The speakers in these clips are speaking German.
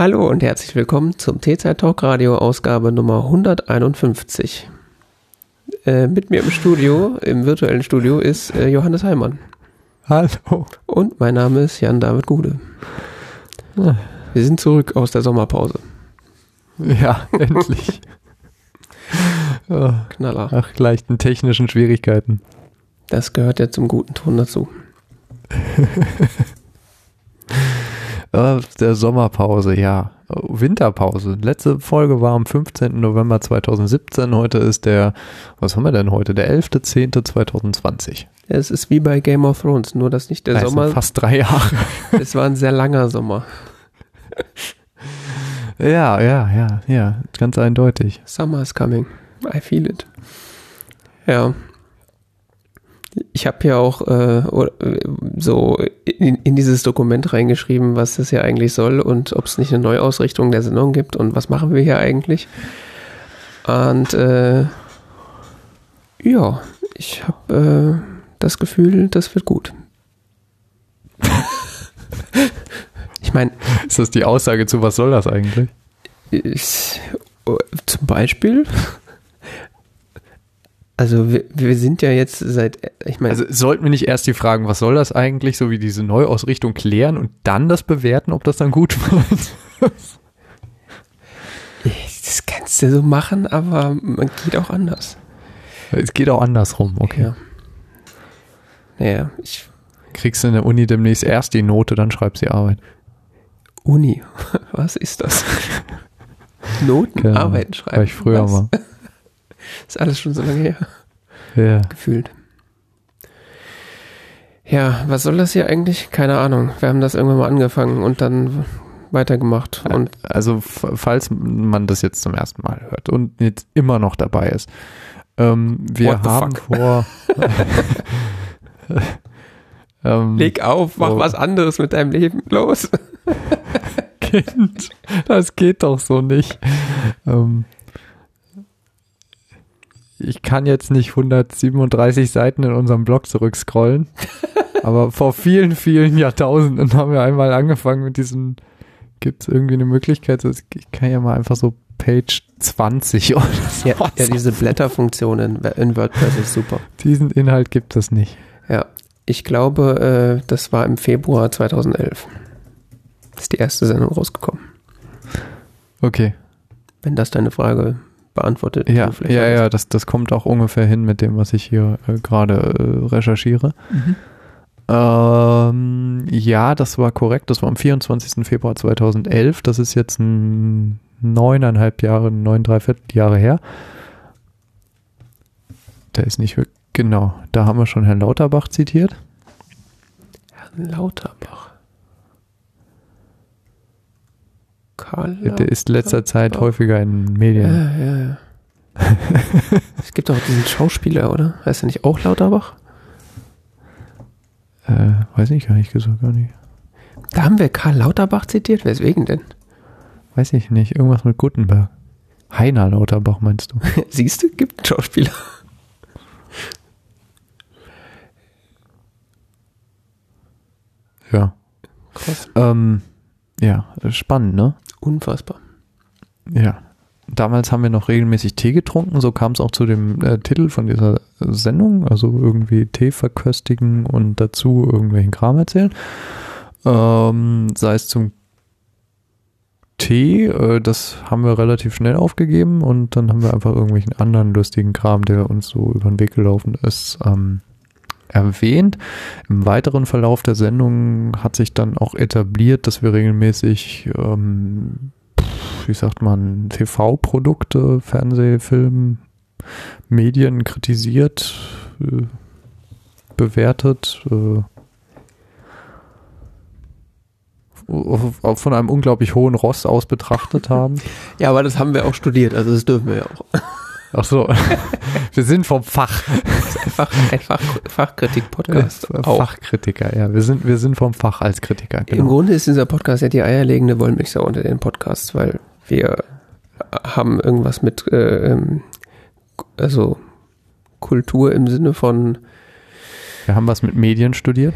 Hallo und herzlich willkommen zum T-Zeit Talk Radio Ausgabe Nummer 151. Äh, mit mir im Studio, im virtuellen Studio, ist äh, Johannes Heimann. Hallo. Und mein Name ist Jan-David Gude. Wir sind zurück aus der Sommerpause. Ja, endlich. oh, Knaller. nach leichten technischen Schwierigkeiten. Das gehört ja zum guten Ton dazu. Äh, der Sommerpause, ja. Winterpause. Letzte Folge war am 15. November 2017. Heute ist der, was haben wir denn heute? Der 11.10.2020. Es ist wie bei Game of Thrones, nur dass nicht der Das Sommer, fast drei Jahre. es war ein sehr langer Sommer. ja, ja, ja, ja. Ganz eindeutig. Summer is coming. I feel it. Ja. Ich habe ja auch äh, so in, in dieses Dokument reingeschrieben, was das ja eigentlich soll und ob es nicht eine Neuausrichtung der Sendung gibt und was machen wir hier eigentlich. Und äh, ja, ich habe äh, das Gefühl, das wird gut. ich meine, Ist das die Aussage zu, was soll das eigentlich? ist, äh, zum Beispiel, also wir, wir sind ja jetzt seit, ich meine, Also sollten wir nicht erst die Fragen, was soll das eigentlich, so wie diese Neuausrichtung klären und dann das bewerten, ob das dann gut wird? das kannst du so machen, aber man geht auch anders. es geht auch andersrum, okay. Ja. Naja, ich, Kriegst du in der Uni demnächst erst die Note, dann schreibst du die Arbeit. Uni, was ist das? Noten, Ahnung, Arbeiten schreiben. War ich früher was? mal. Ist alles schon so lange her, Ja. gefühlt. Ja, was soll das hier eigentlich? Keine Ahnung. Wir haben das irgendwann mal angefangen und dann weitergemacht. Und Also falls man das jetzt zum ersten Mal hört und jetzt immer noch dabei ist. Ähm, wir haben fuck? vor. ähm, leg auf, mach so. was anderes mit deinem Leben. Los. Kind, das geht doch so nicht. Ähm, ich kann jetzt nicht 137 Seiten in unserem Blog zurückscrollen, aber vor vielen, vielen Jahrtausenden haben wir einmal angefangen mit diesem, gibt es irgendwie eine Möglichkeit, dass- ich kann ja mal einfach so Page 20 oder so. Ja, ja diese Blätterfunktion in, in WordPress ist super. Diesen Inhalt gibt es nicht. Ja, ich glaube, äh, das war im Februar 2011. Ist die erste Sendung rausgekommen. Okay. Wenn das deine Frage beantwortet. Ja, ja, ja, das, das kommt auch ungefähr hin mit dem, was ich hier äh, gerade äh, recherchiere. Ähm, ja, das war korrekt. Das war am 24. Februar 2011. Das ist jetzt ein neuneinhalb Jahre, neun, dreiviertel Jahre her. Da ist nicht wirklich, genau, da haben wir schon Herrn Lauterbach zitiert. Herrn Lauterbach. Karl Der ist letzter Zeit häufiger in Ja, Medien. ja, ja. es gibt auch diesen Schauspieler, oder? Heißt er nicht auch Lauterbach? Äh, weiß ich gar nicht, gesagt, gar nicht. Da haben wir Karl Lauterbach zitiert. Weswegen denn? Weiß ich nicht, irgendwas mit Gutenberg. Heiner Lauterbach meinst du? Siehst du, gibt einen Schauspieler. Ja. Krass. Ähm, ja, spannend, ne? Unfassbar. Ja. Damals haben wir noch regelmäßig Tee getrunken, so kam es auch zu dem äh, Titel von dieser Sendung, also irgendwie Tee verköstigen und dazu irgendwelchen Kram erzählen. Ähm, sei es zum Tee, äh, das haben wir relativ schnell aufgegeben und dann haben wir einfach irgendwelchen anderen lustigen Kram, der uns so über den Weg gelaufen ist, ähm, erwähnt. Im weiteren Verlauf der Sendung hat sich dann auch etabliert, dass wir regelmäßig, ähm, wie sagt man, TV-Produkte, Fernseh, Film, Medien kritisiert, äh, bewertet, äh, von einem unglaublich hohen Ross aus betrachtet haben. Ja, aber das haben wir auch studiert, also das dürfen wir ja auch. Ach so, wir sind vom Fach. Einfach ein Fach, Fachkritik-Podcast. auch. Fachkritiker, ja. Wir sind, wir sind vom Fach als Kritiker. Im Genau. Grunde ist dieser Podcast ja die eierlegende Wollmilchsau unter den Podcasts, weil wir haben irgendwas mit, äh, ähm, also Kultur im Sinne von, Wir haben was mit Medien studiert.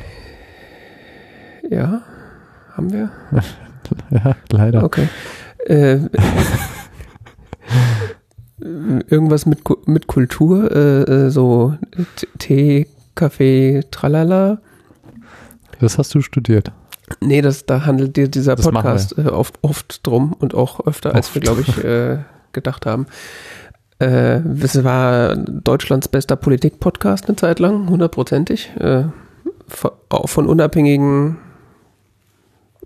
ja, haben wir? Ja, leider. Okay. Äh, irgendwas mit, mit Kultur, äh, äh, so Tee, Kaffee, tralala. Das hast du studiert. Nee, das, da handelt dir dieser Das Podcast äh, oft, oft drum und auch öfter, als wir, Oft. glaube ich, äh, gedacht haben. Äh, es war Deutschlands bester Politik-Podcast eine Zeit lang, hundertprozentig. Äh, von, von unabhängigen,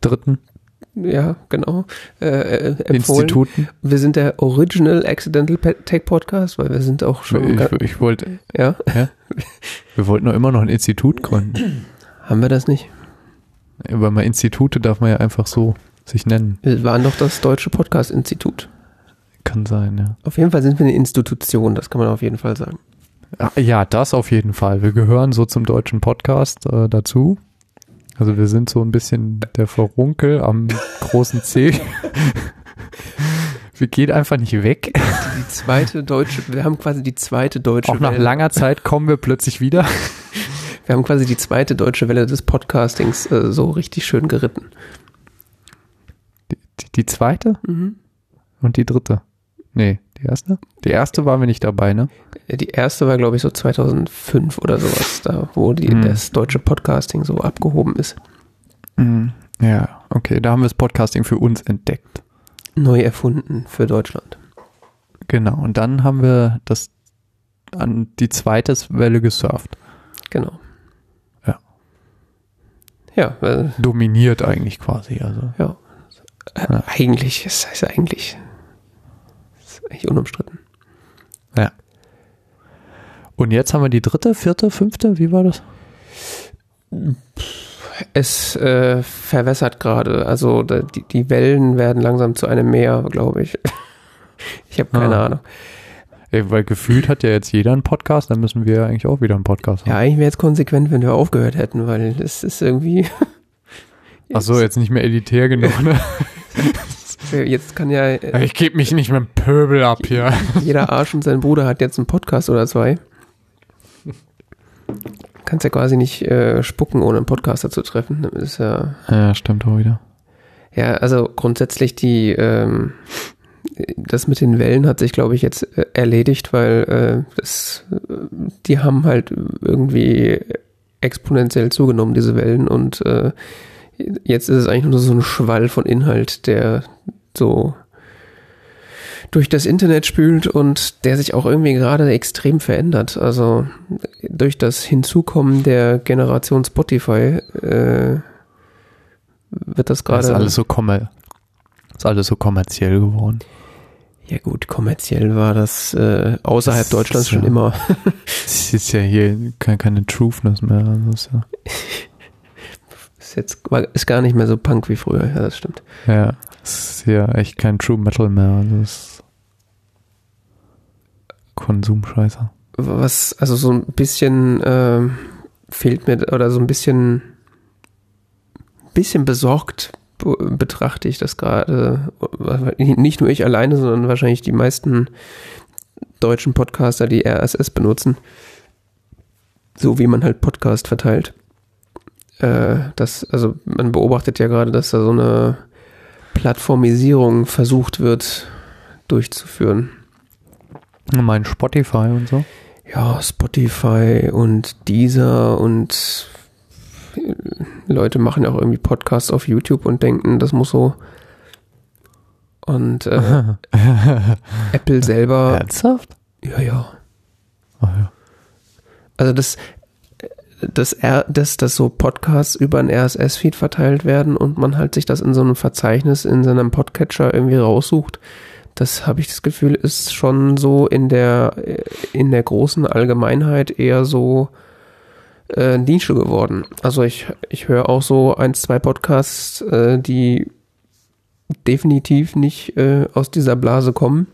Dritten ja, genau, äh, äh, empfohlen. Instituten. Wir sind der Original Accidental Tech Podcast, weil wir sind auch schon, Ich, ich wollte, ja, wir wollten doch immer noch ein Institut gründen. haben wir das nicht? Weil man Institute darf man ja einfach so sich nennen. Wir waren doch das Deutsche Podcast-Institut. Kann sein, ja. Auf jeden Fall sind wir eine Institution, das kann man auf jeden Fall sagen. Ah, Ja, das auf jeden Fall. Wir gehören so zum deutschen Podcast äh, dazu. Also wir sind so ein bisschen der Verunkel am großen C. wir gehen einfach nicht weg. Die zweite deutsche, wir haben quasi die zweite deutsche Auch nach Welle. langer Zeit kommen wir plötzlich wieder. Wir haben quasi die zweite deutsche Welle des Podcastings äh, so richtig schön geritten. Die, die, die zweite und die dritte. Nee, die erste? Die erste waren wir nicht dabei, ne? Äh, Die erste war, glaube ich, so 2005 oder sowas, da wo die, Mhm. das deutsche Podcasting so abgehoben ist. Mhm. Ja, okay, da haben wir das Podcasting für uns entdeckt. Neu erfunden für Deutschland. Genau, und dann haben wir das an die zweite Welle gesurft. Genau. Ja. Ja, äh, Dominiert eigentlich quasi, also. ja. Äh, Ja. Eigentlich, es heißt eigentlich, eigentlich unumstritten. Ja. Und jetzt haben wir die dritte, vierte, fünfte, wie war das? Es äh, verwässert gerade. Also die, die Wellen werden langsam zu einem Meer, glaube ich. Ich habe keine Ah. Ahnung. Ey, weil gefühlt hat ja jetzt jeder einen Podcast, dann müssen wir eigentlich auch wieder einen Podcast Ja, haben. eigentlich wäre es konsequent, wenn wir aufgehört hätten, weil es ist irgendwie. Ach so, jetzt nicht mehr elitär genug, ne? Jetzt kann ja äh, Ich gebe mich nicht mit dem Pöbel ab hier. jeder Arsch und sein Bruder hat jetzt einen Podcast oder zwei. Kannst ja quasi nicht äh, spucken, ohne einen Podcaster zu treffen. Das ist ja. Ja, stimmt auch wieder. Ja, also grundsätzlich die, ähm, das mit den Wellen hat sich, glaube ich, jetzt äh, erledigt, weil äh, das, äh, die haben halt irgendwie exponentiell zugenommen, diese Wellen. Und äh, jetzt ist es eigentlich nur so ein Schwall von Inhalt, der so durch das Internet spült und der sich auch irgendwie gerade extrem verändert. Also durch das Hinzukommen der Generation Spotify äh, wird das gerade ist alles so kommer ist alles so kommerziell geworden. Ja gut, kommerziell war das äh, außerhalb Das Deutschlands schon ja- immer. Es ist ja hier keine, keine Truthness mehr. Also ist ja, Ist jetzt ist gar nicht mehr so Punk wie früher. Ja, das stimmt. ja, es ist ja echt kein True Metal mehr. Also es ist Konsumscheiße. Was also so ein bisschen ähm, fehlt mir oder so ein bisschen bisschen besorgt be betrachte ich das gerade. Nicht nur ich alleine, sondern wahrscheinlich die meisten deutschen Podcaster, die RSS benutzen. So wie man halt Podcast verteilt. Äh, das, also man beobachtet ja gerade, dass da so eine Plattformisierung versucht wird durchzuführen. Mein Spotify und so. Ja, Spotify und Deezer und äh, Leute machen auch irgendwie Podcasts auf YouTube und denken, das muss so. Und äh, Apple selber, Ernsthaft? ja, ja. Ach ja. Also das, das, R, dass, dass so Podcasts über ein RSS-Feed verteilt werden und man halt sich das in so einem Verzeichnis in seinem Podcatcher irgendwie raussucht, das habe ich das Gefühl, ist schon so in der, in der großen Allgemeinheit eher so äh, Nische geworden. Also ich, ich höre auch so ein, zwei Podcasts, äh, die definitiv nicht äh, aus dieser Blase kommen.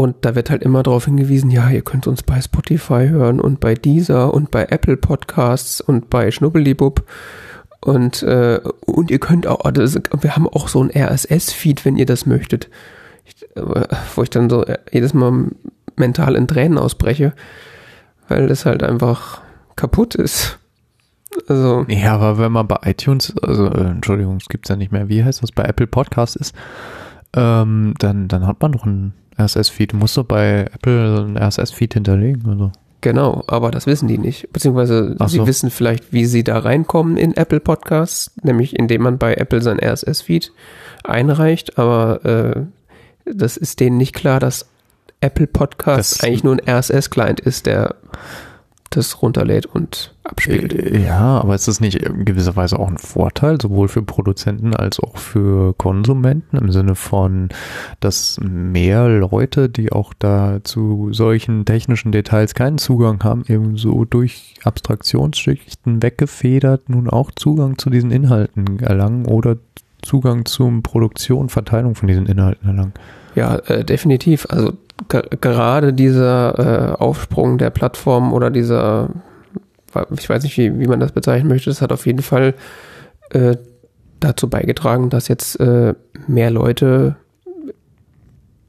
Und da wird halt immer darauf hingewiesen, ja, ihr könnt uns bei Spotify hören und bei Deezer und bei Apple Podcasts und bei Schnubbelibub. Und, äh, und ihr könnt auch, das, wir haben auch so ein RSS-Feed, wenn ihr das möchtet. Ich, äh, wo ich dann so äh, jedes Mal mental in Tränen ausbreche, weil das halt einfach kaputt ist. Also, Ja, aber wenn man bei iTunes, also äh, Entschuldigung, es gibt's ja nicht mehr, wie heißt das, bei Apple Podcast ist, ähm, dann, dann hat man doch einen RSS-Feed. Du musst doch bei Apple einen RSS-Feed hinterlegen. Also. genau, aber das wissen die nicht. Beziehungsweise Ach sie so. wissen vielleicht, wie sie da reinkommen in Apple Podcasts, nämlich indem man bei Apple sein RSS-Feed einreicht, aber äh, das ist denen nicht klar, dass Apple Podcast Das- eigentlich nur ein RSS-Client ist, der das runterlädt und abspielt. Äh, Ja, aber ist das nicht in gewisser Weise auch ein Vorteil, sowohl für Produzenten als auch für Konsumenten, im Sinne von, dass mehr Leute, die auch da zu solchen technischen Details keinen Zugang haben, eben so durch Abstraktionsschichten weggefedert nun auch Zugang zu diesen Inhalten erlangen oder Zugang zum Produktion, Verteilung von diesen Inhalten erlangen. Ja, äh, definitiv. Also gerade dieser äh, Aufsprung der Plattform oder dieser, ich weiß nicht, wie, wie man das bezeichnen möchte, das hat auf jeden Fall äh, dazu beigetragen, dass jetzt äh, mehr Leute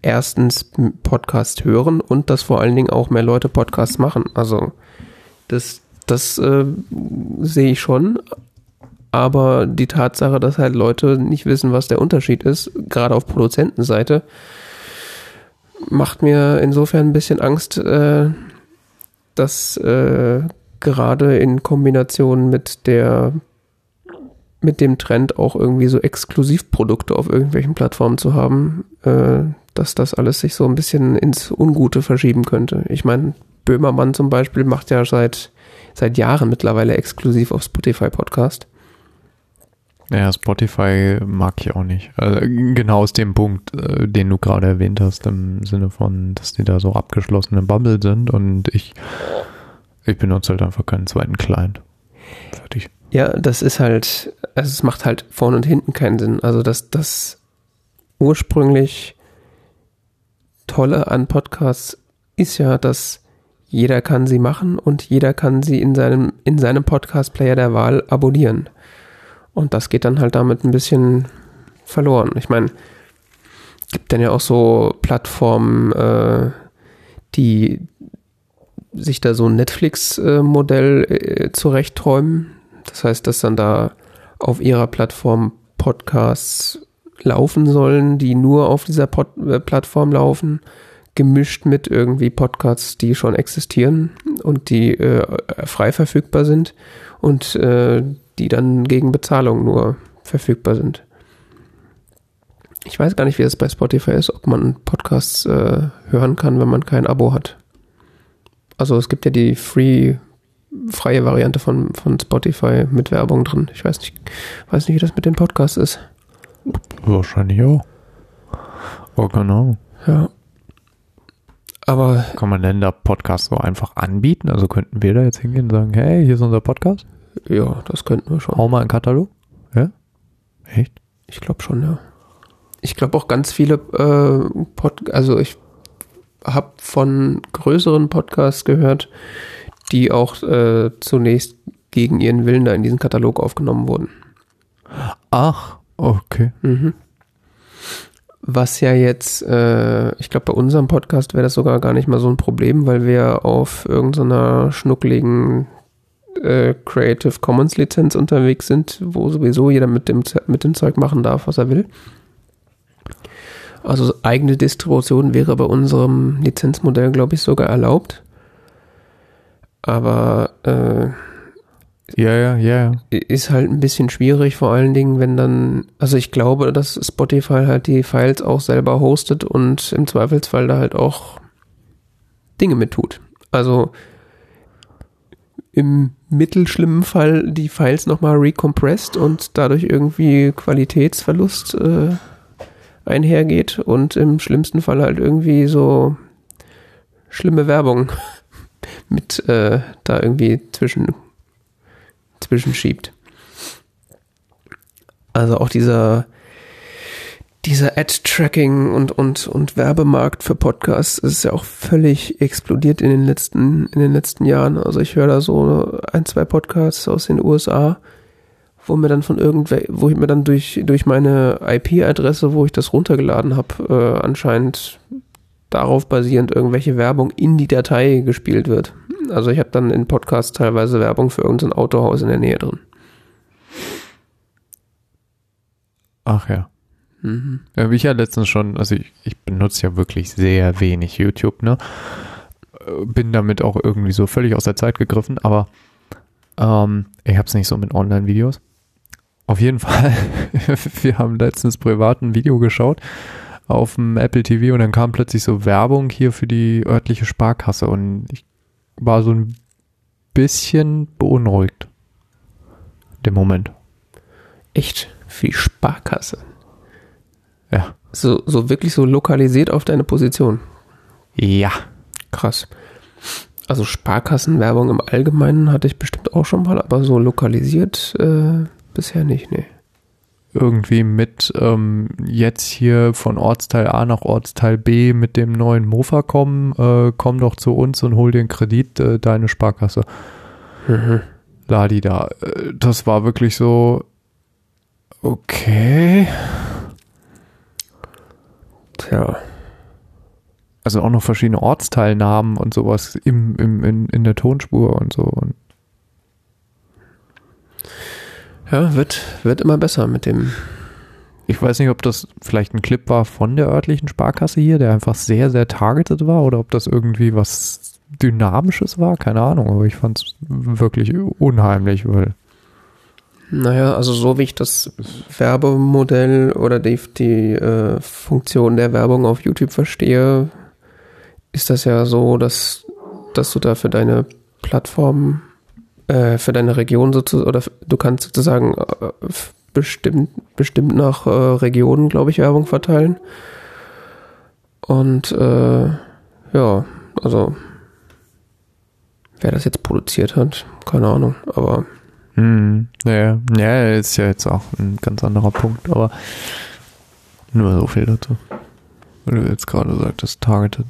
erstens Podcast hören und dass vor allen Dingen auch mehr Leute Podcasts machen. Also das, das äh, sehe ich schon. Aber die Tatsache, dass halt Leute nicht wissen, was der Unterschied ist, gerade auf Produzentenseite, macht mir insofern ein bisschen Angst, äh, dass äh, gerade in Kombination mit der mit dem Trend auch irgendwie so Exklusivprodukte auf irgendwelchen Plattformen zu haben, äh, dass das alles sich so ein bisschen ins Ungute verschieben könnte. Ich meine, Böhmermann zum Beispiel macht ja seit seit Jahren mittlerweile exklusiv auf Spotify Podcast. Ja, Spotify mag ich auch nicht. Also, genau aus dem Punkt, äh, den du gerade erwähnt hast, im Sinne von, dass die da so abgeschlossene Bubble sind und ich, ich benutze halt einfach keinen zweiten Client. Fertig. Ja, das ist halt, also es macht halt vorne und hinten keinen Sinn. Also das, das ursprünglich Tolle an Podcasts ist ja, dass jeder kann sie machen und jeder kann sie in seinem, in seinem Podcast-Player der Wahl abonnieren. Und das geht dann halt damit ein bisschen verloren. Ich meine, gibt dann ja auch so Plattformen, äh, die sich da so ein Netflix-Modell äh, zurechtträumen. Das heißt, dass dann da auf ihrer Plattform Podcasts laufen sollen, die nur auf dieser Pod äh, Plattform laufen, gemischt mit irgendwie Podcasts, die schon existieren und die äh, frei verfügbar sind und äh, die dann gegen Bezahlung nur verfügbar sind. Ich weiß gar nicht, wie das bei Spotify ist, ob man Podcasts äh, hören kann, wenn man kein Abo hat. Also es gibt ja die free freie Variante von, von Spotify mit Werbung drin. Ich weiß nicht, weiß nicht, wie das mit dem Podcast ist. Wahrscheinlich auch. Oh, keine Ahnung. Ja. Aber Kann man denn da Podcast so einfach anbieten? Also könnten wir da jetzt hingehen und sagen, hey, hier ist unser Podcast? Ja, das könnten wir schon. Hau mal einen Katalog? Ja? Echt? Ich glaube schon, ja. Ich glaube auch ganz viele äh, Pod also ich habe von größeren Podcasts gehört, die auch äh, zunächst gegen ihren Willen da in diesen Katalog aufgenommen wurden. Ach, okay. Mhm. Was ja jetzt, äh, ich glaube, bei unserem Podcast wäre das sogar gar nicht mal so ein Problem, weil wir auf irgendeiner schnuckligen äh, Creative Commons Lizenz unterwegs sind, wo sowieso jeder mit dem, mit dem Zeug machen darf, was er will. Also eigene Distribution wäre bei unserem Lizenzmodell, glaube ich, sogar erlaubt. Aber äh, Ja, ja, ja, ja. ist halt ein bisschen schwierig, vor allen Dingen, wenn dann, also ich glaube, dass Spotify halt die Files auch selber hostet und im Zweifelsfall da halt auch Dinge mit tut. Also im mittelschlimmen Fall die Files nochmal recompressed und dadurch irgendwie Qualitätsverlust äh, einhergeht und im schlimmsten Fall halt irgendwie so schlimme Werbung mit äh, da irgendwie zwischen zwischenschiebt. Also auch dieser, dieser Ad-Tracking und, und, und Werbemarkt für Podcasts ist ja auch völlig explodiert in den letzten, in den letzten Jahren. Also ich höre da so ein, zwei Podcasts aus den USA, wo mir dann von irgendwer, wo ich mir dann durch, durch meine IP-Adresse, wo ich das runtergeladen habe, äh, anscheinend darauf basierend irgendwelche Werbung in die Datei gespielt wird. Also ich habe dann in Podcasts teilweise Werbung für irgendein Autohaus in der Nähe drin. Ach ja. Mhm. Ja, wie ich ja letztens schon, also ich, ich benutze ja wirklich sehr wenig YouTube, ne? Äh, Bin damit auch irgendwie so völlig aus der Zeit gegriffen, aber ähm, ich hab's nicht so mit Online-Videos. Auf jeden Fall, wir haben letztens privat ein Video geschaut auf dem Apple TV und dann kam plötzlich so Werbung hier für die örtliche Sparkasse und ich war so ein bisschen beunruhigt. Dem Moment. Echt für die Sparkasse. Ja. So, so wirklich so lokalisiert auf deine Position. Ja. Krass. Also Sparkassenwerbung im Allgemeinen hatte ich bestimmt auch schon mal, aber so lokalisiert äh, bisher nicht, nee. irgendwie mit ähm, jetzt hier von Ortsteil A nach Ortsteil B mit dem neuen Mofa kommen, äh, komm doch zu uns und hol den Kredit, äh, deine Sparkasse. Mhm. Ladi da. Äh, das war wirklich so, okay. Tja. Also auch noch verschiedene Ortsteilnamen und sowas im, im, in, in der Tonspur und so. Und Ja, wird, wird immer besser mit dem. ich weiß nicht, ob das vielleicht ein Clip war von der örtlichen Sparkasse hier, der einfach sehr, sehr targeted war oder ob das irgendwie was Dynamisches war, keine Ahnung, aber ich fand es wirklich unheimlich, weil Naja, also so wie ich das Werbemodell oder die, die äh, Funktion der Werbung auf YouTube verstehe, ist das ja so, dass, dass du da für deine Plattform, äh, für deine Region sozusagen, oder du kannst sozusagen äh, bestimmt, bestimmt nach äh, Regionen, glaube ich, Werbung verteilen. Und äh, ja, also wer das jetzt produziert hat, keine Ahnung, aber Hm, ja, ja, ist ja jetzt auch ein ganz anderer Punkt, aber nur so viel dazu. Weil du jetzt gerade sagtest, targeted.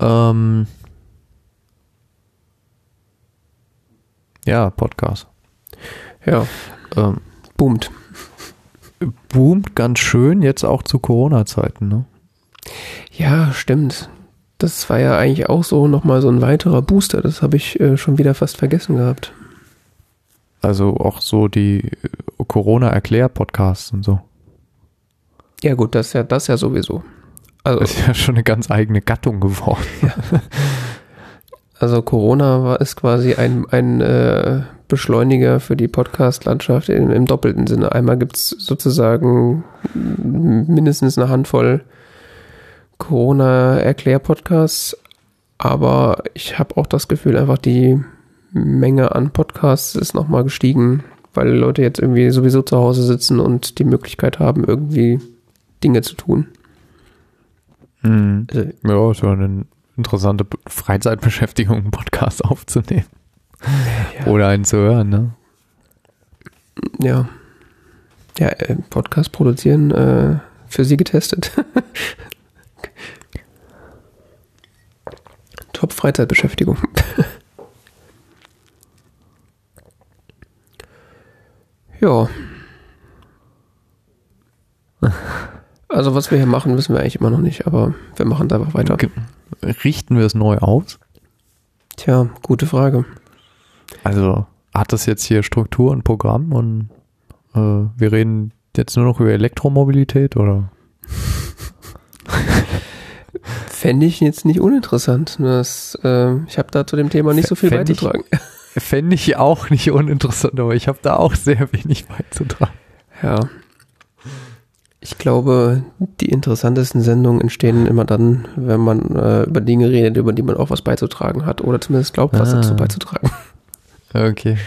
Ähm, ja, Podcast. ja, Ähm, boomt. boomt ganz schön, jetzt auch zu Corona-Zeiten, ne? Ja, stimmt. Das war ja eigentlich auch so nochmal so ein weiterer Booster. Das habe ich äh, schon wieder fast vergessen gehabt. Also auch so die Corona-Erklär-Podcasts und so. Ja gut, das ist ja das ja sowieso. Also, Das ist ja schon eine ganz eigene Gattung geworden. also Corona war, ist quasi ein, ein äh, Beschleuniger für die Podcast-Landschaft im, im doppelten Sinne. Einmal gibt's sozusagen mindestens eine Handvoll Corona-Erklär-Podcasts, aber ich habe auch das Gefühl, einfach die Menge an Podcasts ist nochmal gestiegen, weil Leute jetzt irgendwie sowieso zu Hause sitzen und die Möglichkeit haben, irgendwie Dinge zu tun. Mhm. Also, Ja, ist ja eine interessante Be- Freizeitbeschäftigung, einen Podcast aufzunehmen. Oder einen zu hören, ne? ja. Ja, äh, Podcast produzieren, äh, für sie getestet. Top Freizeitbeschäftigung. ja. Also was wir hier machen, wissen wir eigentlich immer noch nicht, aber wir machen da einfach weiter. Richten wir es neu aus? Tja, gute Frage. Also hat das jetzt hier Struktur und Programm und äh, wir reden jetzt nur noch über Elektromobilität oder? Fände ich jetzt nicht uninteressant. Das, äh, ich habe da zu dem Thema nicht so viel Fänd ich- beizutragen. Fände ich auch nicht uninteressant, aber ich habe da auch sehr wenig beizutragen. Ja. Ich glaube, die interessantesten Sendungen entstehen immer dann, wenn man äh, über Dinge redet, über die man auch was beizutragen hat oder zumindest glaubt, was Ah. dazu beizutragen. Okay.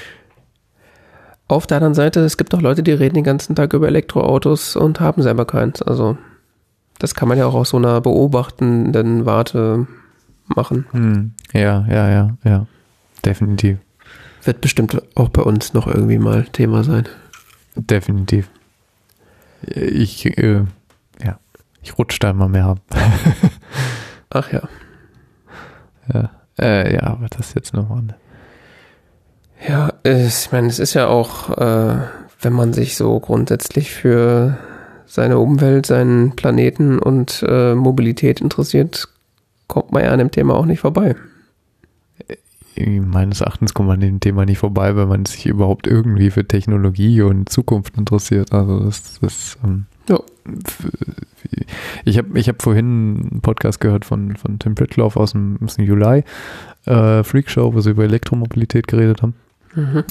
Auf der anderen Seite, es gibt auch Leute, die reden den ganzen Tag über Elektroautos und haben selber keins. Also, das kann man ja auch aus so einer beobachtenden Warte machen. Hm. Ja, ja, ja, ja. Definitiv. Wird bestimmt auch bei uns noch irgendwie mal Thema sein. Definitiv. Ich, äh, ja, ich rutsche da immer mehr ab. Ach ja. ja. Äh, ja, aber das jetzt nochmal. Ja, es- ich meine, es ist ja auch, äh, wenn man sich so grundsätzlich für seine Umwelt, seinen Planeten und äh, Mobilität interessiert, kommt man ja an dem Thema auch nicht vorbei. Meines Erachtens kommt man dem Thema nicht vorbei, wenn man sich überhaupt irgendwie für Technologie und Zukunft interessiert. Also das ist ähm, Ja. ich habe ich hab vorhin einen Podcast gehört von, von Tim Pritloff aus dem, aus dem Juli, äh, Freak Show, wo sie über Elektromobilität geredet haben. Mhm.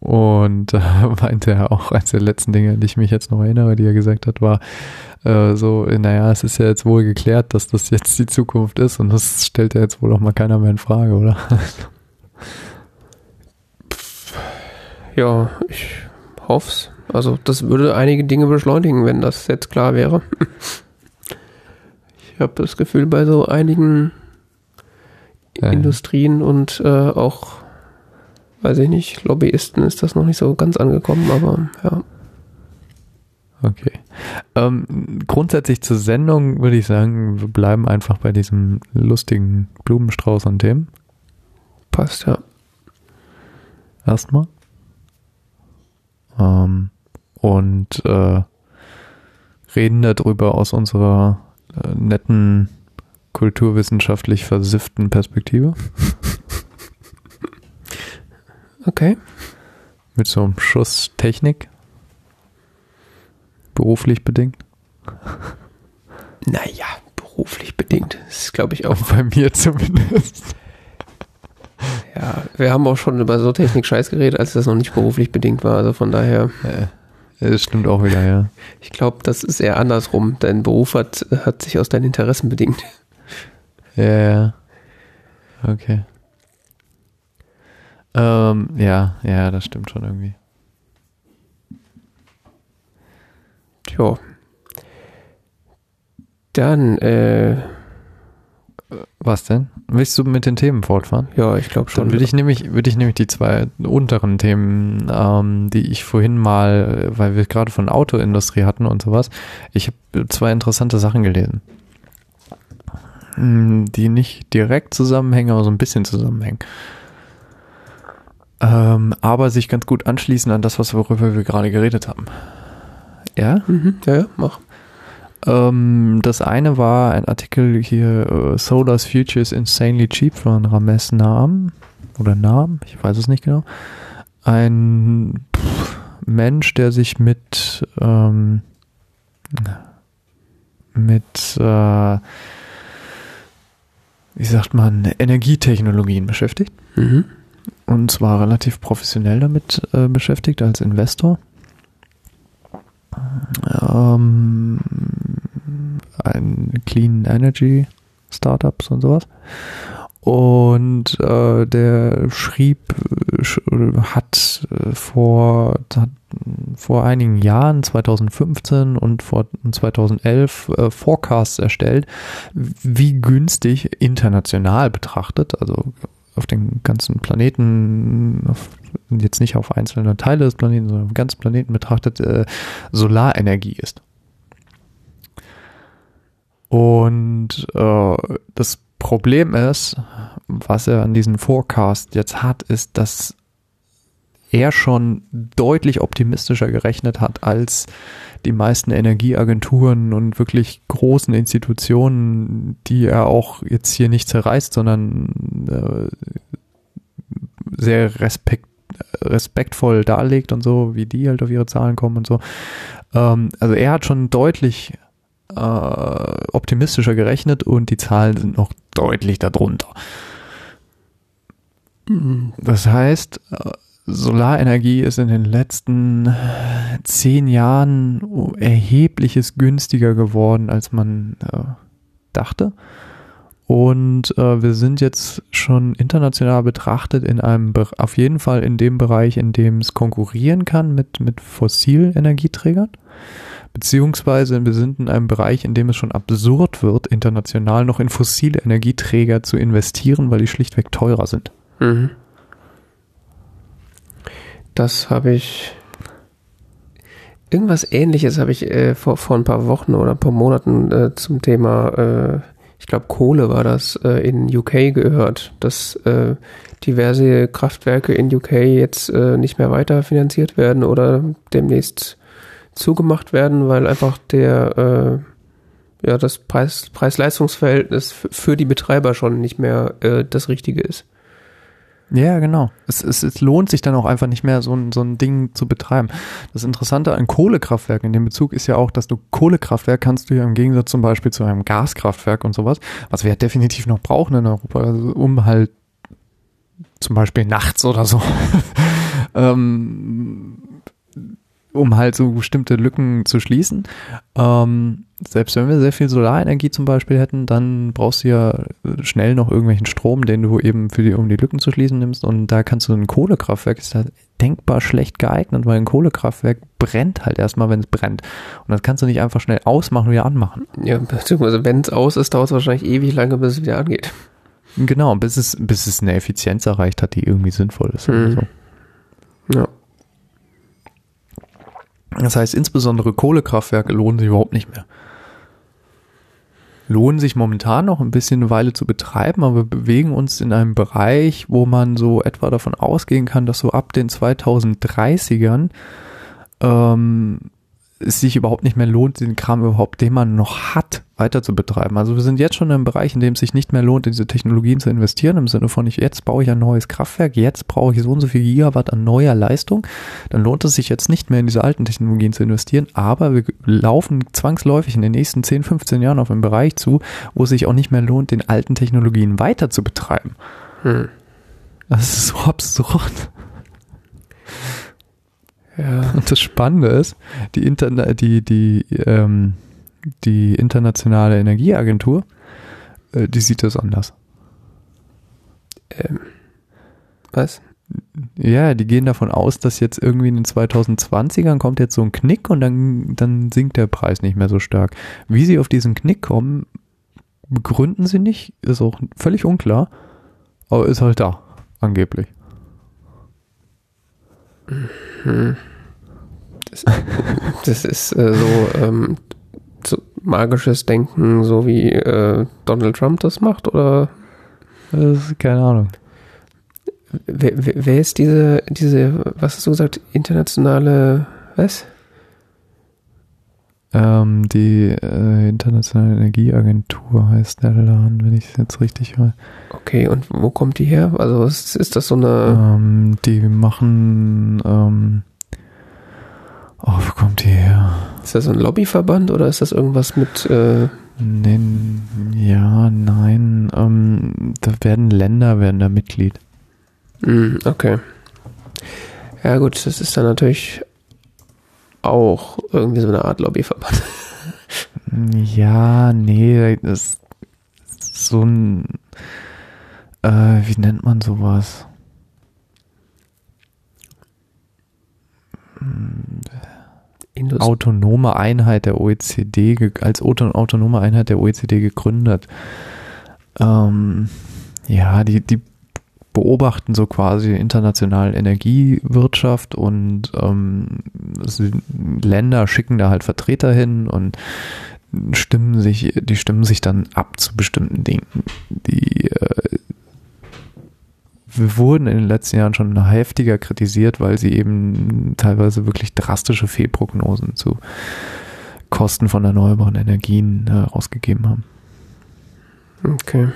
Und da meinte er auch, eines der letzten Dinge, an die ich mich jetzt noch erinnere, die er gesagt hat, war äh, so, naja, es ist ja jetzt wohl geklärt, dass das jetzt die Zukunft ist und das stellt ja jetzt wohl auch mal keiner mehr in Frage, oder? Ja, ich hoff's. Also das würde einige Dinge beschleunigen, wenn das jetzt klar wäre. Ich habe das Gefühl, bei so einigen ja. Industrien und äh, auch, weiß ich nicht, Lobbyisten ist das noch nicht so ganz angekommen, aber ja. Okay. Ähm, grundsätzlich zur Sendung würde ich sagen, wir bleiben einfach bei diesem lustigen Blumenstrauß an Themen. Passt, ja. Erstmal. Ähm, und äh, reden darüber aus unserer äh, netten, kulturwissenschaftlich versifften Perspektive. Okay. Mit so einem Schuss Technik. Beruflich bedingt. Naja, beruflich bedingt. Das ist, glaube ich, auch. Bei mir zumindest. Ja, wir haben auch schon über so Technik-Scheiß geredet, als das noch nicht beruflich bedingt war. Also von daher, Äh, das stimmt auch wieder, ja. ich glaube, das ist eher andersrum. Dein Beruf hat, hat sich aus deinen Interessen bedingt. Ja, ja. Okay. Ähm, ja, ja, das stimmt schon irgendwie. Tja. Dann, äh, Was denn? Willst du mit den Themen fortfahren? ja, ich glaube schon. Dann würde ich nämlich, würde ich nämlich die zwei unteren Themen, ähm, die ich vorhin mal, weil wir gerade von Autoindustrie hatten und sowas, ich habe zwei interessante Sachen gelesen. Hm, Die nicht direkt zusammenhängen, aber so ein bisschen zusammenhängen. Ähm, aber sich ganz gut anschließen an das, was worüber wir gerade geredet haben. Ja? Mhm, ja, ja, mach. Ähm, das eine war ein Artikel hier, äh, Solar's Future is Insanely Cheap von Ramesh Naam oder Naam, ich weiß es nicht genau. Ein pff, Mensch, der sich mit ähm, mit äh, wie sagt man, Energietechnologien beschäftigt. Mhm. Und zwar relativ professionell damit äh, beschäftigt als Investor. Ähm, ein Clean Energy Startups und sowas. Und äh, der schrieb, sch- hat äh, vor, vor einigen Jahren, 2015 und vor 2011, äh, Forecasts erstellt, wie günstig international betrachtet, also auf den ganzen Planeten, auf, jetzt nicht auf einzelne Teile des Planeten, sondern auf den ganzen Planeten betrachtet, äh, Solarenergie ist. Und äh, das Problem ist, was er an diesem Forecast jetzt hat, ist, dass er schon deutlich optimistischer gerechnet hat als die meisten Energieagenturen und wirklich großen Institutionen, die er auch jetzt hier nicht zerreißt, sondern äh, sehr respekt, respektvoll darlegt und so, wie die halt auf ihre Zahlen kommen und so. Ähm, also er hat schon deutlich äh, optimistischer gerechnet und die Zahlen sind noch deutlich darunter. Das heißt, äh, Solarenergie ist in den letzten zehn Jahren erhebliches günstiger geworden, als man äh, dachte. Und äh, wir sind jetzt schon international betrachtet in einem, Be- auf jeden Fall in dem Bereich, in dem es konkurrieren kann mit, mit Fossilenergieträgern. Beziehungsweise wir sind in einem Bereich, in dem es schon absurd wird, international noch in fossile Energieträger zu investieren, weil die schlichtweg teurer sind. Mhm. Das habe ich. Irgendwas ähnliches habe ich äh, vor, vor ein paar Wochen oder ein paar Monaten äh, zum Thema, äh, ich glaube, Kohle war das, äh, in UK gehört, dass äh, diverse Kraftwerke in UK jetzt äh, nicht mehr weiter finanziert werden oder demnächst zugemacht werden, weil einfach der äh, ja das Preis, Preis-Leistungs-Verhältnis für die Betreiber schon nicht mehr äh, das Richtige ist. Ja, genau. Es, es, es lohnt sich dann auch einfach nicht mehr, so ein, so ein Ding zu betreiben. Das Interessante an Kohlekraftwerken in dem Bezug ist ja auch, dass du Kohlekraftwerk kannst du ja im Gegensatz zum Beispiel zu einem Gaskraftwerk und sowas, was wir ja definitiv noch brauchen in Europa, also um halt zum Beispiel nachts oder so, ähm, um halt so bestimmte Lücken zu schließen. Ähm, selbst wenn wir sehr viel Solarenergie zum Beispiel hätten, dann brauchst du ja schnell noch irgendwelchen Strom, den du eben für die, um die Lücken zu schließen nimmst. Und da kannst du ein Kohlekraftwerk, ist halt denkbar schlecht geeignet, weil ein Kohlekraftwerk brennt halt erstmal, wenn es brennt. Und das kannst du nicht einfach schnell ausmachen und wieder anmachen. Ja, beziehungsweise wenn es aus ist, dauert es wahrscheinlich ewig lange, bis es wieder angeht. Genau, bis es, bis es eine Effizienz erreicht hat, die irgendwie sinnvoll ist. Mhm. So. Ja. Das heißt, insbesondere Kohlekraftwerke lohnen sich überhaupt nicht mehr. Lohnen sich momentan noch ein bisschen eine Weile zu betreiben, aber wir bewegen uns in einem Bereich, wo man so etwa davon ausgehen kann, dass so ab den 2030ern ähm, es sich überhaupt nicht mehr lohnt, den Kram überhaupt, den man noch hat, weiter zu betreiben. Also wir sind jetzt schon in einem Bereich, in dem es sich nicht mehr lohnt, in diese Technologien zu investieren, im Sinne von, ich, jetzt baue ich ein neues Kraftwerk, jetzt brauche ich so und so viel Gigawatt an neuer Leistung, dann lohnt es sich jetzt nicht mehr in diese alten Technologien zu investieren, aber wir laufen zwangsläufig in den nächsten 10, 15 Jahren auf einen Bereich zu, wo es sich auch nicht mehr lohnt, den alten Technologien weiter zu betreiben. Hm. Das ist so absurd. Ja. Und das Spannende ist, die, Interna die, die, ähm, die internationale Energieagentur, äh, die sieht das anders. Ähm, was? Ja, die gehen davon aus, dass jetzt irgendwie in den 2020ern kommt jetzt so ein Knick und dann, dann sinkt der Preis nicht mehr so stark. Wie sie auf diesen Knick kommen, begründen sie nicht, ist auch völlig unklar, aber ist halt da, angeblich. Hm. Das, das ist äh, so, ähm, so magisches Denken, so wie äh, Donald Trump das macht, oder Das ist keine Ahnung. wer, wer wer ist diese, diese, was hast du gesagt, internationale, was? Ähm, die äh, Internationale Energieagentur heißt der Laden, wenn ich es jetzt richtig höre. Okay, und wo kommt die her? Also ist, ist das so eine, Ähm, die machen, ähm, oh, wo kommt die her? ist das ein Lobbyverband oder ist das irgendwas mit, äh, Nee, ja, nein, ähm, da werden Länder, werden da Mitglied. hm, okay. Ja gut, das ist dann natürlich auch irgendwie so eine Art Lobbyverband. Ja, nee, das ist so ein, äh, wie nennt man sowas? Indust autonome Einheit der OECD, als auto, autonome Einheit der OECD gegründet. Ähm, ja, die, die beobachten so quasi internationale Energiewirtschaft und ähm, Länder schicken da halt Vertreter hin und stimmen sich, die stimmen sich dann ab zu bestimmten Dingen. Die äh, wir wurden in den letzten Jahren schon heftiger kritisiert, weil sie eben teilweise wirklich drastische Fehlprognosen zu Kosten von erneuerbaren Energien äh, haben. Okay.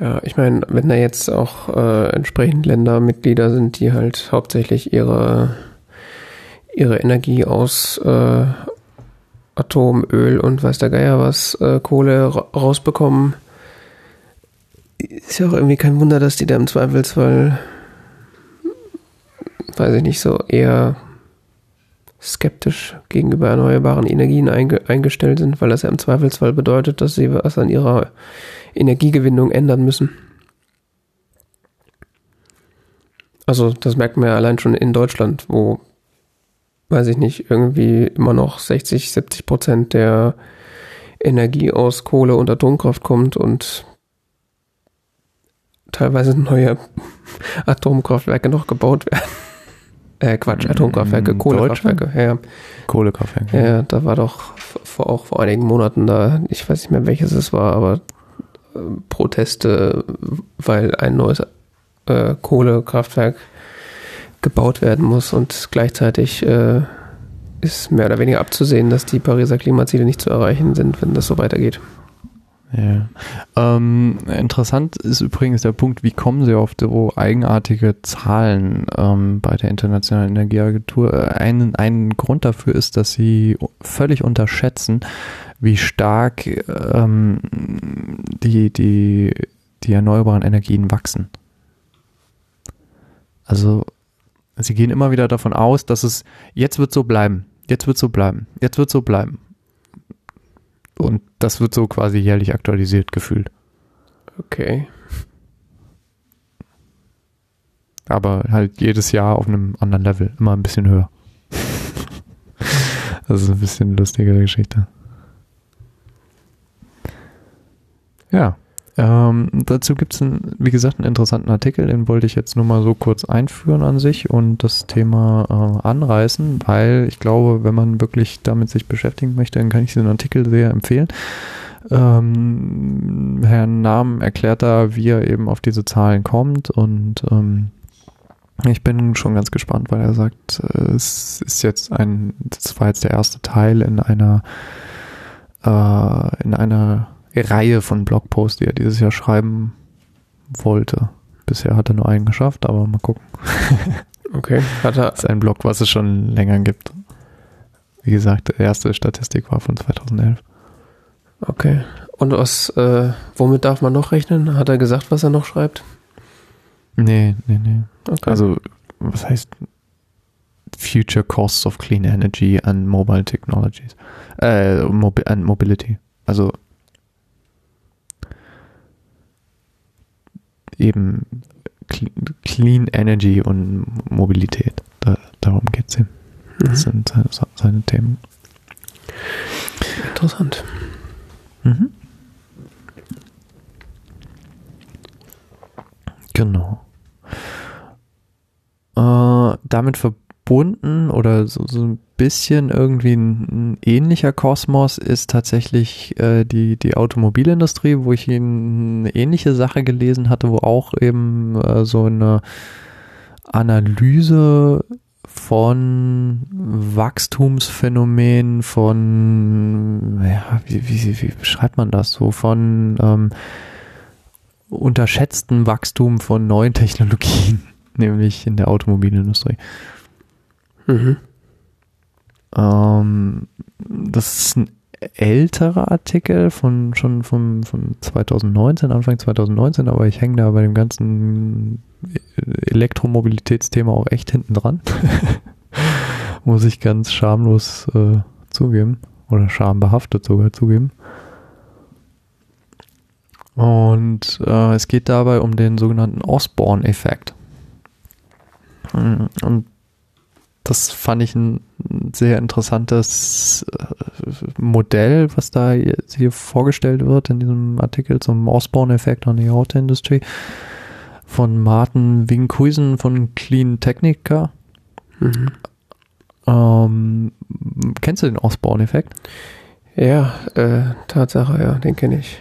Ja, ich meine, wenn da jetzt auch äh, entsprechend Länder Mitglieder sind, die halt hauptsächlich ihre, ihre Energie aus äh, Atom, Öl und weiß der Geier was, äh, Kohle ra rausbekommen, ist ja auch irgendwie kein Wunder, dass die da im Zweifelsfall, weiß ich nicht, so eher skeptisch gegenüber erneuerbaren Energien einge eingestellt sind, weil das ja im Zweifelsfall bedeutet, dass sie was an ihrer Energiegewinnung ändern müssen. Also das merkt man ja allein schon in Deutschland, wo, weiß ich nicht, irgendwie immer noch 60, 70 Prozent der Energie aus Kohle und Atomkraft kommt und teilweise neue Atomkraftwerke noch gebaut werden. Äh, Quatsch, Atomkraftwerke, Mm, Kohlekraftwerke. Ja. Kohlekraftwerke. Ja, ja, da war doch vor, auch vor einigen Monaten da, ich weiß nicht mehr welches es war, aber äh, Proteste, weil ein neues äh, Kohlekraftwerk gebaut werden muss und gleichzeitig äh, ist mehr oder weniger abzusehen, dass die Pariser Klimaziele nicht zu erreichen sind, wenn das so weitergeht. Ja. Ähm, interessant ist übrigens der Punkt, wie kommen Sie auf so eigenartige Zahlen ähm, bei der Internationalen Energieagentur? Äh, ein, ein Grund dafür ist, dass Sie völlig unterschätzen, wie stark ähm, die, die, die erneuerbaren Energien wachsen. Also Sie gehen immer wieder davon aus, dass es jetzt wird so bleiben, jetzt wird so bleiben, jetzt wird so bleiben. Und das wird so quasi jährlich aktualisiert gefühlt. Okay. Aber halt jedes Jahr auf einem anderen Level, immer ein bisschen höher. das ist ein bisschen eine lustige Geschichte. Ja. Ähm, dazu gibt es, wie gesagt, einen interessanten Artikel, den wollte ich jetzt nur mal so kurz einführen an sich und das Thema äh, anreißen, weil ich glaube, wenn man wirklich damit sich beschäftigen möchte, dann kann ich diesen Artikel sehr empfehlen. Ähm, Herrn Nahm erklärt da, wie er eben auf diese Zahlen kommt und ähm, ich bin schon ganz gespannt, weil er sagt, äh, es ist jetzt ein, das war jetzt der erste Teil in einer äh, in einer Reihe von Blogposts, die er dieses Jahr schreiben wollte. Bisher hat er nur einen geschafft, aber mal gucken. Okay, hat er. Das ist ein Blog, was es schon länger gibt. Wie gesagt, die erste Statistik war von 2011. Okay. Und aus, äh, womit darf man noch rechnen? Hat er gesagt, was er noch schreibt? Nee, nee, nee. Okay. Also, was heißt Future Costs of Clean Energy and Mobile Technologies? Äh, Mobi and Mobility. Also, eben Clean Energy und Mobilität. Da, darum geht es ihm. Das Mhm. sind seine, seine Themen. Interessant. Mhm. Genau. Äh, damit verbunden oder so, so ein bisschen irgendwie ein, ein ähnlicher Kosmos ist tatsächlich äh, die, die Automobilindustrie, wo ich eine ähnliche Sache gelesen hatte, wo auch eben äh, so eine Analyse von Wachstumsphänomenen, von, ja, wie, wie, wie beschreibt man das so, von ähm, unterschätzten Wachstum von neuen Technologien, nämlich in der Automobilindustrie. Mhm. Ähm, das ist ein älterer Artikel von schon vom, von 2019, Anfang 2019, aber ich hänge da bei dem ganzen Elektromobilitätsthema auch echt hinten dran. Muss ich ganz schamlos äh, zugeben. Oder schambehaftet sogar zugeben. Und äh, es geht dabei um den sogenannten Osborne-Effekt. Und das fand ich ein sehr interessantes äh, Modell, was da hier vorgestellt wird in diesem Artikel zum Osborne-Effekt on the Auto Industry von Martin Winkhuisen von Clean Technica. Mhm. Ähm, kennst du den Osborne-Effekt? Ja, äh, Tatsache, ja, den kenne ich.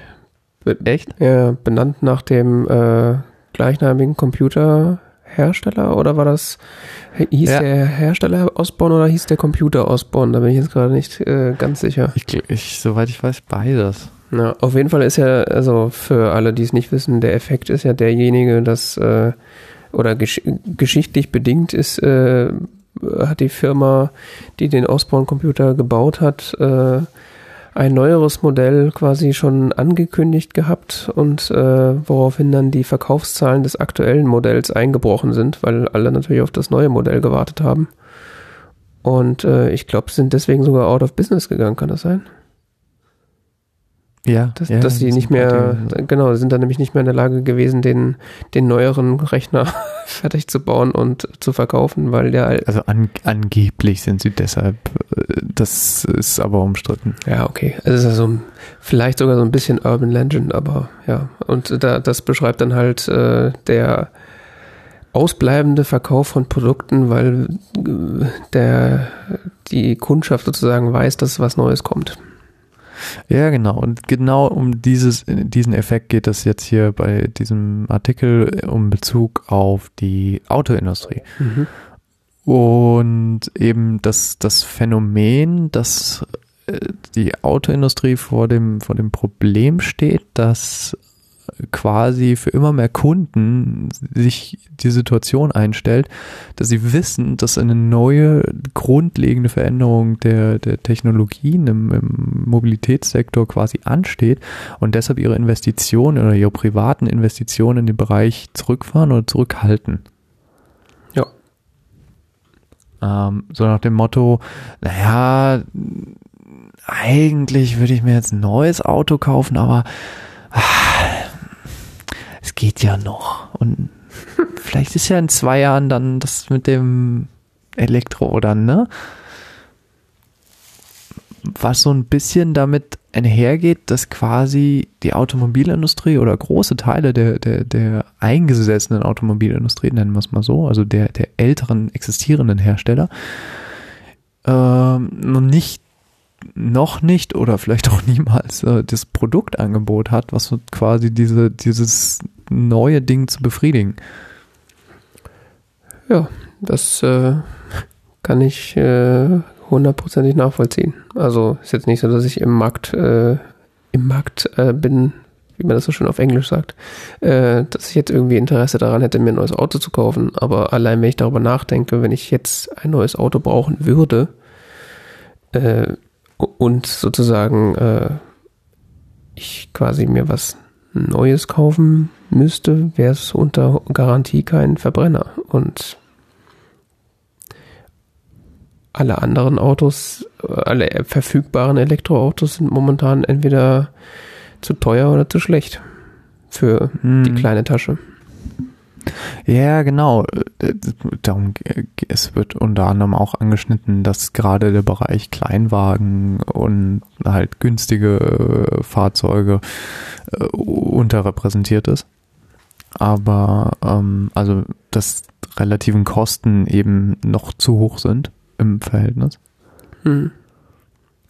Be Echt? ja, benannt nach dem äh, gleichnamigen Computerhersteller oder war das, hieß Ja. der Hersteller Osborne oder hieß der Computer Osborne? Da bin ich jetzt gerade nicht äh, ganz sicher. Ich, ich, soweit ich weiß, beides. Na, auf jeden Fall ist ja, also für alle, die es nicht wissen, der Effekt ist ja derjenige, dass, äh, oder gesch geschichtlich bedingt ist, äh, hat die Firma, die den Osborne-Computer gebaut hat, äh, ein neueres Modell quasi schon angekündigt gehabt und äh, woraufhin dann die Verkaufszahlen des aktuellen Modells eingebrochen sind, weil alle natürlich auf das neue Modell gewartet haben. Und äh, ich glaube, sind deswegen sogar out of business gegangen, kann das sein? Ja, Dass, ja, dass sie das nicht mehr, die- genau, sind dann nämlich nicht mehr in der Lage gewesen, den, den neueren Rechner fertig zu bauen und zu verkaufen, weil der, al- Also an, angeblich sind sie deshalb, äh, das ist aber umstritten. ja, okay, es ist also vielleicht sogar so ein bisschen Urban Legend, aber ja, und da, das beschreibt dann halt äh, der ausbleibende Verkauf von Produkten, weil äh, der, die Kundschaft sozusagen weiß, dass was Neues kommt. Ja, genau. Und genau um dieses, diesen Effekt geht es jetzt hier bei diesem Artikel um Bezug auf die Autoindustrie. Mhm. Und eben das, das Phänomen, dass äh, die Autoindustrie vor dem, vor dem Problem steht, dass quasi für immer mehr Kunden sich die Situation einstellt, dass sie wissen, dass eine neue grundlegende Veränderung der, der Technologien im, im Mobilitätssektor quasi ansteht und deshalb ihre Investitionen oder ihre privaten Investitionen in den Bereich zurückfahren oder zurückhalten. Ja. Ähm, so nach dem Motto, naja, eigentlich würde ich mir jetzt ein neues Auto kaufen, aber ah, es geht ja noch. Und vielleicht ist ja in zwei Jahren dann das mit dem Elektro dann, ne? Was so ein bisschen damit einhergeht, dass quasi die Automobilindustrie oder große Teile der, der, der eingesessenen Automobilindustrie, nennen wir es mal so, also der, der älteren existierenden Hersteller, ähm, noch nicht noch nicht oder vielleicht auch niemals äh, das Produktangebot hat, was quasi diese, dieses neue Ding zu befriedigen. Ja, das äh, kann ich äh, hundertprozentig nachvollziehen. Also ist jetzt nicht so, dass ich im Markt, äh, im Markt äh, bin, wie man das so schön auf Englisch sagt, äh, dass ich jetzt irgendwie Interesse daran hätte, mir ein neues Auto zu kaufen. Aber allein wenn ich darüber nachdenke, wenn ich jetzt ein neues Auto brauchen würde, äh, und sozusagen äh, ich quasi mir was Neues kaufen müsste, wäre es unter Garantie kein Verbrenner. Und alle anderen Autos, alle verfügbaren Elektroautos sind momentan entweder zu teuer oder zu schlecht für hm. die kleine Tasche. Ja, genau. Darum, es wird unter anderem auch angeschnitten, dass gerade der Bereich Kleinwagen und halt günstige Fahrzeuge äh, unterrepräsentiert ist. Aber ähm, also dass relativen Kosten eben noch zu hoch sind im Verhältnis. Hm.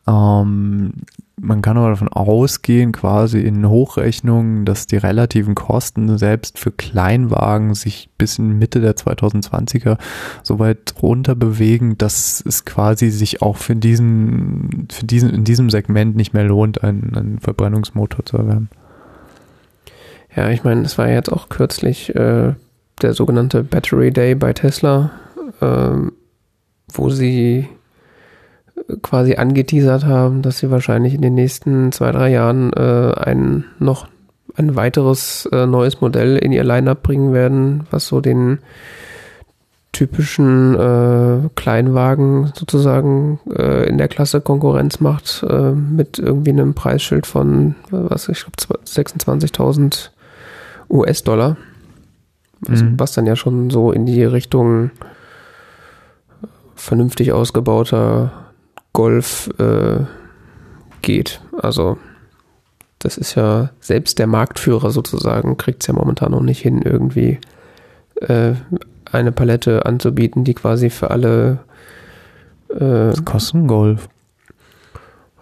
Ähm, man kann aber davon ausgehen, quasi in Hochrechnungen, dass die relativen Kosten selbst für Kleinwagen sich bis in Mitte der 2020er so weit runter bewegen, dass es quasi sich auch für diesen, für diesen, in diesem Segment nicht mehr lohnt, einen, einen Verbrennungsmotor zu erwerben. Ja, ich meine, es war jetzt auch kürzlich äh, der sogenannte Battery Day bei Tesla, äh, wo sie quasi angeteasert haben, dass sie wahrscheinlich in den nächsten zwei, drei Jahren äh, ein noch ein weiteres äh, neues Modell in ihr Lineup bringen werden, was so den typischen äh, Kleinwagen sozusagen äh, in der Klasse Konkurrenz macht, äh, mit irgendwie einem Preisschild von, was ich glaube, 26.000 US-Dollar. Was, mhm. was dann ja schon so in die Richtung vernünftig ausgebauter Golf äh, geht. Also das ist ja selbst der Marktführer sozusagen, kriegt es ja momentan noch nicht hin, irgendwie äh, eine Palette anzubieten, die quasi für alle äh, ein Golf?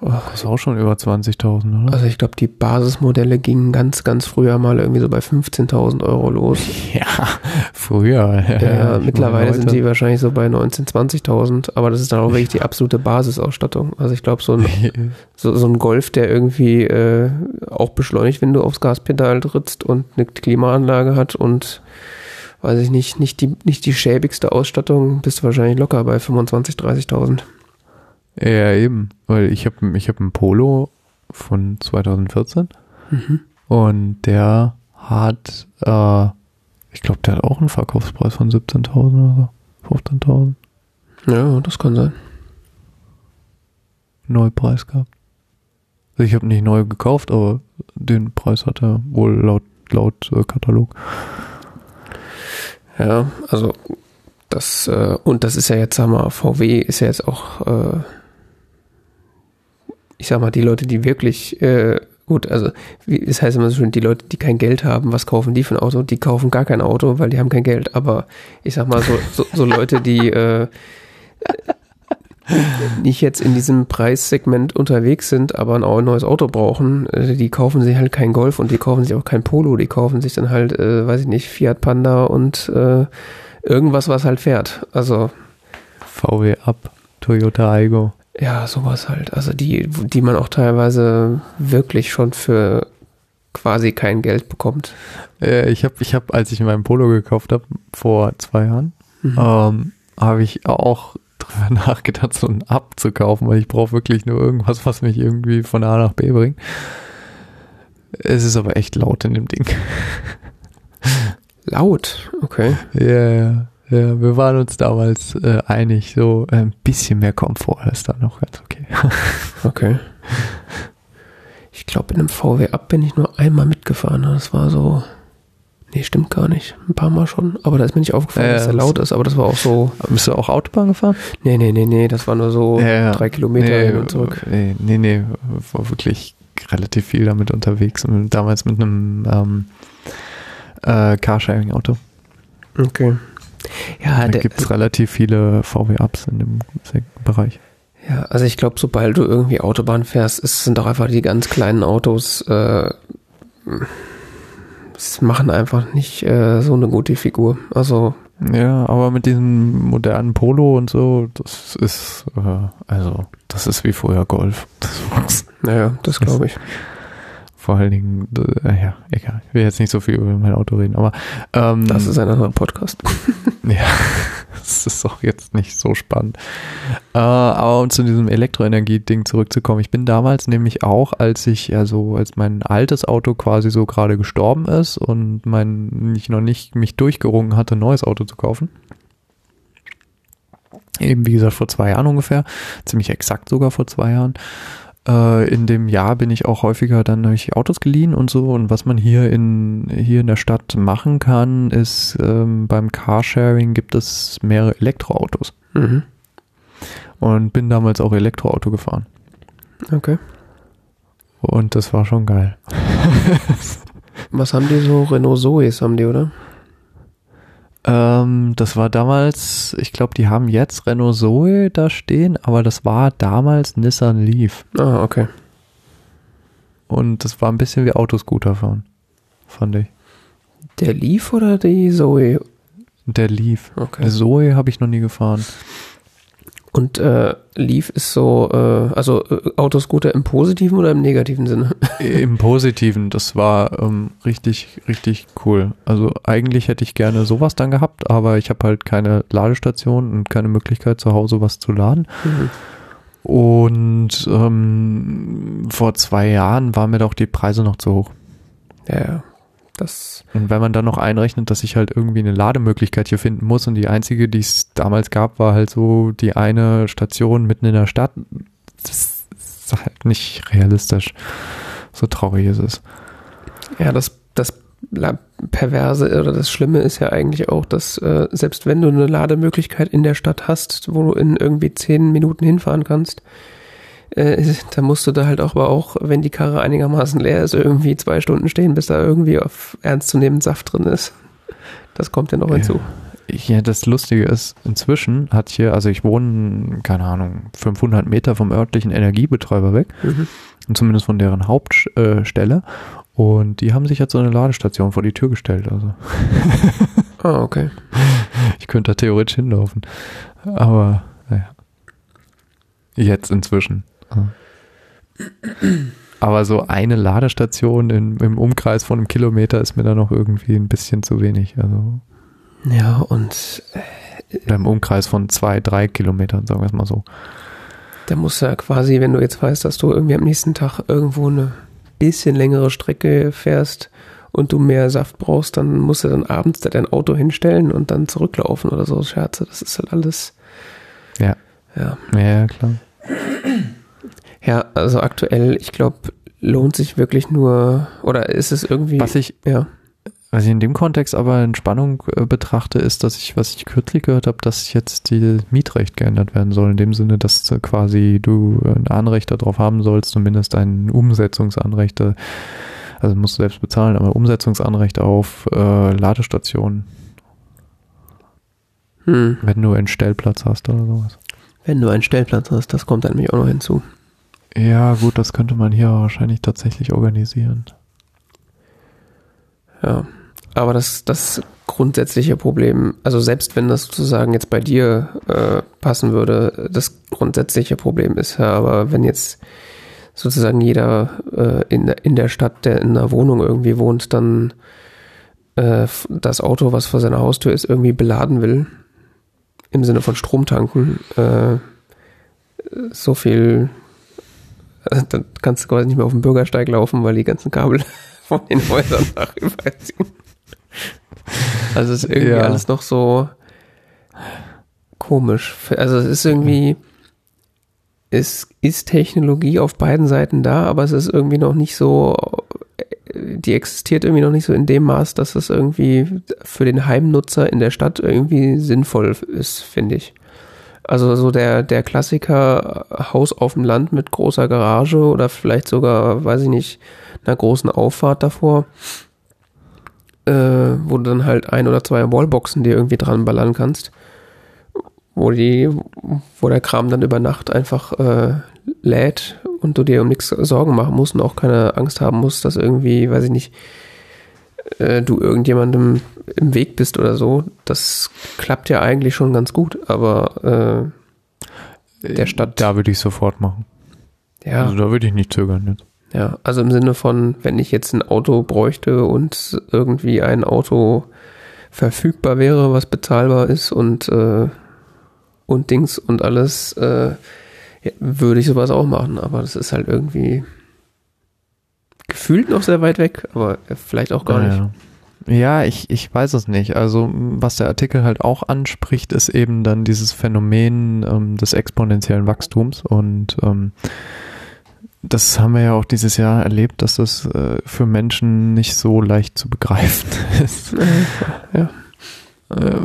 Das ist auch schon über 20.000, oder? Also ich glaube, die Basismodelle gingen ganz, ganz früher mal irgendwie so bei 15.000 Euro los. Ja, früher. Ja, ja mittlerweile sind die wahrscheinlich so bei 19.000, 20.000, aber das ist dann auch wirklich die absolute Basisausstattung. Also ich glaube, so ein, so, so ein Golf, der irgendwie äh, auch beschleunigt, wenn du aufs Gaspedal trittst und eine Klimaanlage hat und weiß ich nicht, nicht die, nicht die schäbigste Ausstattung, bist du wahrscheinlich locker bei 25.000, 30.000. Ja, eben. Weil ich habe ich hab einen Polo von 2014 mhm. und der hat, äh, ich glaube, der hat auch einen Verkaufspreis von 17.000 oder so. 15.000. Ja, das kann sein. Neupreis gehabt. Also ich habe nicht neu gekauft, aber den Preis hat er wohl laut, laut äh, Katalog. Ja, also das, äh, und das ist ja jetzt, sagen wir, VW ist ja jetzt auch äh, ich sag mal, die Leute, die wirklich, äh, gut, also, wie, das heißt immer so schön, die Leute, die kein Geld haben, was kaufen die für ein Auto? Die kaufen gar kein Auto, weil die haben kein Geld. Aber ich sag mal, so, so, so Leute, die äh, nicht jetzt in diesem Preissegment unterwegs sind, aber ein neues Auto brauchen, äh, die kaufen sich halt kein Golf und die kaufen sich auch kein Polo, die kaufen sich dann halt, äh, weiß ich nicht, Fiat Panda und äh, irgendwas, was halt fährt. Also VW ab, Toyota Aigo. Ja, sowas halt. Also die, die man auch teilweise wirklich schon für quasi kein Geld bekommt. Äh, ich habe, ich hab, als ich meinen Polo gekauft habe, vor zwei Jahren, Mhm. ähm, habe ich auch drüber nachgedacht, so ein Ab zu kaufen, weil ich brauche wirklich nur irgendwas, was mich irgendwie von A nach B bringt. Es ist aber echt laut in dem Ding. Laut, okay. Ja, ja, ja. Wir waren uns damals äh, einig, so ein bisschen mehr Komfort ist da noch ganz okay. Okay. Ich glaube, in einem VW Up bin ich nur einmal mitgefahren. Das war so. Nee, stimmt gar nicht. Ein paar Mal schon. Aber da ist mir nicht aufgefallen, Ja, dass er laut ist. Aber das war auch so. Bist du auch Autobahn gefahren? Nee, nee, nee, nee. Das war nur so ja. drei Kilometer nee, hin und zurück. Nee, nee, nee, war wirklich relativ viel damit unterwegs. Und Damals mit einem ähm, äh, Carsharing-Auto. Okay. Ja, Da gibt es relativ viele VW-Ups in dem Bereich. ja, also ich glaube, sobald du irgendwie Autobahn fährst, es sind doch einfach die ganz kleinen Autos, äh, machen einfach nicht äh, so eine gute Figur. Also, Ja, aber mit diesem modernen Polo und so, das ist, äh, also, das ist wie vorher Golf. Das, naja, das glaube ich. Vor allen Dingen, äh, ja, egal. Ich will jetzt nicht so viel über mein Auto reden, aber ähm, Das ist ein anderer Podcast. Ja, das ist auch jetzt nicht so spannend. Äh, aber um zu diesem Elektroenergie-Ding zurückzukommen, ich bin damals nämlich auch, als ich, also als mein altes Auto quasi so gerade gestorben ist und mein, ich noch nicht mich durchgerungen hatte, ein neues Auto zu kaufen. Eben wie gesagt vor zwei Jahren ungefähr, ziemlich exakt sogar vor zwei Jahren. Äh, in dem Jahr bin ich auch häufiger dann habe ich Autos geliehen und so. Und was man hier in hier in der Stadt machen kann, ist ähm, beim Carsharing gibt es mehrere Elektroautos. Mhm. Und bin damals auch Elektroauto gefahren. Okay. Und das war schon geil. Was haben die so? Renault Zoes haben die, oder? Ähm, das war damals, ich glaube, die haben jetzt Renault Zoe da stehen, aber das war damals Nissan Leaf. Ah, okay. Und das war ein bisschen wie Autoscooter fahren, fand ich. Der Leaf oder die Zoe? Der Leaf. Okay. Zoe habe ich noch nie gefahren. Und äh, Leaf ist so, äh, also äh, Autoscooter im positiven oder im negativen Sinne? Im Positiven, das war ähm, richtig, richtig cool. Also eigentlich hätte ich gerne sowas dann gehabt, aber ich habe halt keine Ladestation und keine Möglichkeit zu Hause was zu laden. Mhm. Und ähm, vor zwei Jahren waren mir doch die Preise noch zu hoch. Ja, ja. Das, Und wenn man dann noch einrechnet, dass ich halt irgendwie eine Lademöglichkeit hier finden muss und die einzige, die es damals gab, war halt so die eine Station mitten in der Stadt, das ist halt nicht realistisch. So traurig ist es. ja, das, das Perverse oder das Schlimme ist ja eigentlich auch, dass äh, selbst wenn du eine Lademöglichkeit in der Stadt hast, wo du in irgendwie zehn Minuten hinfahren kannst, äh, da musst du da halt auch, aber auch, wenn die Karre einigermaßen leer ist, irgendwie zwei Stunden stehen, bis da irgendwie auf ernstzunehmend Saft drin ist. Das kommt ja noch hinzu. Ja, das Lustige ist, inzwischen hat hier, also ich wohne, keine Ahnung, 500 Meter vom örtlichen Energiebetreiber weg, Mhm. und zumindest von deren Hauptstelle. Und die haben sich jetzt so eine Ladestation vor die Tür gestellt. Also Ah, okay. ich könnte da theoretisch hinlaufen. Aber, naja. Jetzt inzwischen. Ja. Aber so eine Ladestation in, im Umkreis von einem Kilometer ist mir dann noch irgendwie ein bisschen zu wenig. Also Ja, und oder im Umkreis von zwei, drei Kilometern, sagen wir es mal so. Da musst du ja quasi, wenn du jetzt weißt, dass du irgendwie am nächsten Tag irgendwo eine bisschen längere Strecke fährst und du mehr Saft brauchst, dann musst du dann abends da dein Auto hinstellen und dann zurücklaufen oder so. Scherze, das ist halt alles. Ja. Ja, Ja, klar. Ja also aktuell, ich glaube, lohnt sich wirklich nur, oder ist es irgendwie. Was ich, ja. was ich in dem Kontext aber in Spannung äh, betrachte, ist, dass ich, was ich kürzlich gehört habe, dass jetzt die Mietrecht geändert werden soll, in dem Sinne, dass äh, quasi du ein Anrecht darauf haben sollst, zumindest ein Umsetzungsanrecht, äh, also musst du selbst bezahlen, aber Umsetzungsanrecht auf äh, Ladestationen, Hm. wenn du einen Stellplatz hast oder sowas. Wenn du einen Stellplatz hast, das kommt dann nämlich auch noch hinzu. Ja, gut, das könnte man hier wahrscheinlich tatsächlich organisieren. Ja. Aber das, das grundsätzliche Problem, also selbst wenn das sozusagen jetzt bei dir äh, passen würde, das grundsätzliche Problem ist ja, aber wenn jetzt sozusagen jeder äh, in, in der Stadt, der in einer Wohnung irgendwie wohnt, dann äh, das Auto, was vor seiner Haustür ist, irgendwie beladen will, im Sinne von Stromtanken, äh, so viel, äh, dann kannst du quasi nicht mehr auf dem Bürgersteig laufen, weil die ganzen Kabel von den Häusern nach überziehen. Also es ist irgendwie ja. alles noch so komisch. Also es ist irgendwie, es ist Technologie auf beiden Seiten da, aber es ist irgendwie noch nicht so, die existiert irgendwie noch nicht so in dem Maß, dass es irgendwie für den Heimnutzer in der Stadt irgendwie sinnvoll ist, finde ich. Also so der, der Klassiker Haus auf dem Land mit großer Garage oder vielleicht sogar, weiß ich nicht, einer großen Auffahrt davor, äh, wo du dann halt ein oder zwei Wallboxen dir irgendwie dran ballern kannst, wo die, wo der Kram dann über Nacht einfach äh, lädt und du dir um nichts Sorgen machen musst und auch keine Angst haben musst, dass irgendwie, weiß ich nicht, äh, du irgendjemandem im Weg bist oder so. Das klappt ja eigentlich schon ganz gut, aber äh, der Stadt. Da würde ich sofort machen. Ja. Also da würde ich nicht zögern jetzt. Ja, also im Sinne von, wenn ich jetzt ein Auto bräuchte und irgendwie ein Auto verfügbar wäre, was bezahlbar ist und äh, und Dings und alles, äh, ja, würde ich sowas auch machen, aber das ist halt irgendwie gefühlt noch sehr weit weg, aber vielleicht auch gar ja, nicht. Ja, ich, ich weiß es nicht. Also, was der Artikel halt auch anspricht, ist eben dann dieses Phänomen ähm, des exponentiellen Wachstums. Und ähm, das haben wir ja auch dieses Jahr erlebt, dass das äh, für Menschen nicht so leicht zu begreifen ist. Ja. Äh,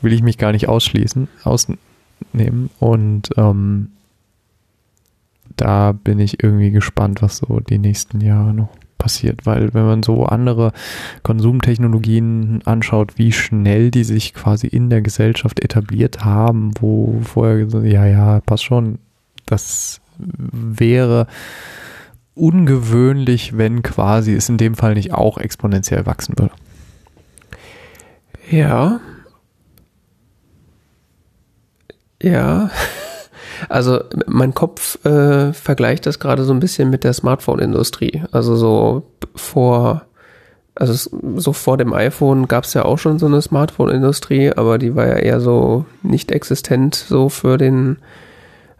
will ich mich gar nicht ausschließen, ausnehmen. Und ähm, da bin ich irgendwie gespannt, was so die nächsten Jahre noch passiert, weil wenn man so andere Konsumtechnologien anschaut, wie schnell die sich quasi in der Gesellschaft etabliert haben, wo vorher gesagt, ja, ja, passt schon, das wäre ungewöhnlich, wenn quasi es in dem Fall nicht auch exponentiell wachsen würde. Ja. Ja. Also mein Kopf äh, vergleicht das gerade so ein bisschen mit der Smartphone-Industrie. Also so vor, also so vor dem iPhone gab es ja auch schon so eine Smartphone-Industrie, aber die war ja eher so nicht existent so für den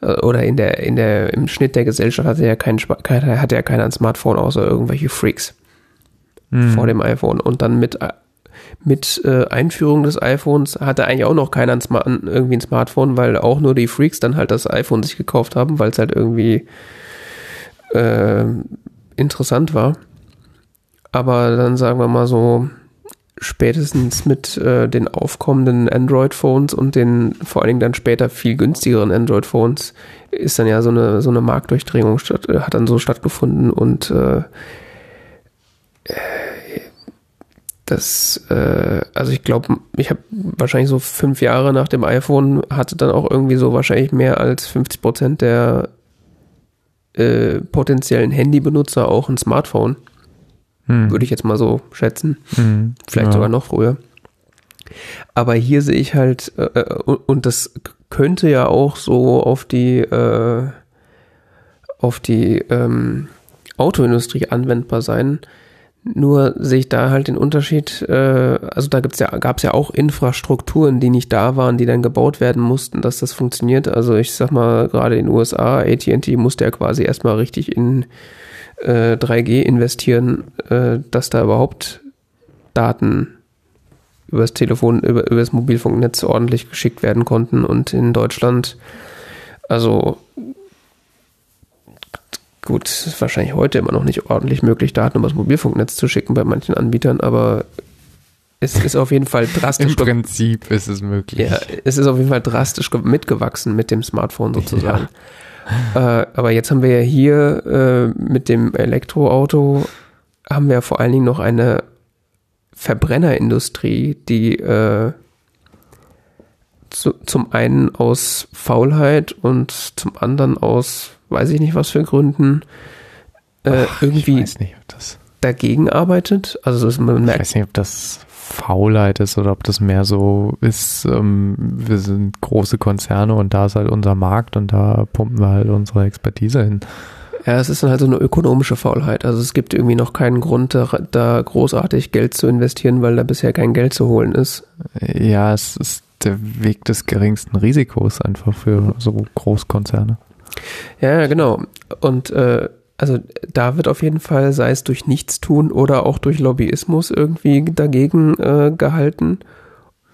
äh, oder in der in der im Schnitt der Gesellschaft hatte ja kein, hatte ja keiner ein Smartphone außer irgendwelche Freaks mhm. vor dem iPhone und dann mit mit äh, Einführung des iPhones hatte eigentlich auch noch keiner ein Smart irgendwie ein Smartphone, weil auch nur die Freaks dann halt das iPhone sich gekauft haben, weil es halt irgendwie äh, interessant war. Aber dann sagen wir mal so, spätestens mit äh, den aufkommenden Android-Phones und den vor allen Dingen dann später viel günstigeren Android-Phones ist dann ja so eine, so eine Marktdurchdringung statt, äh, hat dann so stattgefunden und äh, das, äh, also ich glaube, ich habe wahrscheinlich so fünf Jahre nach dem iPhone hatte dann auch irgendwie so wahrscheinlich mehr als 50 Prozent der äh, potenziellen Handybenutzer auch ein Smartphone. Hm. Würde ich jetzt mal so schätzen. Hm. Vielleicht ja. sogar noch früher. Aber hier sehe ich halt, äh, äh und das könnte ja auch so auf die, äh, auf die ähm, Autoindustrie anwendbar sein nur sehe ich da halt den Unterschied, äh, also da gibt's ja, gab es ja auch Infrastrukturen, die nicht da waren, die dann gebaut werden mussten, dass das funktioniert. Also ich sag mal, gerade in den USA, ATT musste ja quasi erstmal richtig in äh, 3G investieren, äh, dass da überhaupt Daten übers Telefon, über, über das Mobilfunknetz ordentlich geschickt werden konnten. Und in Deutschland, also Gut, es ist wahrscheinlich heute immer noch nicht ordentlich möglich, Daten übers Mobilfunknetz zu schicken bei manchen Anbietern, aber es ist auf jeden Fall drastisch. Im Prinzip ist es möglich. Ja, es ist auf jeden Fall drastisch mitgewachsen mit dem Smartphone sozusagen. Ja. Äh, aber jetzt haben wir ja hier äh, mit dem Elektroauto haben wir vor allen Dingen noch eine Verbrennerindustrie, die äh, zu, zum einen aus Faulheit und zum anderen aus weiß ich nicht was für Gründen, äh, Ach, irgendwie dagegen arbeitet. Also man merkt. Ich weiß nicht, ob das Faulheit ist oder ob das mehr so ist, ähm, wir sind große Konzerne und da ist halt unser Markt und da pumpen wir halt unsere Expertise hin. Ja, es ist dann halt so eine ökonomische Faulheit. Also es gibt irgendwie noch keinen Grund, da, da großartig Geld zu investieren, weil da bisher kein Geld zu holen ist. Ja, es ist der Weg des geringsten Risikos einfach für so Großkonzerne. Ja, genau. Und äh, also da wird auf jeden Fall, sei es durch Nichtstun oder auch durch Lobbyismus irgendwie dagegen äh, gehalten.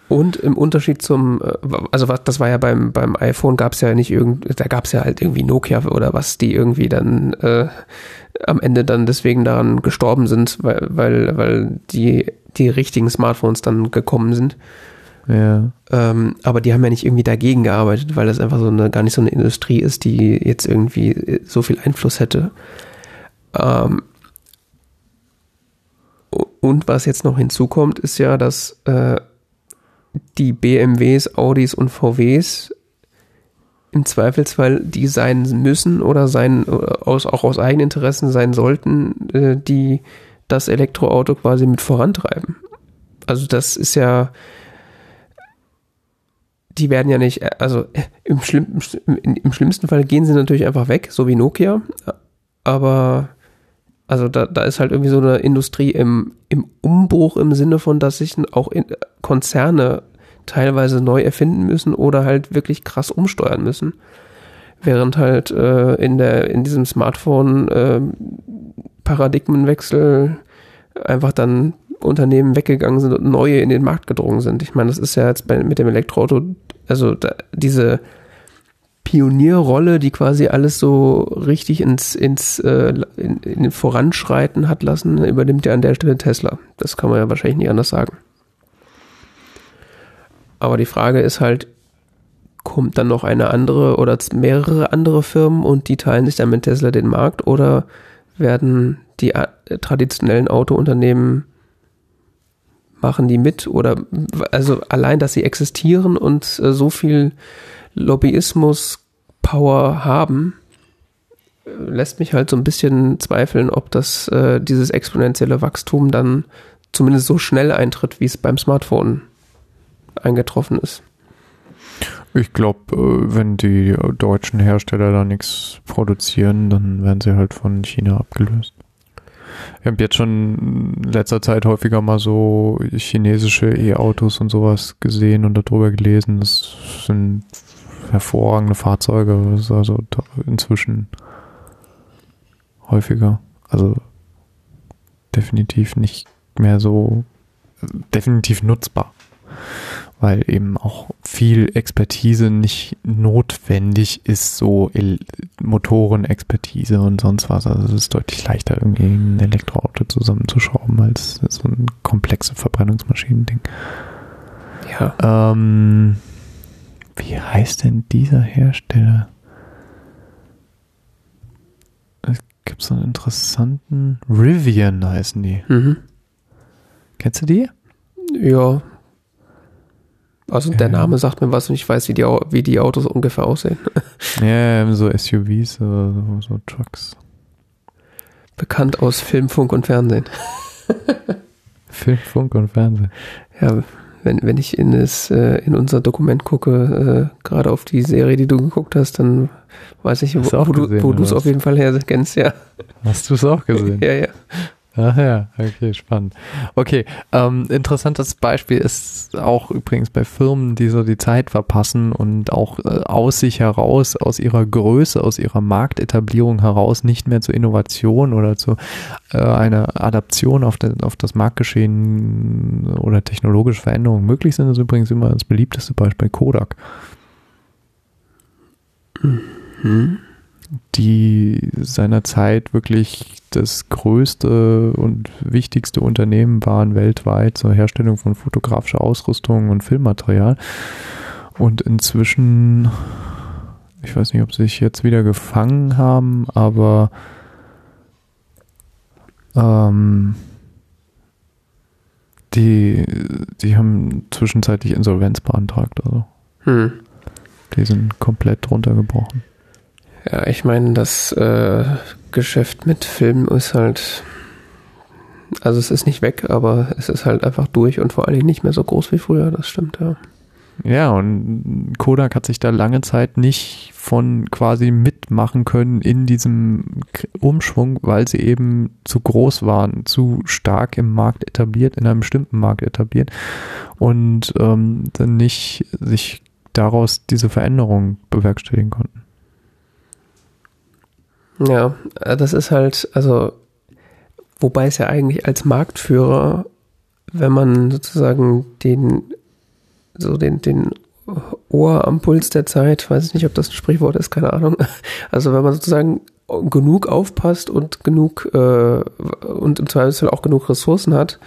Und im Unterschied zum, äh, also was, das war ja beim, beim iPhone gab es ja nicht irgend, da gab es ja halt irgendwie Nokia oder was, die irgendwie dann äh, am Ende dann deswegen daran gestorben sind, weil, weil, weil die, die richtigen Smartphones dann gekommen sind. Ja. Ähm, aber die haben ja nicht irgendwie dagegen gearbeitet, weil das einfach so eine, gar nicht so eine Industrie ist, die jetzt irgendwie so viel Einfluss hätte. Ähm, und was jetzt noch hinzukommt, ist ja, dass äh, die BMWs, Audis und VWs im Zweifelsfall die sein müssen oder sein, aus, auch aus eigenen Interessen sein sollten, äh, die das Elektroauto quasi mit vorantreiben. Also das ist ja, die werden ja nicht, also im, schlimm, im, im schlimmsten Fall gehen sie natürlich einfach weg, so wie Nokia, aber also da, da ist halt irgendwie so eine Industrie im, im Umbruch im Sinne von, dass sich auch Konzerne teilweise neu erfinden müssen oder halt wirklich krass umsteuern müssen. Während halt äh, in der in diesem Smartphone äh, Paradigmenwechsel einfach dann Unternehmen weggegangen sind und neue in den Markt gedrungen sind. Ich meine, das ist ja jetzt bei, mit dem Elektroauto, also da, diese Pionierrolle, die quasi alles so richtig ins, ins äh, in, in Voranschreiten hat lassen, übernimmt ja an der Stelle Tesla. Das kann man ja wahrscheinlich nicht anders sagen. Aber die Frage ist halt, kommt dann noch eine andere oder mehrere andere Firmen und die teilen sich dann mit Tesla den Markt oder werden die äh, traditionellen Autounternehmen machen die mit oder also allein, dass sie existieren und äh, so viel Lobbyismus Power haben, äh, lässt mich halt so ein bisschen zweifeln, ob das äh, dieses exponentielle Wachstum dann zumindest so schnell eintritt, wie es beim Smartphone eingetroffen ist. Ich glaube, äh, wenn die deutschen Hersteller da nichts produzieren, dann werden sie halt von China abgelöst. Ich habe jetzt schon in letzter Zeit häufiger mal so chinesische E-Autos und sowas gesehen und darüber gelesen. Das sind hervorragende Fahrzeuge. Das ist also inzwischen häufiger. Also definitiv nicht mehr so definitiv nutzbar weil eben auch viel Expertise nicht notwendig ist, so Motorenexpertise und sonst was. Also es ist deutlich leichter, irgendwie ein Elektroauto zusammenzuschrauben, als so ein komplexe Verbrennungsmaschinen-Ding. Ja. Ähm, wie heißt denn dieser Hersteller? Es gibt so einen interessanten Rivian heißen die. Mhm. Kennst du die? Ja, also der Name sagt mir was und ich weiß, wie die, wie die Autos ungefähr aussehen. Ja, so SUVs oder so, so Trucks. Bekannt aus Film, Funk und Fernsehen. Film, Funk und Fernsehen. Ja, wenn, wenn ich in, das, äh, in unser Dokument gucke, äh, gerade auf die Serie, die du geguckt hast, dann weiß ich, wo, wo du es auf jeden Fall her kennst, ja. Hast du es auch gesehen? ja, ja. Ach ja, okay, spannend. Okay, ähm, interessantes Beispiel ist auch übrigens bei Firmen, die so die Zeit verpassen und auch äh, aus sich heraus, aus ihrer Größe, aus ihrer Marktetablierung heraus nicht mehr zur Innovation oder zu äh, einer Adaption auf, de, auf das Marktgeschehen oder technologische Veränderungen möglich sind, ist übrigens immer das beliebteste Beispiel Kodak. Mhm die seinerzeit wirklich das größte und wichtigste Unternehmen waren weltweit zur Herstellung von fotografischer Ausrüstung und Filmmaterial. Und inzwischen, ich weiß nicht, ob sie sich jetzt wieder gefangen haben, aber ähm, die, die haben zwischenzeitlich Insolvenz beantragt. Also. Hm. Die sind komplett runtergebrochen. Ja, ich meine, das äh, Geschäft mit Filmen ist halt Also es ist nicht weg, aber es ist halt einfach durch und vor allen Dingen nicht mehr so groß wie früher, das stimmt, ja. Ja, und Kodak hat sich da lange Zeit nicht von quasi mitmachen können in diesem Umschwung, weil sie eben zu groß waren, zu stark im Markt etabliert, in einem bestimmten Markt etabliert und ähm, dann nicht sich daraus diese Veränderung bewerkstelligen konnten. Ja, äh, das ist halt, also, wobei es ja eigentlich als Marktführer, wenn man sozusagen den so den, den Ohr am Puls der Zeit, weiß ich nicht, ob das ein Sprichwort ist, keine Ahnung. Also wenn man sozusagen genug aufpasst und genug äh, und im Zweifelsfall auch genug Ressourcen hat,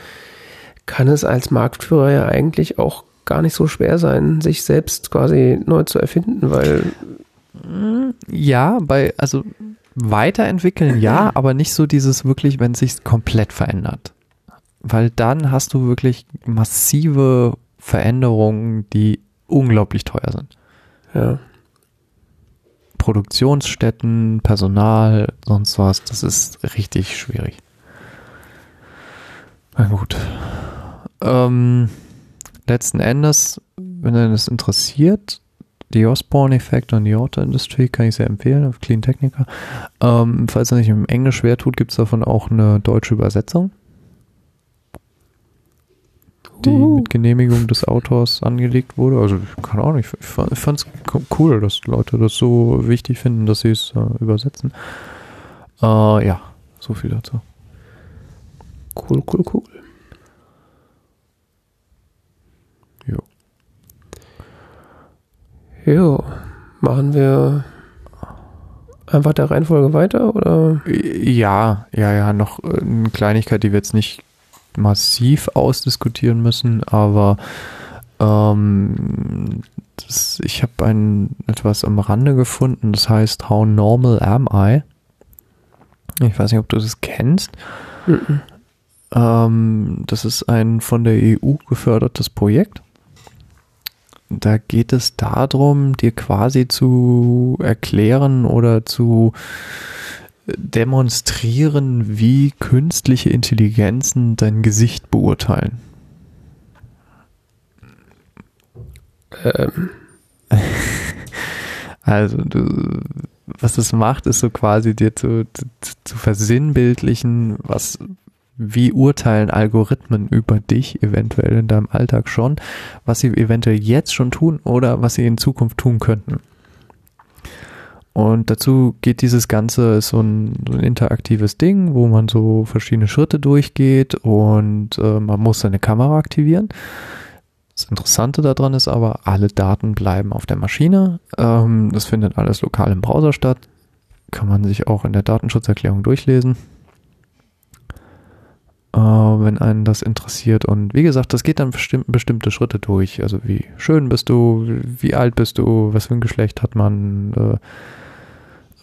kann es als Marktführer ja eigentlich auch gar nicht so schwer sein, sich selbst quasi neu zu erfinden, weil ja, bei also weiterentwickeln ja, aber nicht so dieses wirklich, wenn es sich komplett verändert. Weil dann hast du wirklich massive Veränderungen, die unglaublich teuer sind. Ja. Produktionsstätten, Personal, sonst was, das ist richtig schwierig. Na gut. Ähm, letzten Endes, wenn ihr das interessiert, die Osborne-Effekt und die Auto-Industrie kann ich sehr empfehlen auf Clean Technica. Ähm, falls er nicht im Englisch schwer tut, gibt es davon auch eine deutsche Übersetzung die mit Genehmigung des Autors angelegt wurde. Also, keine Ahnung, ich, ich fand es cool, dass Leute das so wichtig finden, dass sie es äh, übersetzen. Äh, ja, so viel dazu. Cool, cool, cool. Jo, machen wir einfach der Reihenfolge weiter oder? Ja, ja, ja, noch eine Kleinigkeit, die wir jetzt nicht massiv ausdiskutieren müssen, aber ähm, das, ich habe ein etwas am Rande gefunden, das heißt How Normal Am I? Ich weiß nicht, ob du das kennst. Mhm. Ähm, das ist ein von der EU gefördertes Projekt. Da geht es darum, dir quasi zu erklären oder zu demonstrieren, wie künstliche Intelligenzen dein Gesicht beurteilen. Ähm. Also, du, was das macht, ist so quasi dir zu, zu, zu versinnbildlichen, was, wie urteilen Algorithmen über dich eventuell in deinem Alltag schon, was sie eventuell jetzt schon tun oder was sie in Zukunft tun könnten. Und dazu geht dieses Ganze so ein, so ein interaktives Ding, wo man so verschiedene Schritte durchgeht und äh, man muss seine Kamera aktivieren. Das Interessante daran ist aber, alle Daten bleiben auf der Maschine. Ähm, das findet alles lokal im Browser statt. Kann man sich auch in der Datenschutzerklärung durchlesen, äh, wenn einen das interessiert. Und wie gesagt, das geht dann bestimm bestimmte Schritte durch. Also wie schön bist du, wie alt bist du, was für ein Geschlecht hat man, äh,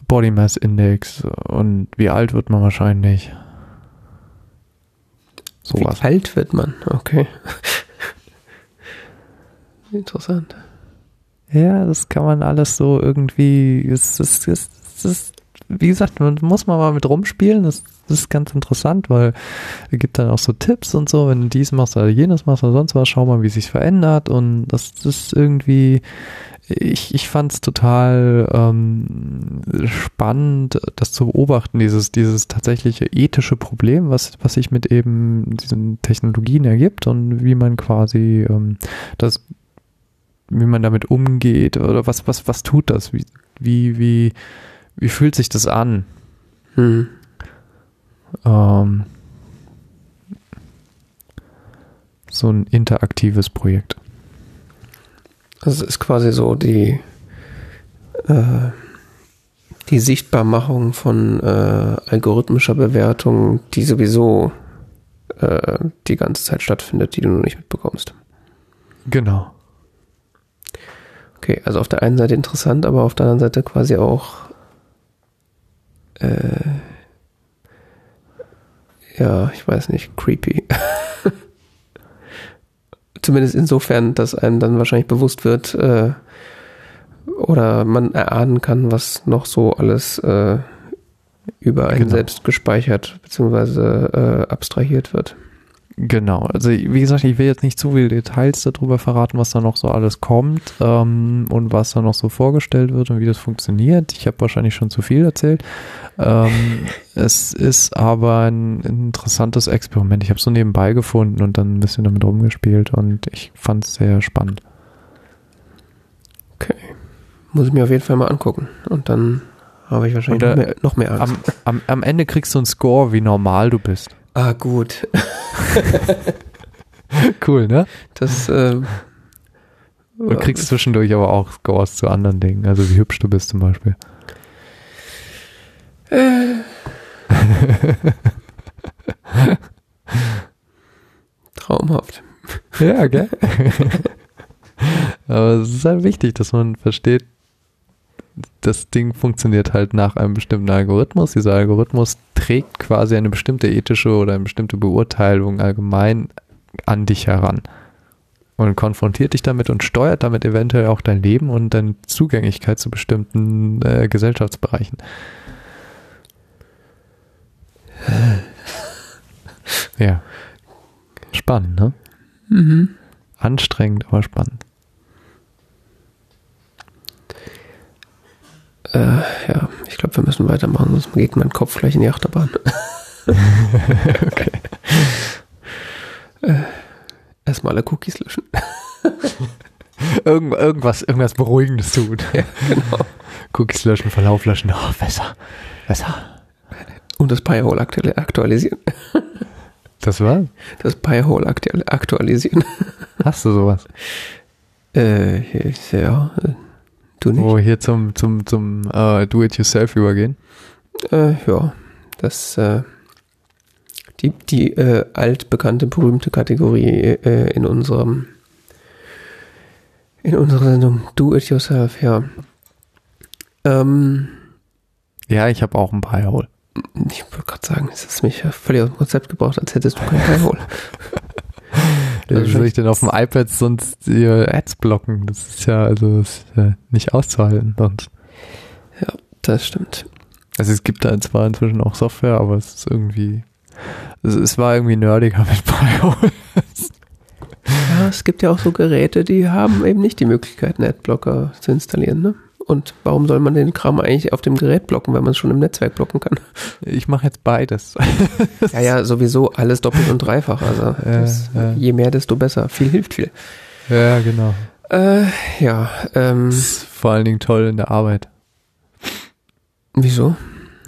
Body Mass Index und wie alt wird man wahrscheinlich? Sowas. Wie alt wird man? Okay. Interessant. Ja, das kann man alles so irgendwie. Es ist, es wie gesagt, man muss man mal mit rumspielen. Das, das, ist ganz interessant, weil es gibt dann auch so Tipps und so, wenn du dies machst oder jenes machst oder sonst was, schau mal, wie sich verändert. Und das, das ist irgendwie ich, ich fand es total ähm, spannend, das zu beobachten, dieses, dieses tatsächliche ethische Problem, was, was sich mit eben diesen Technologien ergibt und wie man quasi ähm, das, wie man damit umgeht oder was, was, was tut das? Wie, wie, wie, wie fühlt sich das an? Hm. Ähm, so ein interaktives Projekt. Also es ist quasi so die, äh, die Sichtbarmachung von äh, algorithmischer Bewertung, die sowieso äh, die ganze Zeit stattfindet, die du nur nicht mitbekommst. Genau. Okay, also auf der einen Seite interessant, aber auf der anderen Seite quasi auch äh, ja, ich weiß nicht, creepy. Zumindest insofern, dass einem dann wahrscheinlich bewusst wird äh, oder man erahnen kann, was noch so alles äh, über einen Genau. selbst gespeichert bzw. Äh, abstrahiert wird. Genau, also wie gesagt, ich will jetzt nicht zu viele Details darüber verraten, was da noch so alles kommt ähm, und was da noch so vorgestellt wird und wie das funktioniert. Ich habe wahrscheinlich schon zu viel erzählt. Ähm, es ist aber ein interessantes Experiment. Ich habe es so nebenbei gefunden und dann ein bisschen damit rumgespielt und ich fand es sehr spannend. Okay. Muss ich mir auf jeden Fall mal angucken. Und dann habe ich wahrscheinlich Oder noch mehr, noch mehr Angst. Am, am, am Ende kriegst du einen Score, wie normal du bist. Ah, gut. Cool, ne? Das äh, Und kriegst zwischendurch aber auch Scores zu anderen Dingen, also wie hübsch du bist zum Beispiel. traumhaft. Ja, gell? Aber es ist halt wichtig, dass man versteht, das Ding funktioniert halt nach einem bestimmten Algorithmus. Dieser Algorithmus trägt quasi eine bestimmte ethische oder eine bestimmte Beurteilung allgemein an dich heran und konfrontiert dich damit und steuert damit eventuell auch dein Leben und deine Zugänglichkeit zu bestimmten äh, Gesellschaftsbereichen. Ja. Spannend, ne? Mhm. Anstrengend, aber spannend. Äh, ja, ich glaube, wir müssen weitermachen, sonst geht mein Kopf gleich in die Achterbahn. okay. Äh, erstmal alle Cookies löschen. Irgend, irgendwas, irgendwas Beruhigendes tun. Ja, genau. Cookies löschen, Verlauf löschen. Oh, besser. Besser. Und das Pi-Hole aktu aktualisieren. Das war? Das Pi-Hole aktu aktualisieren. Hast du sowas? Äh, ja, du nicht? Wo wir hier zum, zum, zum äh, Do-it-yourself übergehen? Äh, ja, das, äh, die, die äh, altbekannte, berühmte Kategorie äh, in unserem, in unserer Sendung Do It Yourself, ja. Ähm, Ja, ich habe auch ein Pi-Hole. ich wollte gerade sagen, es ist mich völlig aus dem Konzept gebracht, als hättest du kein Pi-Hole. Ist soll ich denn auf dem iPad sonst die Ads blocken? Das ist ja also das ist ja nicht auszuhalten sonst. Das stimmt. Also es gibt da zwar inzwischen auch Software, aber es ist irgendwie. Also es war irgendwie nerdiger mit Pi-Hole. Ja, es gibt ja auch so Geräte, die haben eben nicht die Möglichkeit, einen Adblocker zu installieren, ne? Und warum soll man den Kram eigentlich auf dem Gerät blocken, wenn man es schon im Netzwerk blocken kann? Ich mache jetzt beides. Ja, ja, sowieso alles doppelt und dreifach. Also das, ja. je mehr, desto besser. Viel hilft viel. ja, genau. Äh, ja, ähm, Das ist vor allen Dingen toll in der Arbeit. wieso?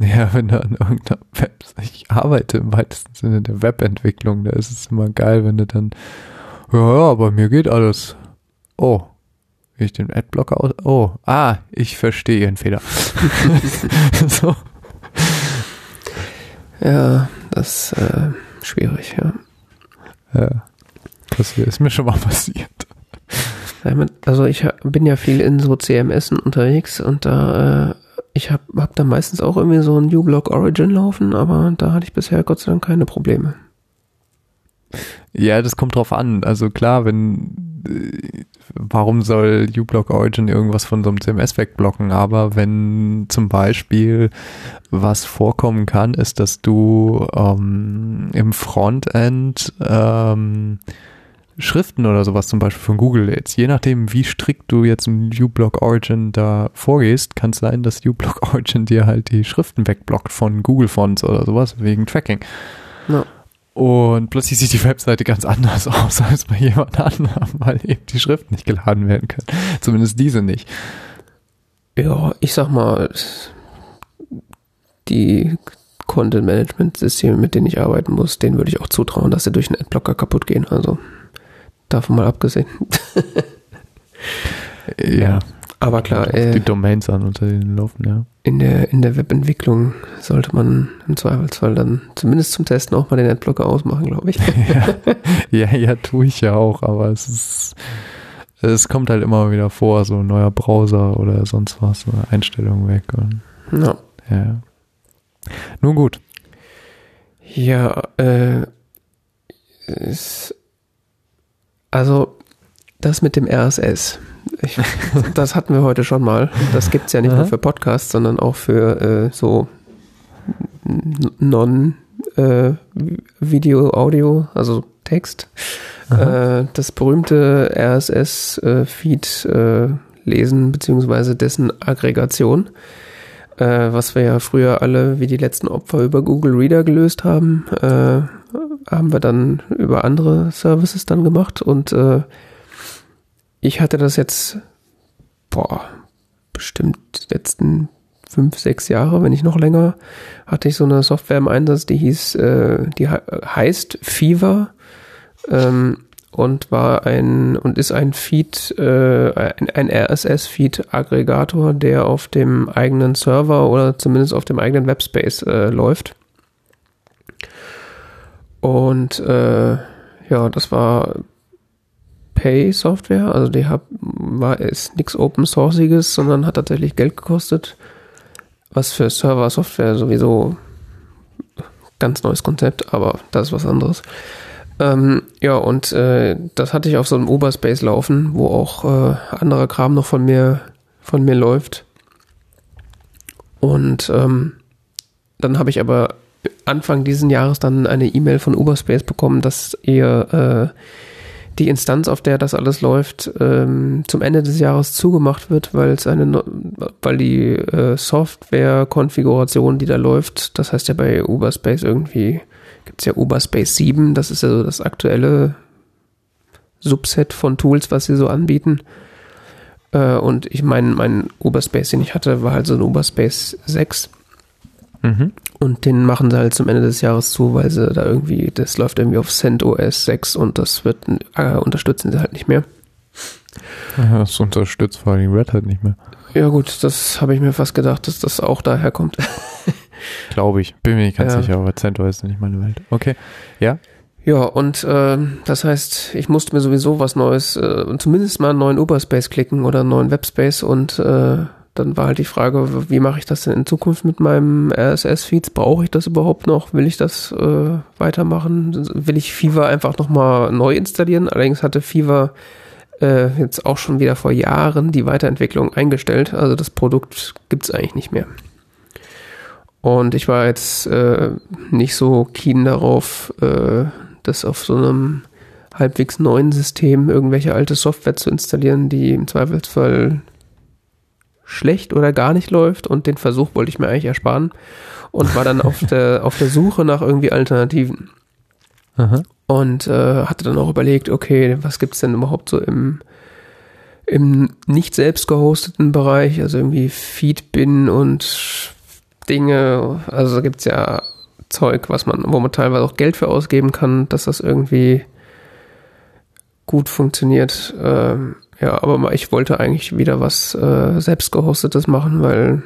Ja, wenn du an irgendeiner Web, ich arbeite im weitesten Sinne der Webentwicklung, da ist es immer geil, wenn du dann, ja, ja, bei mir geht alles. Oh, ich den Adblocker aus, oh, ah, ich verstehe Ihren Fehler. so. Ja, das äh, schwierig, ja. Ja, das ist mir schon mal passiert. Also ich bin ja viel in so CMS unterwegs und da, äh, ich habe hab da meistens auch irgendwie so ein uBlock Origin laufen, aber da hatte ich bisher Gott sei Dank keine Probleme. Ja, das kommt drauf an. Also klar, wenn warum soll uBlock Origin irgendwas von so einem CMS wegblocken? Aber wenn zum Beispiel was vorkommen kann, ist, dass du ähm, im Frontend ähm, Schriften oder sowas zum Beispiel von Google lädst. Je nachdem, wie strikt du jetzt im uBlock Origin da vorgehst, kann es sein, dass uBlock Origin dir halt die Schriften wegblockt von Google Fonts oder sowas wegen Tracking. Ja. Und plötzlich sieht die Webseite ganz anders aus als bei jemand anderem, weil eben die Schriften nicht geladen werden können. Zumindest diese nicht. Ja, ich sag mal, die Content-Management-Systeme, mit denen ich arbeiten muss, denen würde ich auch zutrauen, dass sie durch einen Adblocker kaputt gehen. Also davon mal abgesehen. Ja. Aber klar, äh, die Domains an, unter denen laufen, ja. in der, in der Webentwicklung sollte man im Zweifelsfall dann zumindest zum Testen auch mal den Adblocker ausmachen, glaube ich. ja. ja, ja, tue ich ja auch, aber es ist, es kommt halt immer wieder vor, so ein neuer Browser oder sonst was, oder Einstellungen weg und, Ja, ja. Nun gut. ja äh, es, also das mit dem RSS, ich, das hatten wir heute schon mal. Das gibt's ja nicht nur für Podcasts, sondern auch für äh, so Non-Video, Audio, also Text. Äh, das berühmte RSS-Feed äh, lesen, beziehungsweise dessen Aggregation, äh, was wir ja früher alle wie die letzten Opfer über Google Reader gelöst haben, äh, haben wir dann über andere Services dann gemacht und äh, ich hatte das jetzt, boah, bestimmt letzten fünf, sechs Jahre, wenn nicht noch länger, hatte ich so eine Software im Einsatz, die hieß, äh, die heißt Fever ähm, und war ein und ist ein Feed, äh, ein, ein RSS-Feed-Aggregator, der auf dem eigenen Server oder zumindest auf dem eigenen Webspace äh, läuft. Und äh, ja, das war Pay-Software, also die hab, war ist nichts Open Sourceiges, sondern hat tatsächlich Geld gekostet, was für Server-Software sowieso ganz neues Konzept, aber das ist was anderes. Ähm, ja, und äh, das hatte ich auf so einem Oberspace laufen, wo auch äh, anderer Kram noch von mir, von mir läuft. Und ähm, dann habe ich aber Anfang diesen Jahres dann eine E-Mail von Uberspace bekommen, dass ihr äh, die Instanz, auf der das alles läuft, ähm, zum Ende des Jahres zugemacht wird, weil es eine, weil die äh, Software-Konfiguration, die da läuft, das heißt ja bei Uberspace irgendwie gibt es ja Uberspace 7, das ist ja so das aktuelle Subset von Tools, was sie so anbieten. Äh, und ich meine, mein Uberspace, den ich hatte, war halt so ein Uberspace 6. Mhm. Und den machen sie halt zum Ende des Jahres zu, weil sie da irgendwie, das läuft irgendwie auf CentOS 6 und das wird äh, unterstützen sie halt nicht mehr. Ja, das unterstützt vor allem Red Hat nicht mehr. Ja gut, das habe ich mir fast gedacht, dass das auch daher kommt. Glaube ich. Bin mir nicht ganz ja. sicher, aber CentOS ist nicht meine Welt. Okay. Ja. Ja, und äh, das heißt, ich musste mir sowieso was Neues, äh, zumindest mal einen neuen Uberspace klicken oder einen neuen Webspace und äh, dann war halt die Frage, wie mache ich das denn in Zukunft mit meinem RSS-Feeds? Brauche ich das überhaupt noch? Will ich das äh, weitermachen? Will ich Fever einfach nochmal neu installieren? Allerdings hatte Fever äh, jetzt auch schon wieder vor Jahren die Weiterentwicklung eingestellt. Also das Produkt gibt es eigentlich nicht mehr. Und ich war jetzt äh, nicht so keen darauf, äh, das auf so einem halbwegs neuen System irgendwelche alte Software zu installieren, die im Zweifelsfall schlecht oder gar nicht läuft. Und den Versuch wollte ich mir eigentlich ersparen und war dann auf der, auf der Suche nach irgendwie Alternativen. Aha. Und äh, hatte dann auch überlegt, okay, was gibt's denn überhaupt so im, im nicht selbst gehosteten Bereich, also irgendwie Feedbin und Dinge, also gibt es ja Zeug, was man, wo man teilweise auch Geld für ausgeben kann, dass das irgendwie gut funktioniert. Ähm, ja, aber ich wollte eigentlich wieder was äh, selbst gehostetes machen, weil,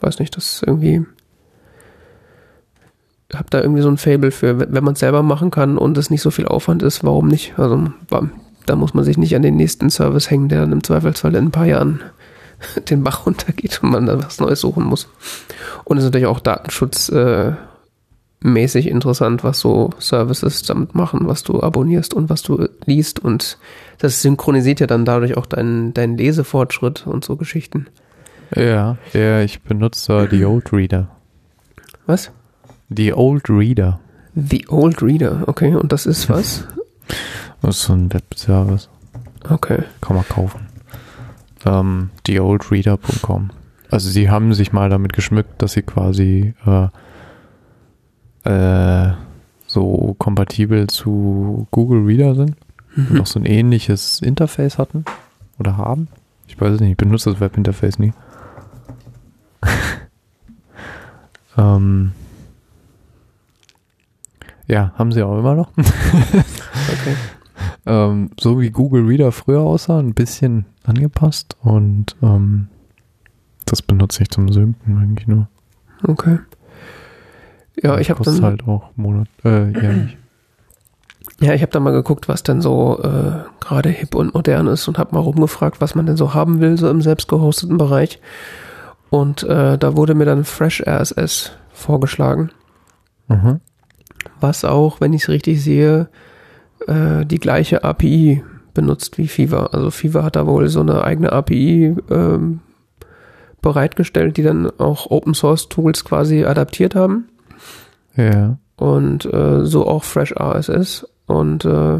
weiß nicht, das irgendwie habe da irgendwie so ein Fable für, wenn man es selber machen kann und es nicht so viel Aufwand ist, warum nicht? Also da muss man sich nicht an den nächsten Service hängen, der dann im Zweifelsfall in ein paar Jahren den Bach runtergeht und man da was Neues suchen muss. Und es ist natürlich auch datenschutzmäßig äh, interessant, was so Services damit machen, was du abonnierst und was du liest. Und das synchronisiert ja dann dadurch auch deinen dein Lesefortschritt und so Geschichten. Ja, ja, ich benutze die Old Reader. Was? Die Old Reader. The Old Reader, okay. Und das ist was? Das ist so ein Webservice. Okay. Kann man kaufen ähm, theoldreader.com. Also sie haben sich mal damit geschmückt, dass sie quasi äh, äh, so kompatibel zu Google Reader sind mhm. noch so ein ähnliches Interface hatten oder haben. Ich weiß es nicht, ich benutze das Webinterface nie. ähm, ja, haben sie auch immer noch. okay ähm, so wie Google Reader früher aussah, ein bisschen angepasst und ähm, das benutze ich zum Synken eigentlich nur. Okay. Ja, ich habe dann halt auch Monat, äh, jährlich. Ja, ich habe da mal geguckt, was denn so äh, gerade hip und modern ist und habe mal rumgefragt, was man denn so haben will, so im selbst gehosteten Bereich. Und äh, da wurde mir dann Fresh RSS vorgeschlagen. Mhm. Was auch, wenn ich es richtig sehe, äh, die gleiche API benutzt wie Fever. Also Fever hat da wohl so eine eigene API ähm, bereitgestellt, die dann auch Open Source Tools quasi adaptiert haben. Ja. Und äh, so auch Fresh RSS. Und äh,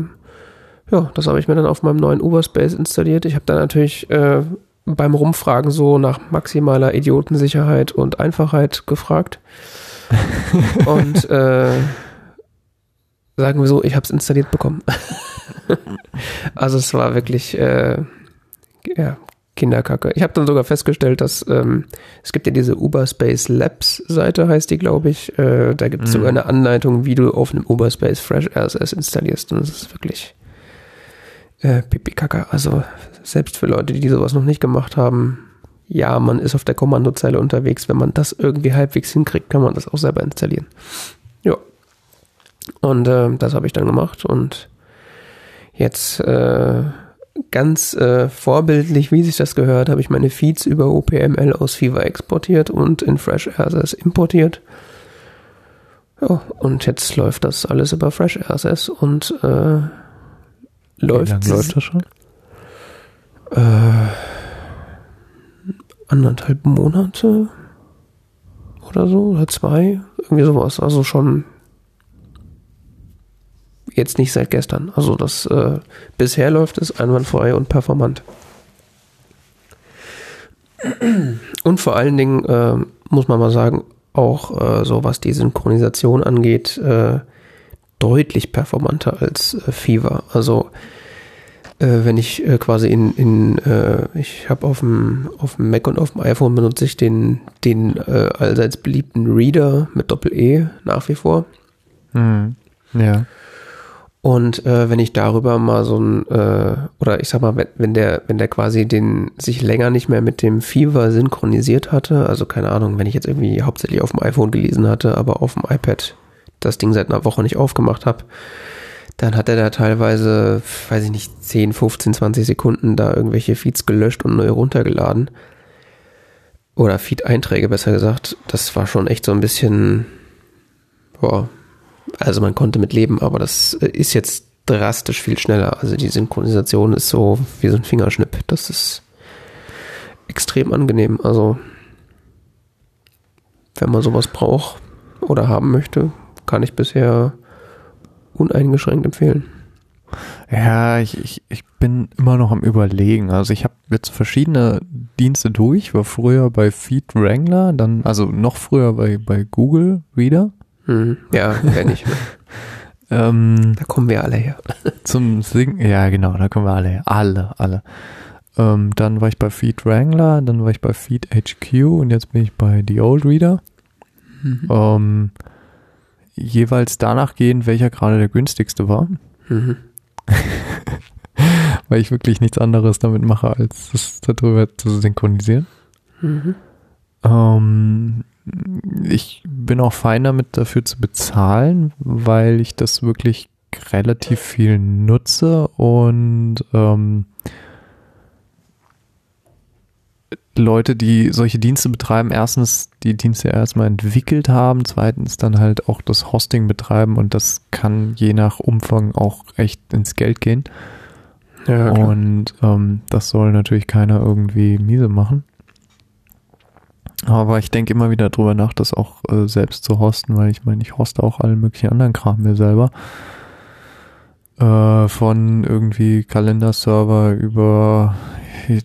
ja, das habe ich mir dann auf meinem neuen Uberspace installiert. Ich habe dann natürlich äh, beim Rumfragen so nach maximaler Idiotensicherheit und Einfachheit gefragt. und äh, sagen wir so, ich habe es installiert bekommen. also es war wirklich äh, ja, Kinderkacke. Ich habe dann sogar festgestellt, dass ähm, es gibt ja diese Uberspace Labs Seite, heißt die, glaube ich. Äh, da gibt es mhm. sogar eine Anleitung, wie du auf einem Uberspace Fresh RSS installierst. Und das ist wirklich äh, pipi kacke. Also selbst für Leute, die sowas noch nicht gemacht haben, ja, man ist auf der Kommandozeile unterwegs. Wenn man das irgendwie halbwegs hinkriegt, kann man das auch selber installieren. Ja. Und äh, das habe ich dann gemacht und jetzt äh, ganz äh, vorbildlich, wie sich das gehört, habe ich meine Feeds über OPML aus Fever exportiert und in Fresh RSS importiert. Ja, und jetzt läuft das alles über Fresh RSS und äh, läuft. Wie lange läuft das schon? Äh, anderthalb Monate oder so, oder zwei, irgendwie sowas. Also schon jetzt nicht seit gestern. Also das äh, bisher läuft es einwandfrei und performant. Und vor allen Dingen äh, muss man mal sagen, auch äh, so was die Synchronisation angeht, äh, deutlich performanter als äh, Fever. Also äh, wenn ich quasi in, in ich habe auf dem auf dem Mac und auf dem iPhone benutze ich den den allseits beliebten Reader mit Doppel E nach wie vor. Hm. Ja. Und äh, wenn ich darüber mal so ein, äh, oder ich sag mal, wenn, wenn der, wenn der quasi den sich länger nicht mehr mit dem Fever synchronisiert hatte, also keine Ahnung, wenn ich jetzt irgendwie hauptsächlich auf dem iPhone gelesen hatte, aber auf dem iPad das Ding seit einer Woche nicht aufgemacht habe, dann hat er da teilweise, weiß ich nicht, 10, 15, 20 Sekunden da irgendwelche Feeds gelöscht und neu runtergeladen. Oder Feed-Einträge besser gesagt. Das war schon echt so ein bisschen, boah, also man konnte mit leben, aber das ist jetzt drastisch viel schneller. Also die Synchronisation ist so wie so ein Fingerschnipp. Das ist extrem angenehm. Also wenn man sowas braucht oder haben möchte, kann ich bisher uneingeschränkt empfehlen. Ja, ich, ich, ich bin immer noch am überlegen. Also ich habe jetzt verschiedene Dienste durch, war früher bei Feed Wrangler, dann, also noch früher bei, bei Google Reader. Hm, ja, kenne ich. ähm, da kommen wir alle her. zum Singen, ja genau, da kommen wir alle her. Alle, alle. Ähm, dann war ich bei Feed Wrangler, dann war ich bei Feed HQ und jetzt bin ich bei The Old Reader. Mhm. Ähm, jeweils danach gehen, welcher gerade der günstigste war. Mhm. Weil ich wirklich nichts anderes damit mache, als das darüber zu synchronisieren. Mhm. Ähm, ich bin auch fein damit, dafür zu bezahlen, weil ich das wirklich relativ viel nutze und ähm, Leute, die solche Dienste betreiben, erstens die Dienste erstmal entwickelt haben, zweitens dann halt auch das Hosting betreiben und das kann je nach Umfang auch echt ins Geld gehen. Ja, und ähm, das soll natürlich keiner irgendwie miese machen. Aber ich denke immer wieder drüber nach, das auch äh, selbst zu hosten, weil ich meine, ich hoste auch allen möglichen anderen Kram mir selber. Äh, von irgendwie Kalenderserver über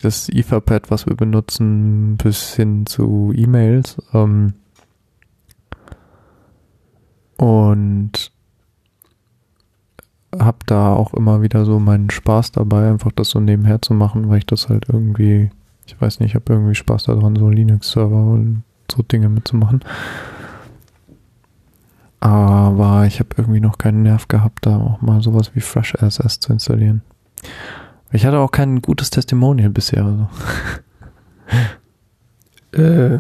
das Etherpad, was wir benutzen, bis hin zu E-Mails. Ähm, und hab da auch immer wieder so meinen Spaß dabei, einfach das so nebenher zu machen, weil ich das halt irgendwie ich weiß nicht, ich habe irgendwie Spaß daran, so Linux-Server und so Dinge mitzumachen. Aber ich habe irgendwie noch keinen Nerv gehabt, da auch mal sowas wie Fresh RSS zu installieren. Ich hatte auch kein gutes Testimonial bisher. Also. äh,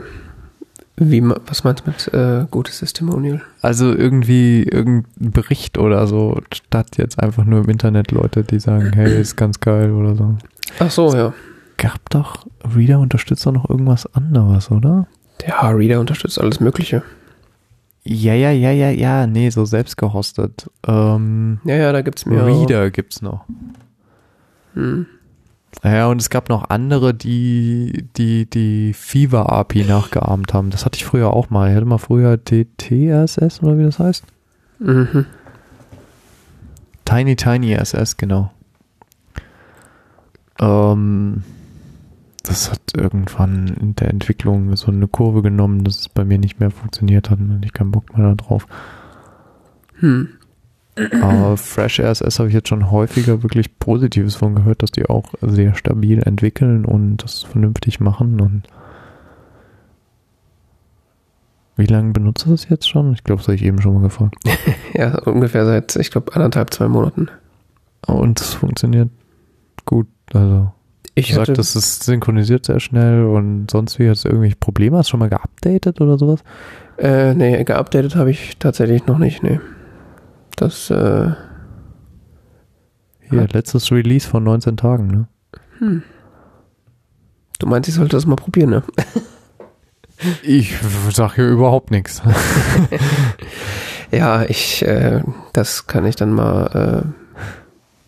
wie, was meinst du mit äh, gutes Testimonial? Also irgendwie irgendein Bericht oder so, statt jetzt einfach nur im Internet Leute, die sagen, hey, ist ganz geil oder so. Ach so, ja gab doch, Reader unterstützt doch noch irgendwas anderes, oder? Ja, Reader unterstützt alles Mögliche. Ja, ja, ja, ja, ja, nee, so selbst gehostet. Ähm, ja, ja, da gibt's mehr. Reader gibt's noch. Hm. Ja, und es gab noch andere, die die, die Fever API nachgeahmt haben. Das hatte ich früher auch mal. Ich hatte mal früher TTRSS oder wie das heißt. Mhm. Tiny Tiny SS, genau. Ähm, das hat irgendwann in der Entwicklung so eine Kurve genommen, dass es bei mir nicht mehr funktioniert hat und ich keinen Bock mehr darauf. Hm. Aber Fresh RSS habe ich jetzt schon häufiger wirklich Positives von gehört, dass die auch sehr stabil entwickeln und das vernünftig machen. Und wie lange benutzt du das jetzt schon? Ich glaube, das habe ich eben schon mal gefragt. Ja, ungefähr seit, ich glaube, anderthalb, zwei Monaten. Und es funktioniert gut. Also Ich sagst, das ist synchronisiert sehr schnell und sonst wie hast du irgendwelche Probleme? Hast du schon mal geupdatet oder sowas? äh, nee, geupdatet habe ich tatsächlich noch nicht, nee. Das, äh, Hier, Hat- letztes Release von 19 Tagen, ne? hm. Du meinst, ich sollte das mal probieren, ne? Ich sag hier überhaupt nichts. Ja, ich, äh, das kann ich dann mal,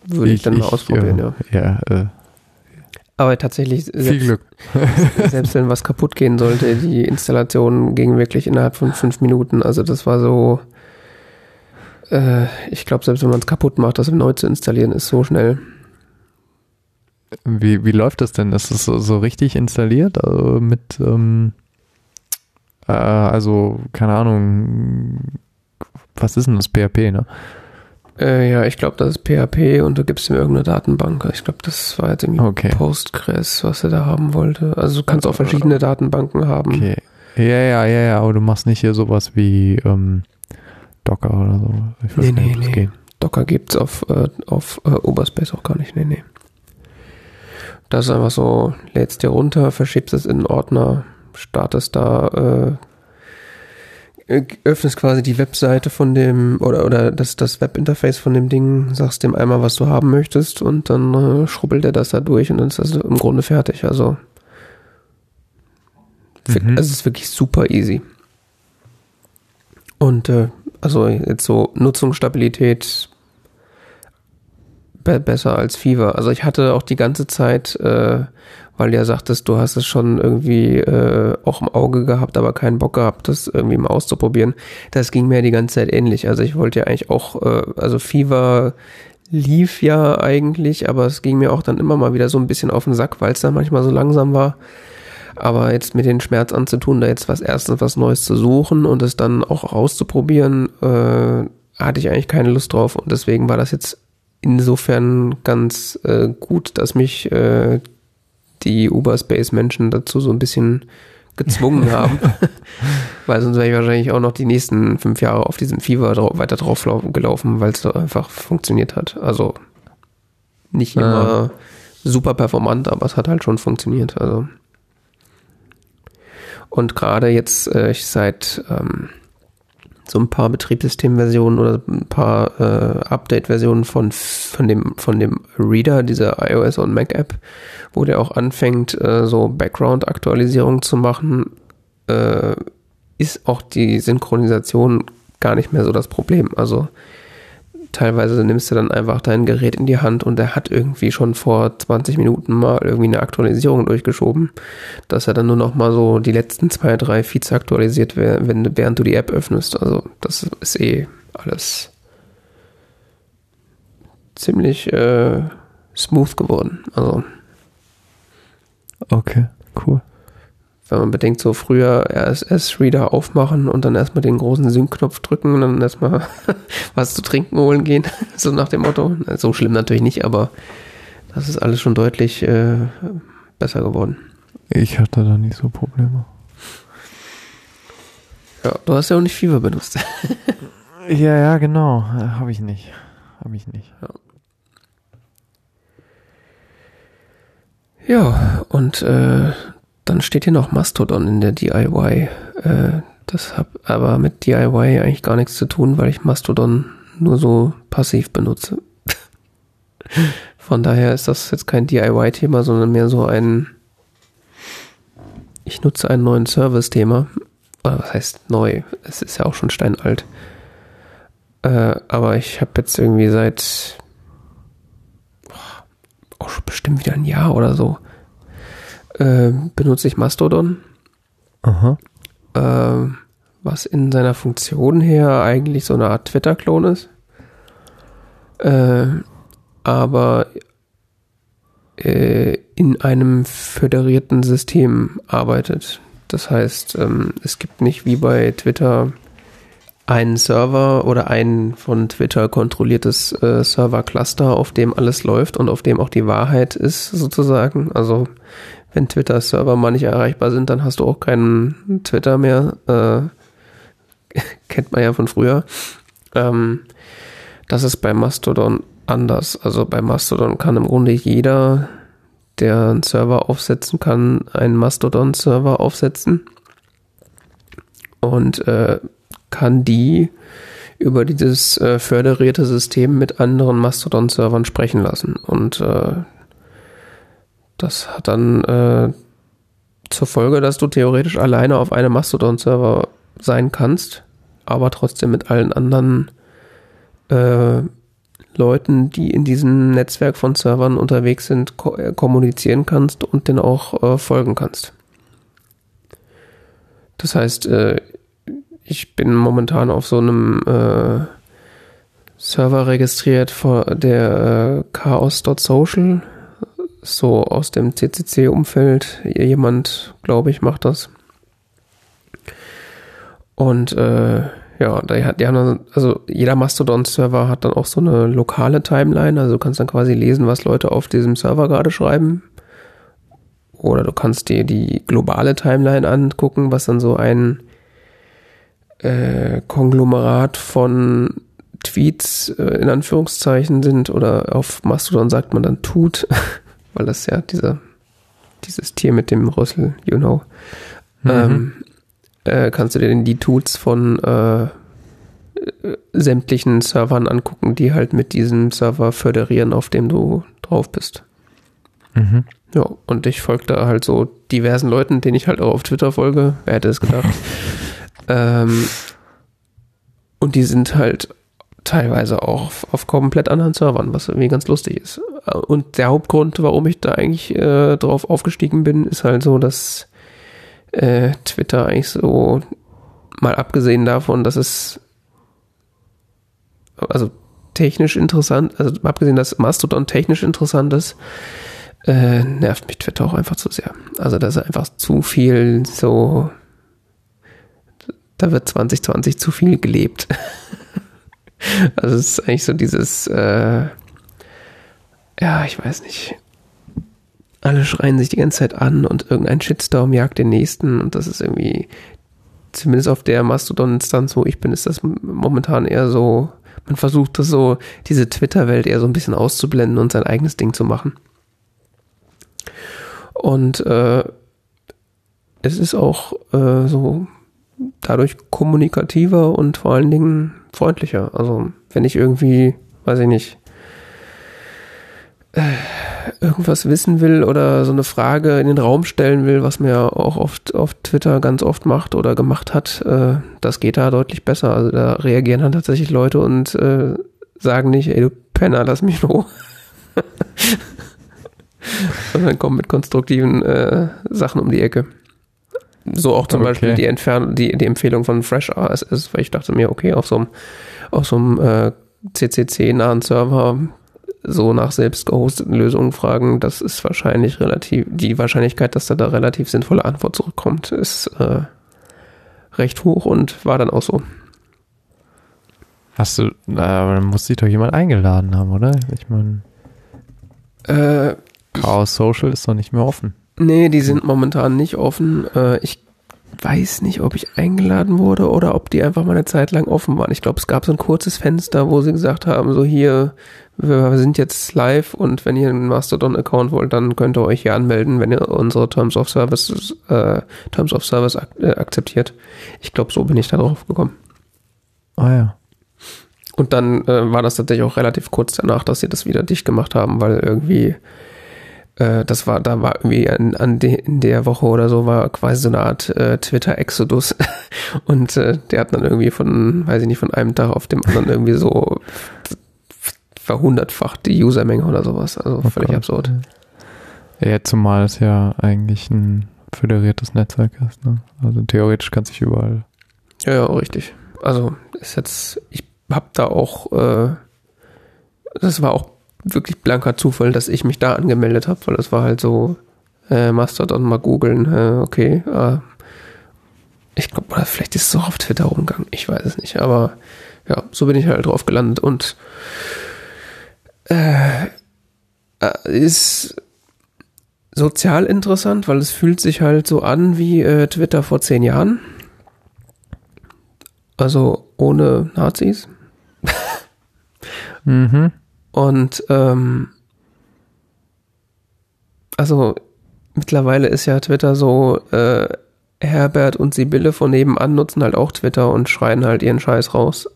äh, würde ich, dann mal ausprobieren, ja. Ja, äh, Aber tatsächlich, viel selbst, Glück. selbst wenn was kaputt gehen sollte, die Installation ging wirklich innerhalb von fünf Minuten. Also das war so, äh, ich glaube, selbst wenn man es kaputt macht, das neu zu installieren, ist so schnell. Wie, wie läuft das denn? Ist das so, so richtig installiert? Also mit, ähm, äh, also, keine Ahnung, was ist denn das? PHP, ne? Äh, ja, ich glaube, das ist PHP und du gibst ihm irgendeine Datenbank. Ich glaube, das war jetzt irgendwie Okay. Postgres, was er da haben wollte. Also du kannst auch verschiedene Datenbanken haben. Okay. Ja, ja, ja, ja, aber du machst nicht hier sowas wie ähm, Docker oder so. Ich weiß Nee, nicht, nee, nee. geht. Docker gibt's auf, äh, auf äh, Oberspace auch gar nicht. Nee, nee. Das ist einfach so, lädst dir runter, verschiebst es in einen Ordner, startest da, äh, öffnest quasi die Webseite von dem, oder, oder das, das Webinterface von dem Ding, sagst dem einmal, was du haben möchtest und dann äh, schrubbelt er das da durch und dann ist das im Grunde fertig. Also, Mhm. es ist wirklich super easy. Und äh, also jetzt so Nutzungsstabilität be besser als Fever. Also ich hatte auch die ganze Zeit, äh, weil du ja sagtest, du hast es schon irgendwie äh, auch im Auge gehabt, aber keinen Bock gehabt, das irgendwie mal auszuprobieren. Das ging mir die ganze Zeit ähnlich. Also ich wollte ja eigentlich auch, äh, also Fever lief ja eigentlich, aber es ging mir auch dann immer mal wieder so ein bisschen auf den Sack, weil es dann manchmal so langsam war. Aber jetzt mit den Schmerz anzutun, da jetzt was erstens was Neues zu suchen und es dann auch auszuprobieren, äh, hatte ich eigentlich keine Lust drauf. Und deswegen war das jetzt insofern ganz äh, gut, dass mich äh, die Uberspace-Menschen dazu so ein bisschen gezwungen haben. weil sonst wäre ich wahrscheinlich auch noch die nächsten fünf Jahre auf diesem Fever drau weiter drauf lau- gelaufen, weil es da einfach funktioniert hat. Also nicht Ah. immer super performant, aber es hat halt schon funktioniert. Also und gerade jetzt äh, ich seit ähm, so ein paar Betriebssystemversionen oder ein paar äh, Update-Versionen von, von, dem, von dem Reader, dieser iOS und Mac-App, wo der auch anfängt, äh, so Background-Aktualisierung zu machen, äh, ist auch die Synchronisation gar nicht mehr so das Problem. Also teilweise nimmst du dann einfach dein Gerät in die Hand und der hat irgendwie schon vor 20 Minuten mal irgendwie eine Aktualisierung durchgeschoben, dass er dann nur noch mal so die letzten zwei, drei Feeds aktualisiert, wer- wenn, während du die App öffnest. Also das ist eh alles ziemlich äh, smooth geworden. Also Okay, cool. Wenn man bedenkt, so früher RSS-Reader aufmachen und dann erstmal den großen Sync-Knopf drücken und dann erstmal was zu trinken holen gehen, so nach dem Motto. So schlimm natürlich nicht, aber das ist alles schon deutlich äh, besser geworden. Ich hatte da nicht so Probleme. Ja, du hast ja auch nicht Fever benutzt. Ja, ja, genau. Habe ich nicht. Habe ich nicht. Ja, und äh, dann steht hier noch Mastodon in der DIY. Äh, das hat aber mit DIY eigentlich gar nichts zu tun, weil ich Mastodon nur so passiv benutze. Von daher ist das jetzt kein DIY-Thema, sondern mehr so ein ich nutze einen neuen Service-Thema. Oder was heißt neu? Es ist ja auch schon steinalt. Äh, aber ich habe jetzt irgendwie seit auch schon bestimmt wieder ein Jahr oder so, äh, benutze ich Mastodon. Aha. Äh, was in seiner Funktion her eigentlich so eine Art Twitter-Klon ist. Äh, aber äh, in einem föderierten System arbeitet. Das heißt, ähm, es gibt nicht wie bei Twitter einen Server oder ein von Twitter kontrolliertes äh, Server-Cluster, auf dem alles läuft und auf dem auch die Wahrheit ist, sozusagen. Also wenn Twitter-Server mal nicht erreichbar sind, dann hast du auch keinen Twitter mehr. Äh, kennt man ja von früher. Ähm, das ist bei Mastodon anders. Also bei Mastodon kann im Grunde jeder, der einen Server aufsetzen kann, einen Mastodon-Server aufsetzen und äh, kann die über dieses äh, föderierte System mit anderen Mastodon-Servern sprechen lassen. Und äh, das hat dann äh, zur Folge, dass du theoretisch alleine auf einem Mastodon-Server sein kannst, aber trotzdem mit allen anderen äh, Leuten, die in diesem Netzwerk von Servern unterwegs sind, ko äh, kommunizieren kannst und den auch äh, folgen kannst. Das heißt, äh, ich bin momentan auf so einem äh, Server registriert, der äh, chaos.social, so aus dem CCC-Umfeld. Jemand, glaube ich, macht das. Und äh, ja, die, die haben also jeder Mastodon-Server hat dann auch so eine lokale Timeline. Also du kannst dann quasi lesen, was Leute auf diesem Server gerade schreiben. Oder du kannst dir die globale Timeline angucken, was dann so ein äh, Konglomerat von Tweets äh, in Anführungszeichen sind. Oder auf Mastodon sagt man dann tut, weil das ja dieser, dieses Tier mit dem Rüssel, you know. Mhm. Ähm, äh, kannst du dir denn die Tools von äh, sämtlichen Servern angucken, die halt mit diesem Server föderieren, auf dem du drauf bist. Mhm. Ja, und ich folge da halt so diversen Leuten, denen ich halt auch auf Twitter folge. Wer hätte es gedacht? ähm, und die sind halt teilweise auch auf, auf, komplett anderen Servern, was irgendwie ganz lustig ist. Und der Hauptgrund, warum ich da eigentlich äh, drauf aufgestiegen bin, ist halt so, dass äh, Twitter eigentlich so, mal abgesehen davon, dass es also technisch interessant, also abgesehen, dass Mastodon technisch interessant ist, äh, nervt mich Twitter auch einfach zu sehr. Also da ist einfach zu viel so, da wird 2020 zu viel gelebt. also es ist eigentlich so dieses, äh, ja, ich weiß nicht, alle schreien sich die ganze Zeit an und irgendein Shitstorm jagt den nächsten und das ist irgendwie, zumindest auf der Mastodon-Instanz, wo ich bin, ist das momentan eher so, man versucht das so, diese Twitter-Welt eher so ein bisschen auszublenden und sein eigenes Ding zu machen. Und äh, es ist auch äh, so dadurch kommunikativer und vor allen Dingen freundlicher. Also wenn ich irgendwie, weiß ich nicht, äh, irgendwas wissen will oder so eine Frage in den Raum stellen will, was mir auch oft auf Twitter ganz oft macht oder gemacht hat, äh, das geht da deutlich besser. Also da reagieren dann tatsächlich Leute und äh, sagen nicht, ey du Penner, lass mich nur. Sondern kommen mit konstruktiven äh, Sachen um die Ecke. So auch zum okay. Beispiel die, Entfern die, die Empfehlung von Fresh RSS, weil ich dachte mir, okay, auf so einem, auf so einem äh, CCC-nahen Server so nach selbst gehosteten Lösungen fragen, das ist wahrscheinlich relativ, die Wahrscheinlichkeit, dass da da relativ sinnvolle Antwort zurückkommt, ist äh, recht hoch und war dann auch so. Hast du, aber dann muss sich doch jemand eingeladen haben, oder? Ich meine. Äh, Chaos Social ist doch nicht mehr offen. Nee, die sind momentan nicht offen. Äh, ich weiß nicht, ob ich eingeladen wurde oder ob die einfach mal eine Zeit lang offen waren. Ich glaube, es gab so ein kurzes Fenster, wo sie gesagt haben, so hier, wir sind jetzt live und wenn ihr einen Mastodon-Account wollt, dann könnt ihr euch hier anmelden, wenn ihr unsere Terms of Service, äh, Terms of Service ak äh, akzeptiert. Ich glaube, so bin ich da drauf gekommen. Ah ja. Und dann äh, war das tatsächlich auch relativ kurz danach, dass sie das wieder dicht gemacht haben, weil irgendwie äh, das war, da war irgendwie an, an de, in der Woche oder so war quasi so eine Art äh, Twitter-Exodus. Und äh, der hat dann irgendwie von, weiß ich nicht, von einem Tag auf dem anderen irgendwie so verhundertfacht die Usermenge oder sowas. Also Oh völlig Gott. absurd. Ja, zumal es ja eigentlich ein föderiertes Netzwerk ist. Ne? Also theoretisch kann sich überall. Ja, ja, richtig. Also ist jetzt, ich hab da auch, äh, das war auch wirklich blanker Zufall, dass ich mich da angemeldet habe, weil es war halt so, äh, Mastodon mal googeln, äh, okay, äh, ich glaube, vielleicht ist es auch auf Twitter rumgegangen, ich weiß es nicht, aber ja, so bin ich halt drauf gelandet und äh, äh, ist sozial interessant, weil es fühlt sich halt so an wie äh, Twitter vor zehn Jahren. Also ohne Nazis. Mhm. Und ähm, also mittlerweile ist ja Twitter so, äh, Herbert und Sibylle von nebenan nutzen halt auch Twitter und schreien halt ihren Scheiß raus.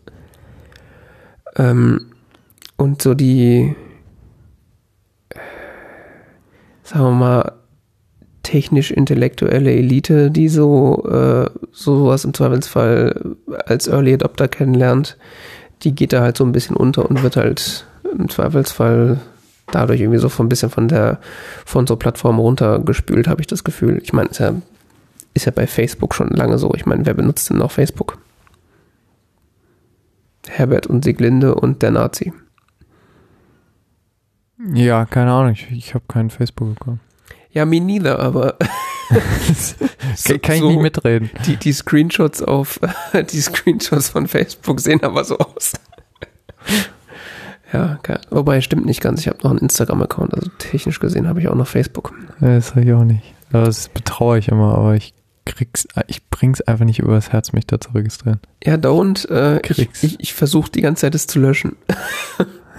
Ähm, und so die, sagen wir mal, technisch-intellektuelle Elite, die so äh, sowas im Zweifelsfall als Early Adopter kennenlernt, die geht da halt so ein bisschen unter und wird halt im Zweifelsfall dadurch irgendwie so von ein bisschen von der von so Plattformen runtergespült, habe ich das Gefühl. Ich meine, ist ja, ist ja bei Facebook schon lange so. Ich meine, wer benutzt denn noch Facebook? Herbert und Sieglinde und der Nazi. Ja, keine Ahnung. Ich, ich habe keinen Facebook-Account. Ja, me neither, aber Kann, kann ich nicht mitreden. Die, die Screenshots auf, die Screenshots von Facebook sehen aber so aus. Ja, ke- wobei stimmt nicht ganz. Ich habe noch einen Instagram-Account, also technisch gesehen habe ich auch noch Facebook. Ja, Das habe ich auch nicht. Aber Das betraue ich immer, aber ich krieg's, ich bring's einfach nicht übers Herz, mich da zu registrieren. Ja, don't. Äh, ich Krieg's. ich, ich versuche die ganze Zeit, es zu löschen.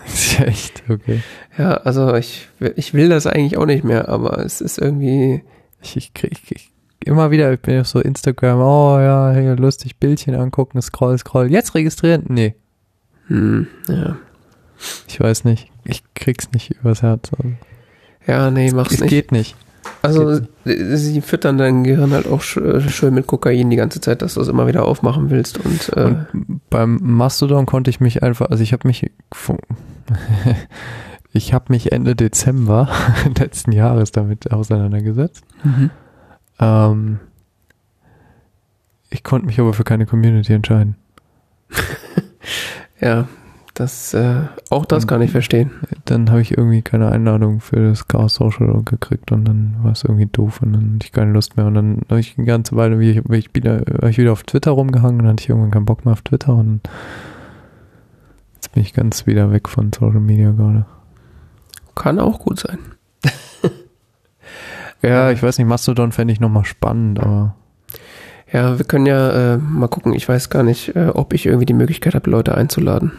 Ist ja echt, okay. Ja, also ich, ich will das eigentlich auch nicht mehr, aber es ist irgendwie. Ich, ich krieg ich, immer wieder, ich bin auf so Instagram, oh ja, hey, lustig, Bildchen angucken, scroll, scroll. Jetzt registrieren? Nee, Hm, ja. Ich weiß nicht. Ich krieg's nicht übers Herz. Also, ja, nee, mach's es nicht. geht nicht. Also äh, sie füttern dein Gehirn halt auch äh, schön mit Kokain die ganze Zeit, dass du es immer wieder aufmachen willst und, äh, Und beim Mastodon konnte ich mich einfach, also ich habe mich, ich habe mich Ende Dezember letzten Jahres damit auseinandergesetzt. Ähm, ich konnte mich aber für keine Community entscheiden. ja, das äh, auch das kann ich verstehen. Dann habe ich irgendwie keine Einladung für das Chaos Social gekriegt und dann war es irgendwie doof und dann hatte ich keine Lust mehr. Und dann habe ich eine ganze Weile, wie ich, wie ich wieder, war ich wieder auf Twitter rumgehangen und dann hatte ich irgendwann keinen Bock mehr auf Twitter und jetzt bin ich ganz wieder weg von Social Media gerade. Kann auch gut sein. Ja, ich weiß nicht, Mastodon fände ich nochmal spannend, aber Ja, wir können ja äh, mal gucken. Ich weiß gar nicht, äh, ob ich irgendwie die Möglichkeit habe, Leute einzuladen.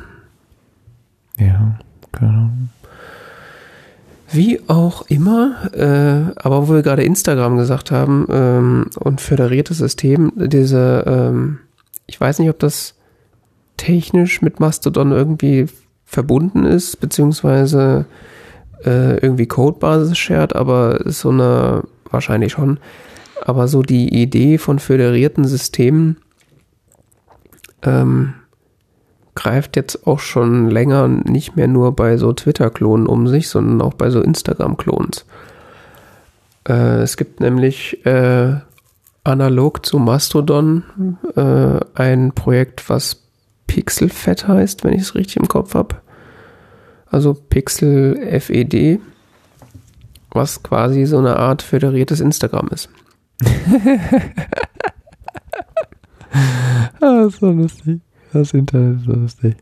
Ja, Ahnung. Wie auch immer, äh, aber wo wir gerade Instagram gesagt haben ähm, und föderiertes System, diese, ähm, ich weiß nicht, ob das technisch mit Mastodon irgendwie verbunden ist, beziehungsweise äh, irgendwie Codebasis shared, aber ist so eine, wahrscheinlich schon, aber so die Idee von föderierten Systemen ähm, greift jetzt auch schon länger nicht mehr nur bei so Twitter-Klonen um sich, sondern auch bei so Instagram-Klons. Äh, es gibt nämlich äh, analog zu Mastodon äh, ein Projekt, was Pixelfed heißt, wenn ich es richtig im Kopf habe. Also Pixel FED, was quasi so eine Art föderiertes Instagram ist. Ah, so lustig. Das Internet ist so lustig.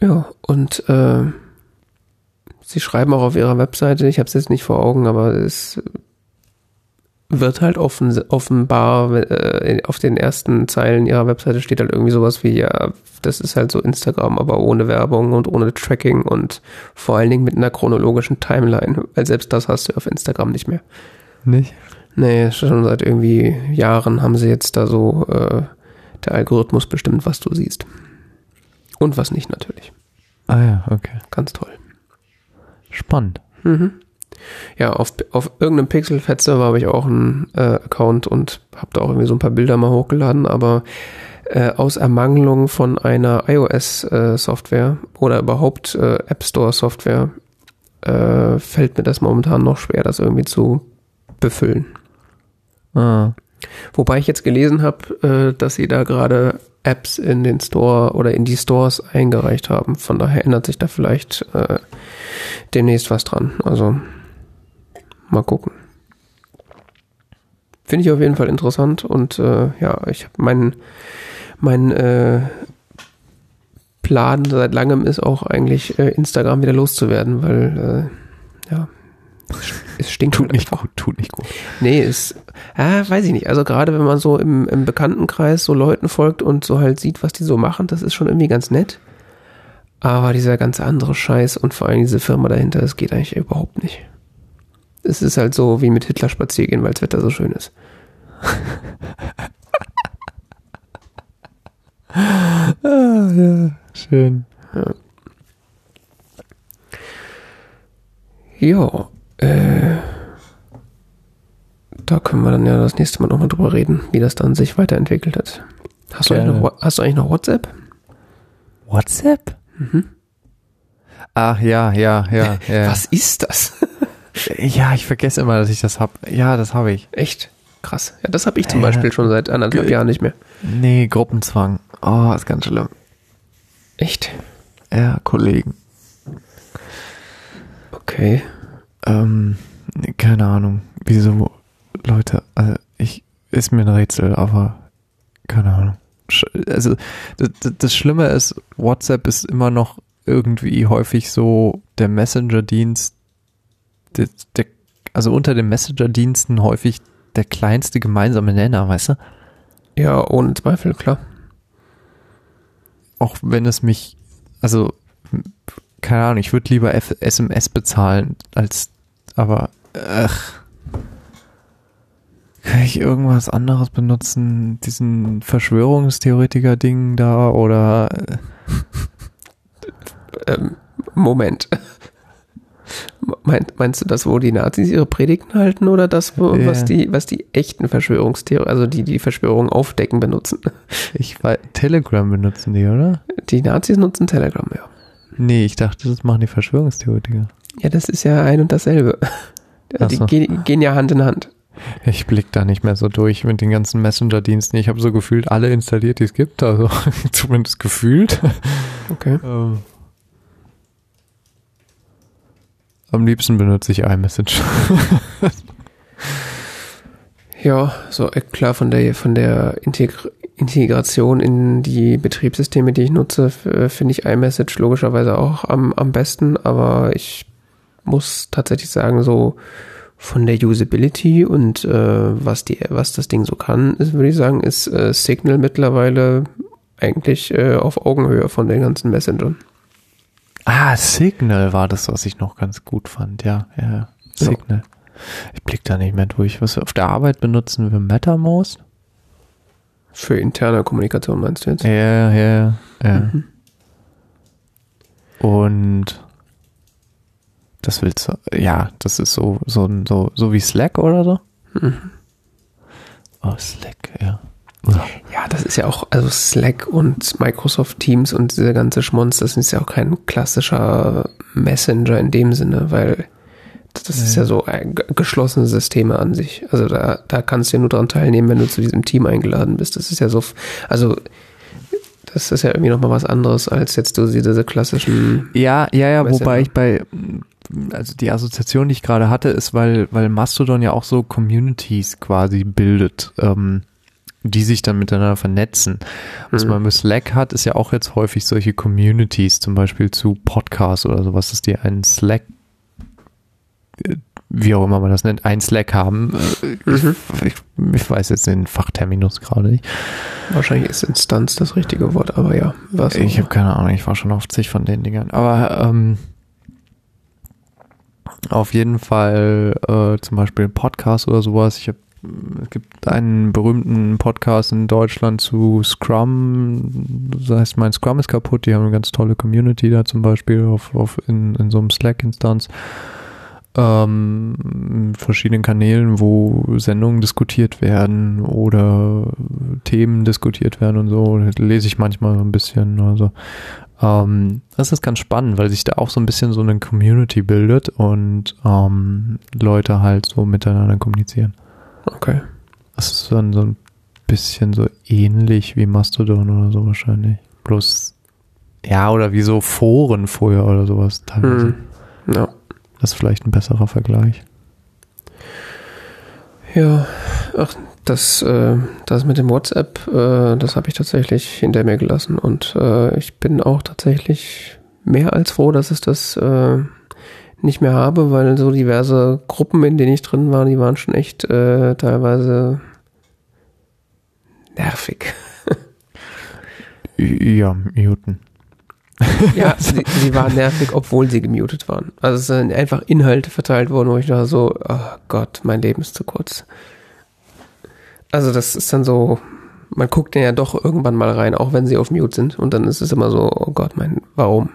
Ja, und äh, sie schreiben auch auf ihrer Webseite, ich habe es jetzt nicht vor Augen, aber es wird halt offen, offenbar äh, auf den ersten Zeilen ihrer Webseite steht halt irgendwie sowas wie, ja, das ist halt so Instagram, aber ohne Werbung und ohne Tracking und vor allen Dingen mit einer chronologischen Timeline, weil selbst das hast du auf Instagram nicht mehr. Nicht? Nee, schon seit irgendwie Jahren haben sie jetzt da so, äh, der Algorithmus bestimmt, was du siehst. Und was nicht natürlich. Ah ja, okay. Ganz toll. Spannend. Mhm. Ja, auf, auf irgendeinem Pixel-Fett-Server habe ich auch einen äh, Account und habe da auch irgendwie so ein paar Bilder mal hochgeladen, aber äh, aus Ermangelung von einer iOS-Software äh, oder überhaupt äh, App Store-Software äh, fällt mir das momentan noch schwer, das irgendwie zu befüllen. Ah. Wobei ich jetzt gelesen habe, äh, dass sie da gerade Apps in den Store oder in die Stores eingereicht haben. Von daher ändert sich da vielleicht äh, demnächst was dran. Also mal gucken. Finde ich auf jeden Fall interessant und äh, ja, ich habe meinen mein, äh, Plan seit langem ist auch eigentlich äh, Instagram wieder loszuwerden, weil äh, ja, es stinkt Tut halt nicht gut, tut nicht gut. Nee, ist, äh, weiß ich nicht. Also gerade wenn man so im, im Bekanntenkreis so Leuten folgt und so halt sieht, was die so machen, das ist schon irgendwie ganz nett. Aber dieser ganze andere Scheiß und vor allem diese Firma dahinter, das geht eigentlich überhaupt nicht. Es ist halt so wie mit Hitler spazieren, weil das Wetter so schön ist. Ah, ja, schön. Ja, äh, da können wir dann ja das nächste Mal nochmal drüber reden, wie das dann sich weiterentwickelt hat. Hast du, eigentlich noch, hast du eigentlich noch WhatsApp? WhatsApp? Ach ja, ja, ja, ja. Was ist das? Ja, ich vergesse immer, dass ich das hab. Ja, das habe ich. Echt? Krass. Ja, das habe ich zum Ja. Beispiel schon seit anderthalb Jahren nicht mehr. Nee, Gruppenzwang. Oh, ist ganz schlimm. Echt? Ja, Kollegen. Okay. Ähm, keine Ahnung. Wieso, Leute, also ich, ist mir ein Rätsel, aber keine Ahnung. Also, das, das- das Schlimme ist, WhatsApp ist immer noch irgendwie häufig so der Messenger-Dienst, der, der, also unter den Messenger-Diensten häufig der kleinste gemeinsame Nenner, weißt du? Ja, ohne Zweifel, klar. Auch wenn es mich, also, keine Ahnung, ich würde lieber F SMS bezahlen, als, aber, ach. Kann ich irgendwas anderes benutzen? Diesen Verschwörungstheoretiker-Ding da oder, äh, Ähm, Moment. Meinst du das, wo die Nazis ihre Predigten halten oder das, wo, Ja. was, die, was die echten Verschwörungstheorien, also die die Verschwörung aufdecken, benutzen? ich weiß, Telegram benutzen die, oder? Die Nazis nutzen Telegram, ja. Nee, ich dachte, das machen die Verschwörungstheoretiker. Ja, das ist ja ein und dasselbe. Die so. gehen, gehen ja Hand in Hand. Ich blick da nicht mehr so durch mit den ganzen Messenger-Diensten. Ich habe so gefühlt alle installiert, die es gibt, also zumindest gefühlt. Okay. Ähm, am liebsten benutze ich iMessage. Ja, so äh, klar von der von der Integr Integration in die Betriebssysteme, die ich nutze, äh, finde ich iMessage logischerweise auch am, am besten, aber ich muss tatsächlich sagen, so von der Usability und äh, was die was das Ding so kann, ist, würde ich sagen, ist äh, Signal mittlerweile eigentlich äh, auf Augenhöhe von den ganzen Messengern. ah, Signal war das, was ich noch ganz gut fand. Ja, ja. Signal. Ich blick da nicht mehr durch. Was auf der Arbeit benutzen wir MetaMost? Für interne Kommunikation meinst du jetzt? Ja, ja, ja. Mhm. Und das willst du, ja, das ist so, so, so, so wie Slack oder so? Mhm. Oh, Slack, ja. Ja, das ist ja auch, also Slack und Microsoft Teams und dieser ganze Schmonz, das ist ja auch kein klassischer Messenger in dem Sinne, weil das ist ja so äh, ge- geschlossene Systeme an sich. Also da, da kannst du ja nur dran teilnehmen, wenn du zu diesem Team eingeladen bist. Das ist ja so, also das ist ja irgendwie nochmal was anderes als jetzt so diese klassischen, Ja, ja, ja, Messenger. wobei ich bei, also die Assoziation, die ich gerade hatte, ist, weil, weil Mastodon ja auch so Communities quasi bildet, ähm, die sich dann miteinander vernetzen. Was Mhm. man mit Slack hat, ist ja auch jetzt häufig solche Communities, zum Beispiel zu Podcasts oder sowas, dass die einen Slack, äh, wie auch immer man das nennt, einen Slack haben. Äh, Mhm. Ich, ich weiß jetzt den Fachterminus gerade nicht. wahrscheinlich ist Instanz das richtige Wort, aber ja, was Ich habe keine Ahnung, ich war schon auf zig von den Dingern. Aber ähm, auf jeden Fall äh, zum Beispiel Podcast oder sowas. Ich hab, es gibt einen berühmten Podcast in Deutschland zu Scrum. Das heißt, mein Scrum ist kaputt. Die haben eine ganz tolle Community da zum Beispiel auf, auf in, in so einem Slack-Instanz. ähm, verschiedenen Kanälen, wo Sendungen diskutiert werden oder Themen diskutiert werden und so. Das lese ich manchmal so ein bisschen. Also ähm, das ist ganz spannend, weil sich da auch so ein bisschen so eine Community bildet und ähm, Leute halt so miteinander kommunizieren. Okay. Das ist dann so ein bisschen so ähnlich wie Mastodon oder so wahrscheinlich. Bloß, ja, oder wie so Foren vorher oder sowas teilweise. Hm. Ja. Das ist vielleicht ein besserer Vergleich. Ja, ach, das, äh, das mit dem WhatsApp, äh, das habe ich tatsächlich hinter mir gelassen und äh, ich bin auch tatsächlich mehr als froh, dass ich das äh, nicht mehr habe, weil so diverse Gruppen, in denen ich drin war, die waren schon echt äh, teilweise nervig. Ja, muten. Ja, sie, sie waren nervig, obwohl sie gemutet waren. Also es sind einfach Inhalte verteilt worden, wo ich da so, oh Gott, mein Leben ist zu kurz. Also das ist dann so, man guckt ja doch irgendwann mal rein, auch wenn sie auf Mute sind. Und dann ist es immer so, oh Gott, mein, warum?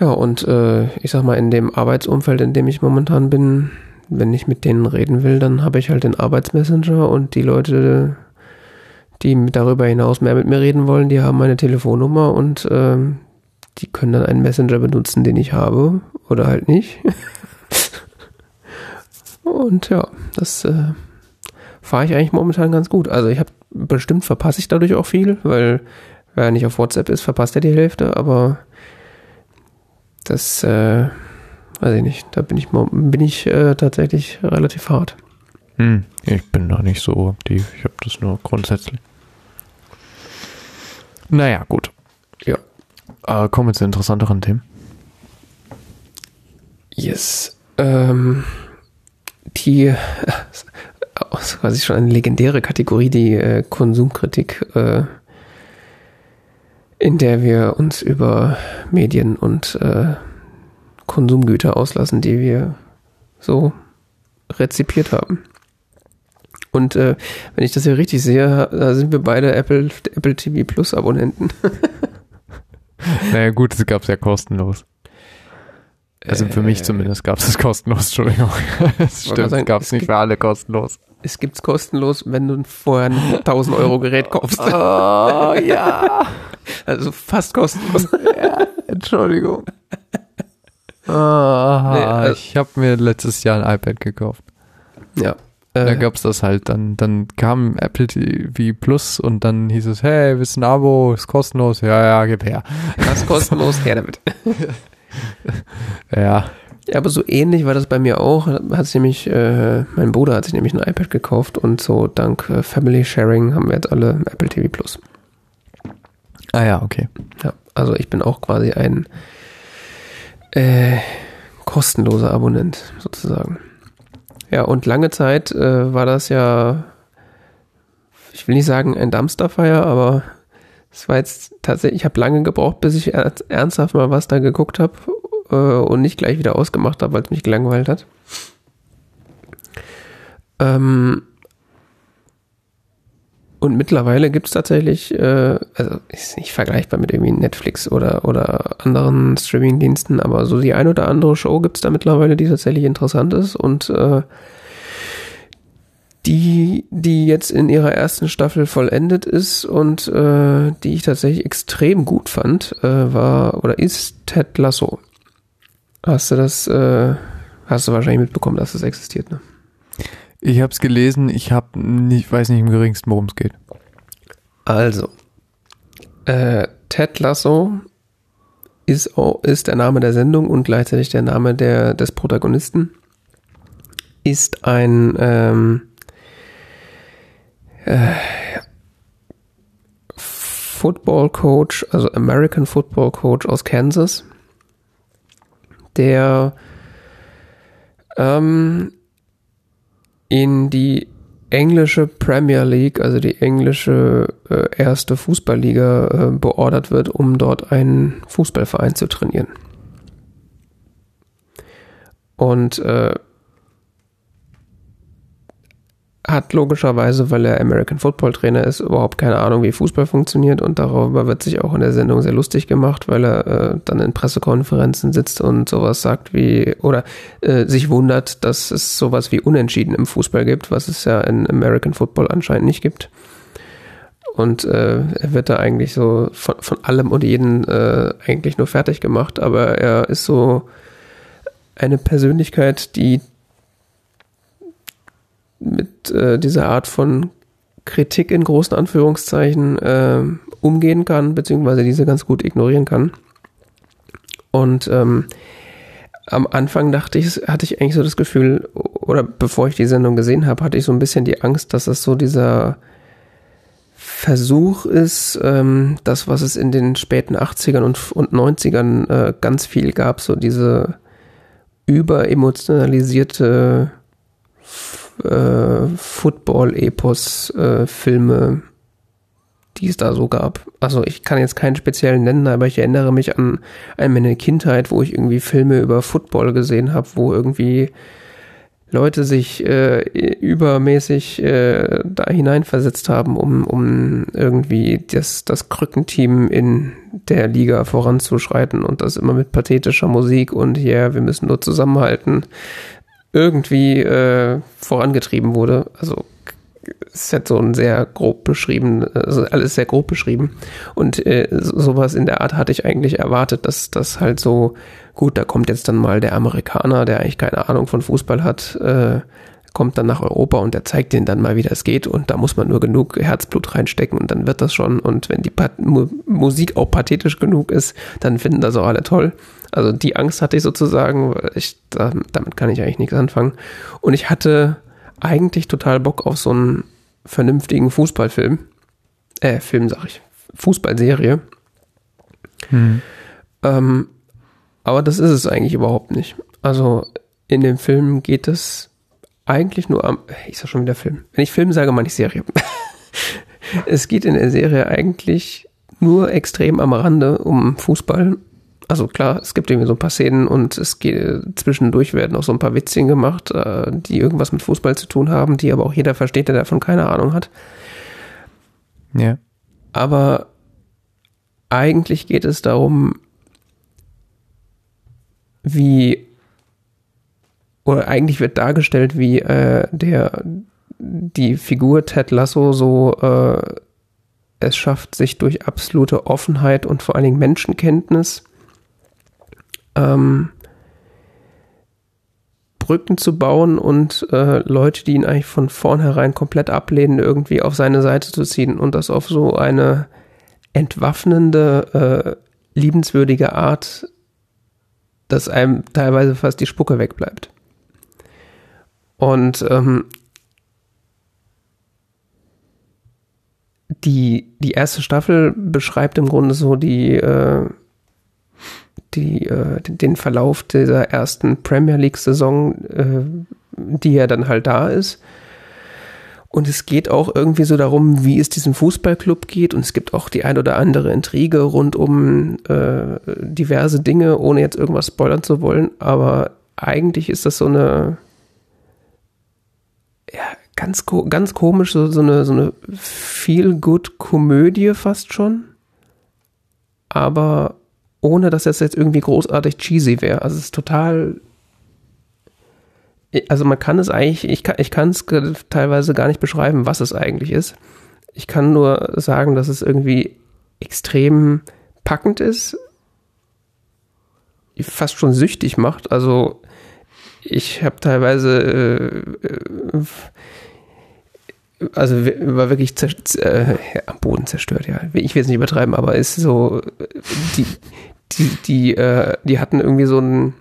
Ja, und äh, ich sag mal, in dem Arbeitsumfeld, in dem ich momentan bin, wenn ich mit denen reden will, dann habe ich halt den Arbeitsmessenger und die Leute, die darüber hinaus mehr mit mir reden wollen, die haben meine Telefonnummer und äh, die können dann einen Messenger benutzen, den ich habe oder halt nicht. und ja, das äh, fahre ich eigentlich momentan ganz gut. Also ich habe bestimmt verpasse ich dadurch auch viel, weil wer nicht auf WhatsApp ist, verpasst er die Hälfte, aber das äh, weiß ich nicht, da bin ich bin ich äh, tatsächlich relativ hart. Hm, ich bin da nicht so aktiv. Ich habe das nur grundsätzlich. Naja, gut. Ja. Äh, kommen wir zu interessanteren Themen. Yes. Ähm, die ist quasi schon eine legendäre Kategorie, die äh, Konsumkritik, äh, in der wir uns über Medien und äh, Konsumgüter auslassen, die wir so rezipiert haben. Und äh, wenn ich das hier richtig sehe, da sind wir beide Apple, Apple TV Plus Abonnenten. naja, gut, es gab es ja kostenlos. Also für mich äh, zumindest gab es es kostenlos, Entschuldigung. Das stimmt, es gab es nicht für alle kostenlos. Es gibt es kostenlos, wenn du vorher ein 1000 Euro Gerät kaufst. Oh, ja. Also fast kostenlos. Ja, Entschuldigung. Oh, nee, also, ich habe mir letztes Jahr ein iPad gekauft. Ja, da äh. gab es das halt. Dann, dann kam Apple TV Plus und dann hieß es, hey, willst du ein Abo? Ist kostenlos. Ja, ja, gib her. Das ist kostenlos, her damit. ja. Ja, aber so ähnlich war das bei mir auch. Hat sich nämlich, äh, mein Bruder hat sich nämlich ein iPad gekauft und so dank äh, Family Sharing haben wir jetzt alle Apple TV Plus. Ah ja, okay. Ja, also ich bin auch quasi ein äh, kostenloser Abonnent sozusagen. Ja, und lange Zeit äh, war das ja, ich will nicht sagen ein Dumpsterfire, aber es war jetzt tatsächlich, ich habe lange gebraucht, bis ich ernsthaft mal was da geguckt habe äh, und nicht gleich wieder ausgemacht habe, weil es mich gelangweilt hat. Ähm, und mittlerweile gibt es tatsächlich, äh, also ist nicht vergleichbar mit irgendwie Netflix oder, oder anderen Streaming-Diensten, aber so die ein oder andere Show gibt es da mittlerweile, die tatsächlich interessant ist und äh, die, die jetzt in ihrer ersten Staffel vollendet ist und äh, die ich tatsächlich extrem gut fand, äh, war oder ist Ted Lasso. Hast du das, äh, hast du wahrscheinlich mitbekommen, dass das existiert, ne? Ich habe es gelesen, ich hab nicht, weiß nicht im geringsten, worum es geht. Also, äh, Ted Lasso ist, ist der Name der Sendung und gleichzeitig der Name der, des Protagonisten. Ist ein ähm, äh, Football Coach, also American Football Coach aus Kansas, der ähm, in die englische Premier League, also die englische äh, erste Fußballliga, äh, beordert wird, um dort einen Fußballverein zu trainieren. Und äh, hat logischerweise, weil er American Football Trainer ist, überhaupt keine Ahnung, wie Fußball funktioniert und darüber wird sich auch in der Sendung sehr lustig gemacht, weil er äh, dann in Pressekonferenzen sitzt und sowas sagt wie oder äh, sich wundert, dass es sowas wie Unentschieden im Fußball gibt, was es ja in American Football anscheinend nicht gibt. Und äh, er wird da eigentlich so von, von allem und jeden äh, eigentlich nur fertig gemacht, aber er ist so eine Persönlichkeit, die mit äh, dieser Art von Kritik in großen Anführungszeichen äh, umgehen kann, beziehungsweise diese ganz gut ignorieren kann. Und ähm, am Anfang dachte ich, hatte ich eigentlich so das Gefühl, oder bevor ich die Sendung gesehen habe, hatte ich so ein bisschen die Angst, dass das so dieser Versuch ist, ähm, das, was es in den späten 80ern und, und 90ern äh, ganz viel gab, so diese überemotionalisierte Football-Epos-Filme, äh, die es da so gab. Also ich kann jetzt keinen speziellen nennen, aber ich erinnere mich an, an meine Kindheit, wo ich irgendwie Filme über Football gesehen habe, wo irgendwie Leute sich äh, übermäßig äh, da hineinversetzt haben, um, um irgendwie das, das Krückenteam in der Liga voranzuschreiten und das immer mit pathetischer Musik und ja, yeah, wir müssen nur zusammenhalten irgendwie äh, vorangetrieben wurde. Also es ist halt so ein sehr grob beschrieben, also alles sehr grob beschrieben. Und äh, sowas in der Art hatte ich eigentlich erwartet, dass das halt so, gut, da kommt jetzt dann mal der Amerikaner, der eigentlich keine Ahnung von Fußball hat, äh, kommt dann nach Europa und der zeigt denen dann mal, wie das geht. Und da muss man nur genug Herzblut reinstecken und dann wird das schon. Und wenn die Pat Mu Musik auch pathetisch genug ist, dann finden das auch alle toll. Also die Angst hatte ich sozusagen, weil ich, damit kann ich eigentlich nichts anfangen. Und ich hatte eigentlich total Bock auf so einen vernünftigen Fußballfilm. Äh, Film sag ich. Fußballserie. Hm. Ähm, aber das ist es eigentlich überhaupt nicht. Also in dem Film geht es eigentlich nur am. Ich sag schon wieder Film. Wenn ich Film sage, meine ich Serie. es geht in der Serie eigentlich nur extrem am Rande um Fußball also klar, es gibt irgendwie so ein paar Szenen und es geht zwischendurch werden auch so ein paar Witzchen gemacht, äh, die irgendwas mit Fußball zu tun haben, die aber auch jeder versteht, der davon keine Ahnung hat. Ja. Aber eigentlich geht es darum, wie oder eigentlich wird dargestellt, wie äh, der die Figur Ted Lasso so äh, es schafft, sich durch absolute Offenheit und vor allen Dingen Menschenkenntnis ähm, Brücken zu bauen und äh, Leute, die ihn eigentlich von vornherein komplett ablehnen, irgendwie auf seine Seite zu ziehen und das auf so eine entwaffnende, äh, liebenswürdige Art, dass einem teilweise fast die Spucke wegbleibt. Und ähm, die, die erste Staffel beschreibt im Grunde so die, äh, die, äh, den Verlauf dieser ersten Premier League-Saison, äh, die ja dann halt da ist. Und es geht auch irgendwie so darum, wie es diesem Fußballclub geht. Und es gibt auch die ein oder andere Intrige rund um äh, diverse Dinge, ohne jetzt irgendwas spoilern zu wollen. Aber eigentlich ist das so eine, ja, ganz, ganz komisch, so, so eine, so eine Feel-Good-Komödie fast schon. Aber ohne dass es jetzt irgendwie großartig cheesy wäre. Also es ist total. Also man kann es eigentlich, ich kann ich kann es teilweise gar nicht beschreiben, was es eigentlich ist. Ich kann nur sagen, dass es irgendwie extrem packend ist, fast schon süchtig macht. Also ich habe teilweise äh, äh also war wirklich äh, am Boden zerstört, ja. Ich will es nicht übertreiben, aber ist so, die, die, die, äh, die hatten irgendwie so ein,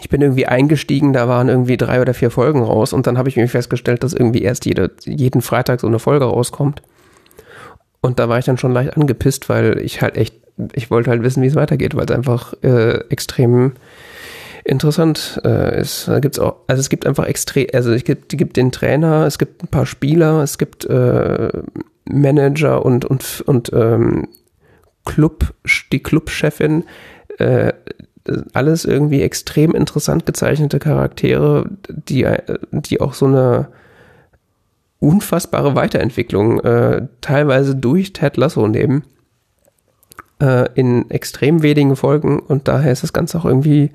ich bin irgendwie eingestiegen, da waren irgendwie drei oder vier Folgen raus und dann habe ich mir festgestellt, dass irgendwie erst jede, jeden Freitag so eine Folge rauskommt. Und da war ich dann schon leicht angepisst, weil ich halt echt, ich wollte halt wissen, wie es weitergeht, weil es einfach äh, extrem interessant äh, ist. Da gibt's auch, also es gibt einfach extrem, also es gibt, gibt den Trainer, es gibt ein paar Spieler, es gibt äh, Manager und und und ähm, Club, die Clubchefin, äh, alles irgendwie extrem interessant gezeichnete Charaktere, die, die auch so eine unfassbare Weiterentwicklung, äh, teilweise durch Ted Lasso nehmen, äh, in extrem wenigen Folgen und daher ist das Ganze auch irgendwie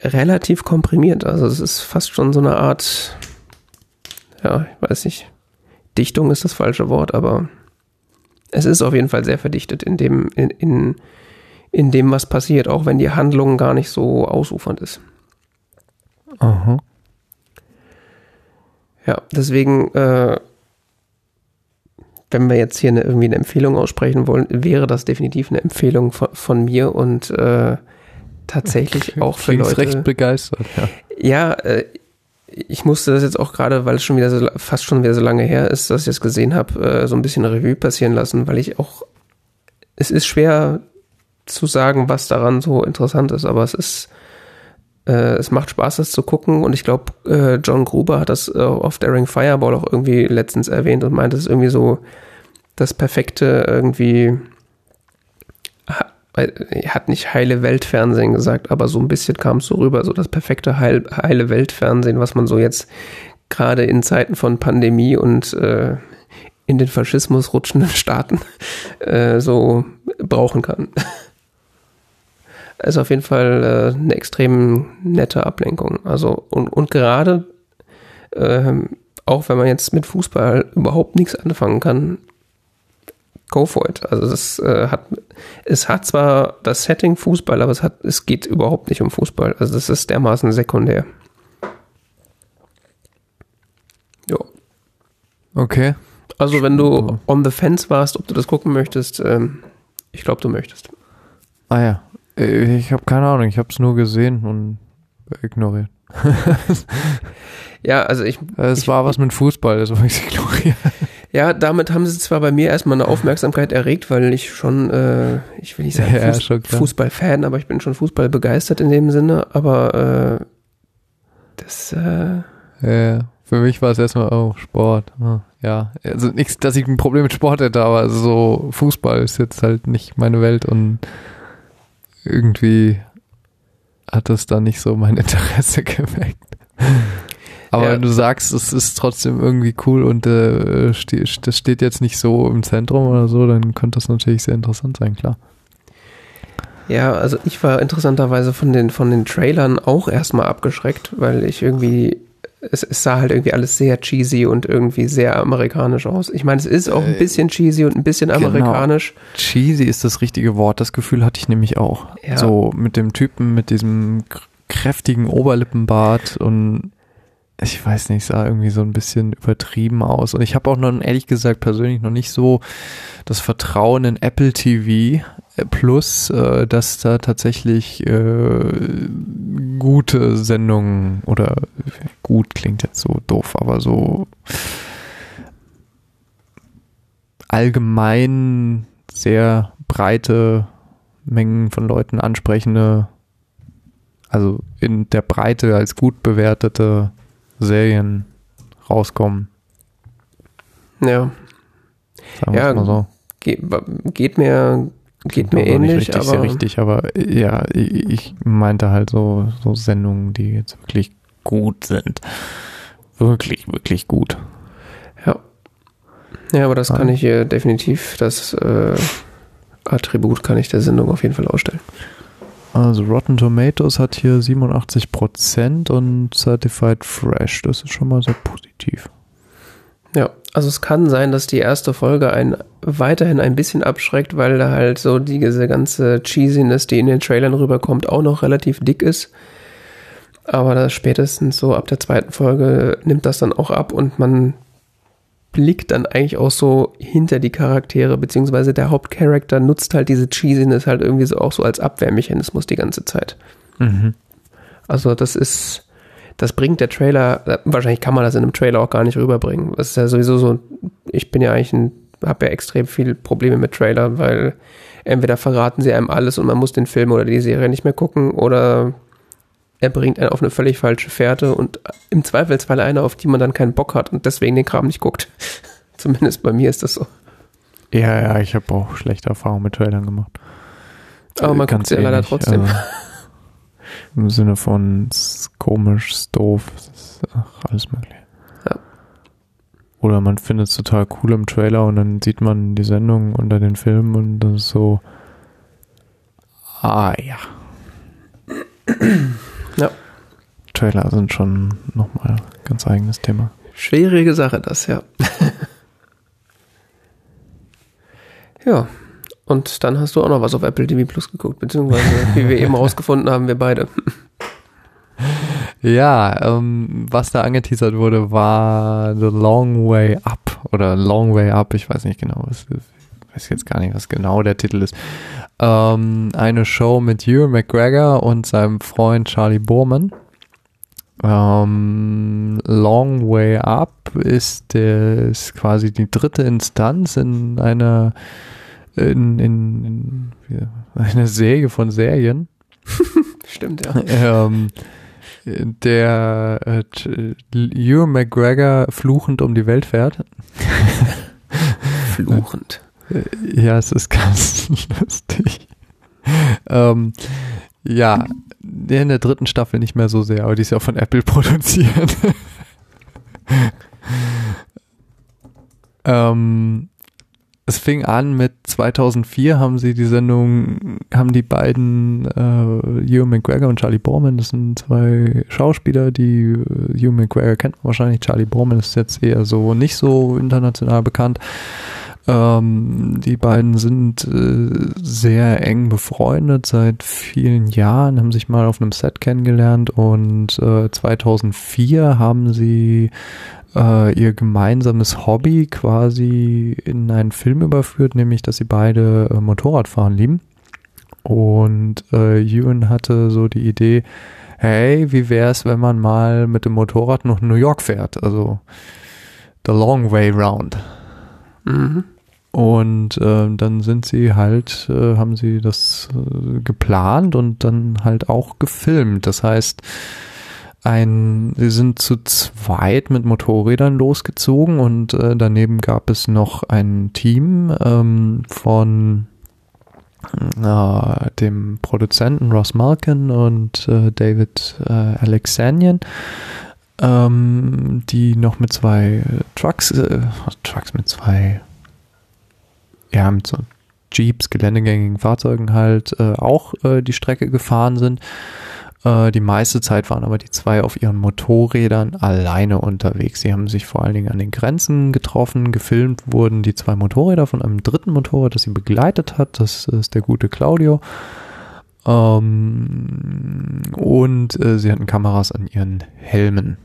relativ komprimiert. Also es ist fast schon so eine Art, ja, ich weiß nicht, Dichtung ist das falsche Wort, aber es ist auf jeden Fall sehr verdichtet in dem, in, in, in dem, was passiert, auch wenn die Handlung gar nicht so ausufernd ist. Aha. Ja, deswegen, äh, wenn wir jetzt hier eine, irgendwie eine Empfehlung aussprechen wollen, wäre das definitiv eine Empfehlung von, von mir und äh, tatsächlich auch für Leute. recht begeistert, ja. Ja, äh, ich musste das jetzt auch gerade, weil es schon wieder so, fast schon wieder so lange her ist, dass ich es gesehen habe, äh, so ein bisschen Revue passieren lassen, weil ich auch, es ist schwer zu sagen, was daran so interessant ist, aber es ist, äh, es macht Spaß, das zu gucken und ich glaube, äh, John Gruber hat das äh, auf Daring Fireball auch irgendwie letztens erwähnt und meint, es ist irgendwie so das perfekte irgendwie er hat nicht heile Weltfernsehen gesagt, aber so ein bisschen kam es so rüber, so das perfekte heil, heile Weltfernsehen, was man so jetzt gerade in Zeiten von Pandemie und äh, in den Faschismus rutschenden Staaten äh, so brauchen kann. ist auf jeden Fall äh, eine extrem nette Ablenkung. Also und, und gerade ähm, auch wenn man jetzt mit Fußball überhaupt nichts anfangen kann, go for it. Also das äh, hat, es hat zwar das Setting Fußball, aber es hat, es geht überhaupt nicht um Fußball. Also das ist dermaßen sekundär. Jo. Okay. Also wenn du on the fence warst, ob du das gucken möchtest, ähm, ich glaube, du möchtest. Ah ja, äh, ich habe keine Ahnung, ich habe es nur gesehen und ignoriert. ja, also ich. Es ich, war was mit Fußball, das habe ich ignoriert. Ja, damit haben sie zwar bei mir erstmal eine Aufmerksamkeit erregt, weil ich schon, äh, ich will nicht sagen Ja, Fuß, klar. Fußballfan, aber ich bin schon Fußball begeistert in dem Sinne, aber äh, das, äh, Ja, für mich war es erstmal, oh, Sport. ah, Ja, also nichts, dass ich ein Problem mit Sport hätte, aber so Fußball ist jetzt halt nicht meine Welt und irgendwie hat das da nicht so mein Interesse geweckt. Aber Ja. wenn du sagst, es ist trotzdem irgendwie cool und äh, ste das steht jetzt nicht so im Zentrum oder so, dann könnte das natürlich sehr interessant sein, klar. ja, also ich war interessanterweise von den, von den Trailern auch erstmal abgeschreckt, weil ich irgendwie, es, es sah halt irgendwie alles sehr cheesy und irgendwie sehr amerikanisch aus. Ich meine, es ist auch ein Äh, bisschen cheesy und ein bisschen genau. amerikanisch. Cheesy ist das richtige Wort, das Gefühl hatte ich nämlich auch. Ja. So mit dem Typen mit diesem kr- kräftigen Oberlippenbart und ich weiß nicht, sah irgendwie so ein bisschen übertrieben aus. Und ich habe auch noch ehrlich gesagt persönlich noch nicht so das Vertrauen in Apple TV äh, Plus, äh, dass da tatsächlich äh, gute Sendungen oder gut klingt jetzt so doof, aber so allgemein sehr breite Mengen von Leuten ansprechende, also in der Breite als gut bewertete Serien rauskommen. Ja, Sagen Ja, mal so. geht, geht mir, geht mir auch nicht ähnlich, richtig, aber richtig, aber äh, ja, ich, ich meinte halt so, so Sendungen, die jetzt wirklich gut sind. Wirklich, wirklich gut. Ja. Ja, aber das Ja. kann ich hier definitiv, das äh, Attribut kann ich der Sendung auf jeden Fall ausstellen. Also Rotten Tomatoes hat hier 87% und Certified Fresh. Das ist schon mal sehr positiv. Ja, also es kann sein, dass die erste Folge einen weiterhin ein bisschen abschreckt, weil da halt so die, diese ganze Cheesiness, die in den Trailern rüberkommt, auch noch relativ dick ist. Aber das spätestens so ab der zweiten Folge nimmt das dann auch ab und man blickt dann eigentlich auch so hinter die Charaktere, beziehungsweise der Hauptcharakter nutzt halt diese Cheesiness halt irgendwie so auch so als Abwehrmechanismus die ganze Zeit. Mhm. Also das ist, das bringt der Trailer, äh, wahrscheinlich kann man das in einem Trailer auch gar nicht rüberbringen. Das ist ja sowieso so, ich bin ja eigentlich ein, habe ja extrem viele Probleme mit Trailern, weil entweder verraten sie einem alles und man muss den Film oder die Serie nicht mehr gucken oder er bringt einen auf eine völlig falsche Fährte und im Zweifelsfall eine, auf die man dann keinen Bock hat und deswegen den Kram nicht guckt. Zumindest bei mir ist das so. Ja, ja, ich habe auch schlechte Erfahrungen mit Trailern gemacht. Aber man Äh, Ganz guckt sie ja leider trotzdem. also Im Sinne von ist komisch, ist doof, ach, alles mögliche. oder man findet es total cool im Trailer und dann sieht man die Sendung unter den Filmen und das ist so, ah ja. Trailer sind schon nochmal ganz eigenes Thema. Schwierige Sache, das, ja. ja. Und dann hast du auch noch was auf Apple TV Plus geguckt, beziehungsweise, wie wir eben rausgefunden haben, wir beide. Ja, ähm, was da angeteasert wurde, war The Long Way Up oder Long Way Up, ich weiß nicht genau, was, ich weiß jetzt gar nicht, was genau der Titel ist. Ähm, eine Show mit Ewan McGregor und seinem Freund Charlie Borman. Ähm, Long Way Up ist, der, ist quasi die dritte Instanz in einer in, in, in eine Serie von Serien. Stimmt, ja. ähm, der äh, Ewan McGregor fluchend um die Welt fährt. fluchend. Ja, es ist ganz lustig. Ähm, ja, der in der dritten Staffel nicht mehr so sehr, aber die ist ja auch von Apple produziert. ähm, es fing an mit 2004 haben sie die Sendung, haben die beiden, äh, Ewan McGregor und Charlie Borman, das sind zwei Schauspieler, die äh, Ewan McGregor kennt man wahrscheinlich, Charlie Borman ist jetzt eher so nicht so international bekannt. Ähm, die beiden sind äh, sehr eng befreundet seit vielen Jahren, haben sich mal auf einem Set kennengelernt und äh, 2004 haben sie äh, ihr gemeinsames Hobby quasi in einen Film überführt, nämlich dass sie beide äh, Motorradfahren lieben. Und äh, Ewan hatte so die Idee, hey, wie wäre es, wenn man mal mit dem Motorrad nach New York fährt? Also the long way round. Mhm. Und äh, dann sind sie halt, äh, haben sie das äh, geplant und dann halt auch gefilmt. Das heißt, ein, sie sind zu zweit mit Motorrädern losgezogen und äh, daneben gab es noch ein Team ähm, von äh, dem Produzenten Ross Malkin und äh, David Alexanian, ähm, die noch mit zwei Trucks, äh, Trucks mit zwei, ja, mit so Jeeps, geländegängigen Fahrzeugen halt äh, auch äh, die Strecke gefahren sind. Äh, die meiste Zeit waren aber die zwei auf ihren Motorrädern alleine unterwegs. Sie haben sich vor allen Dingen an den Grenzen getroffen. Gefilmt wurden die zwei Motorräder von einem dritten Motorrad, das sie begleitet hat. Das ist der gute Claudio. Ähm, und äh, sie hatten Kameras an ihren Helmen.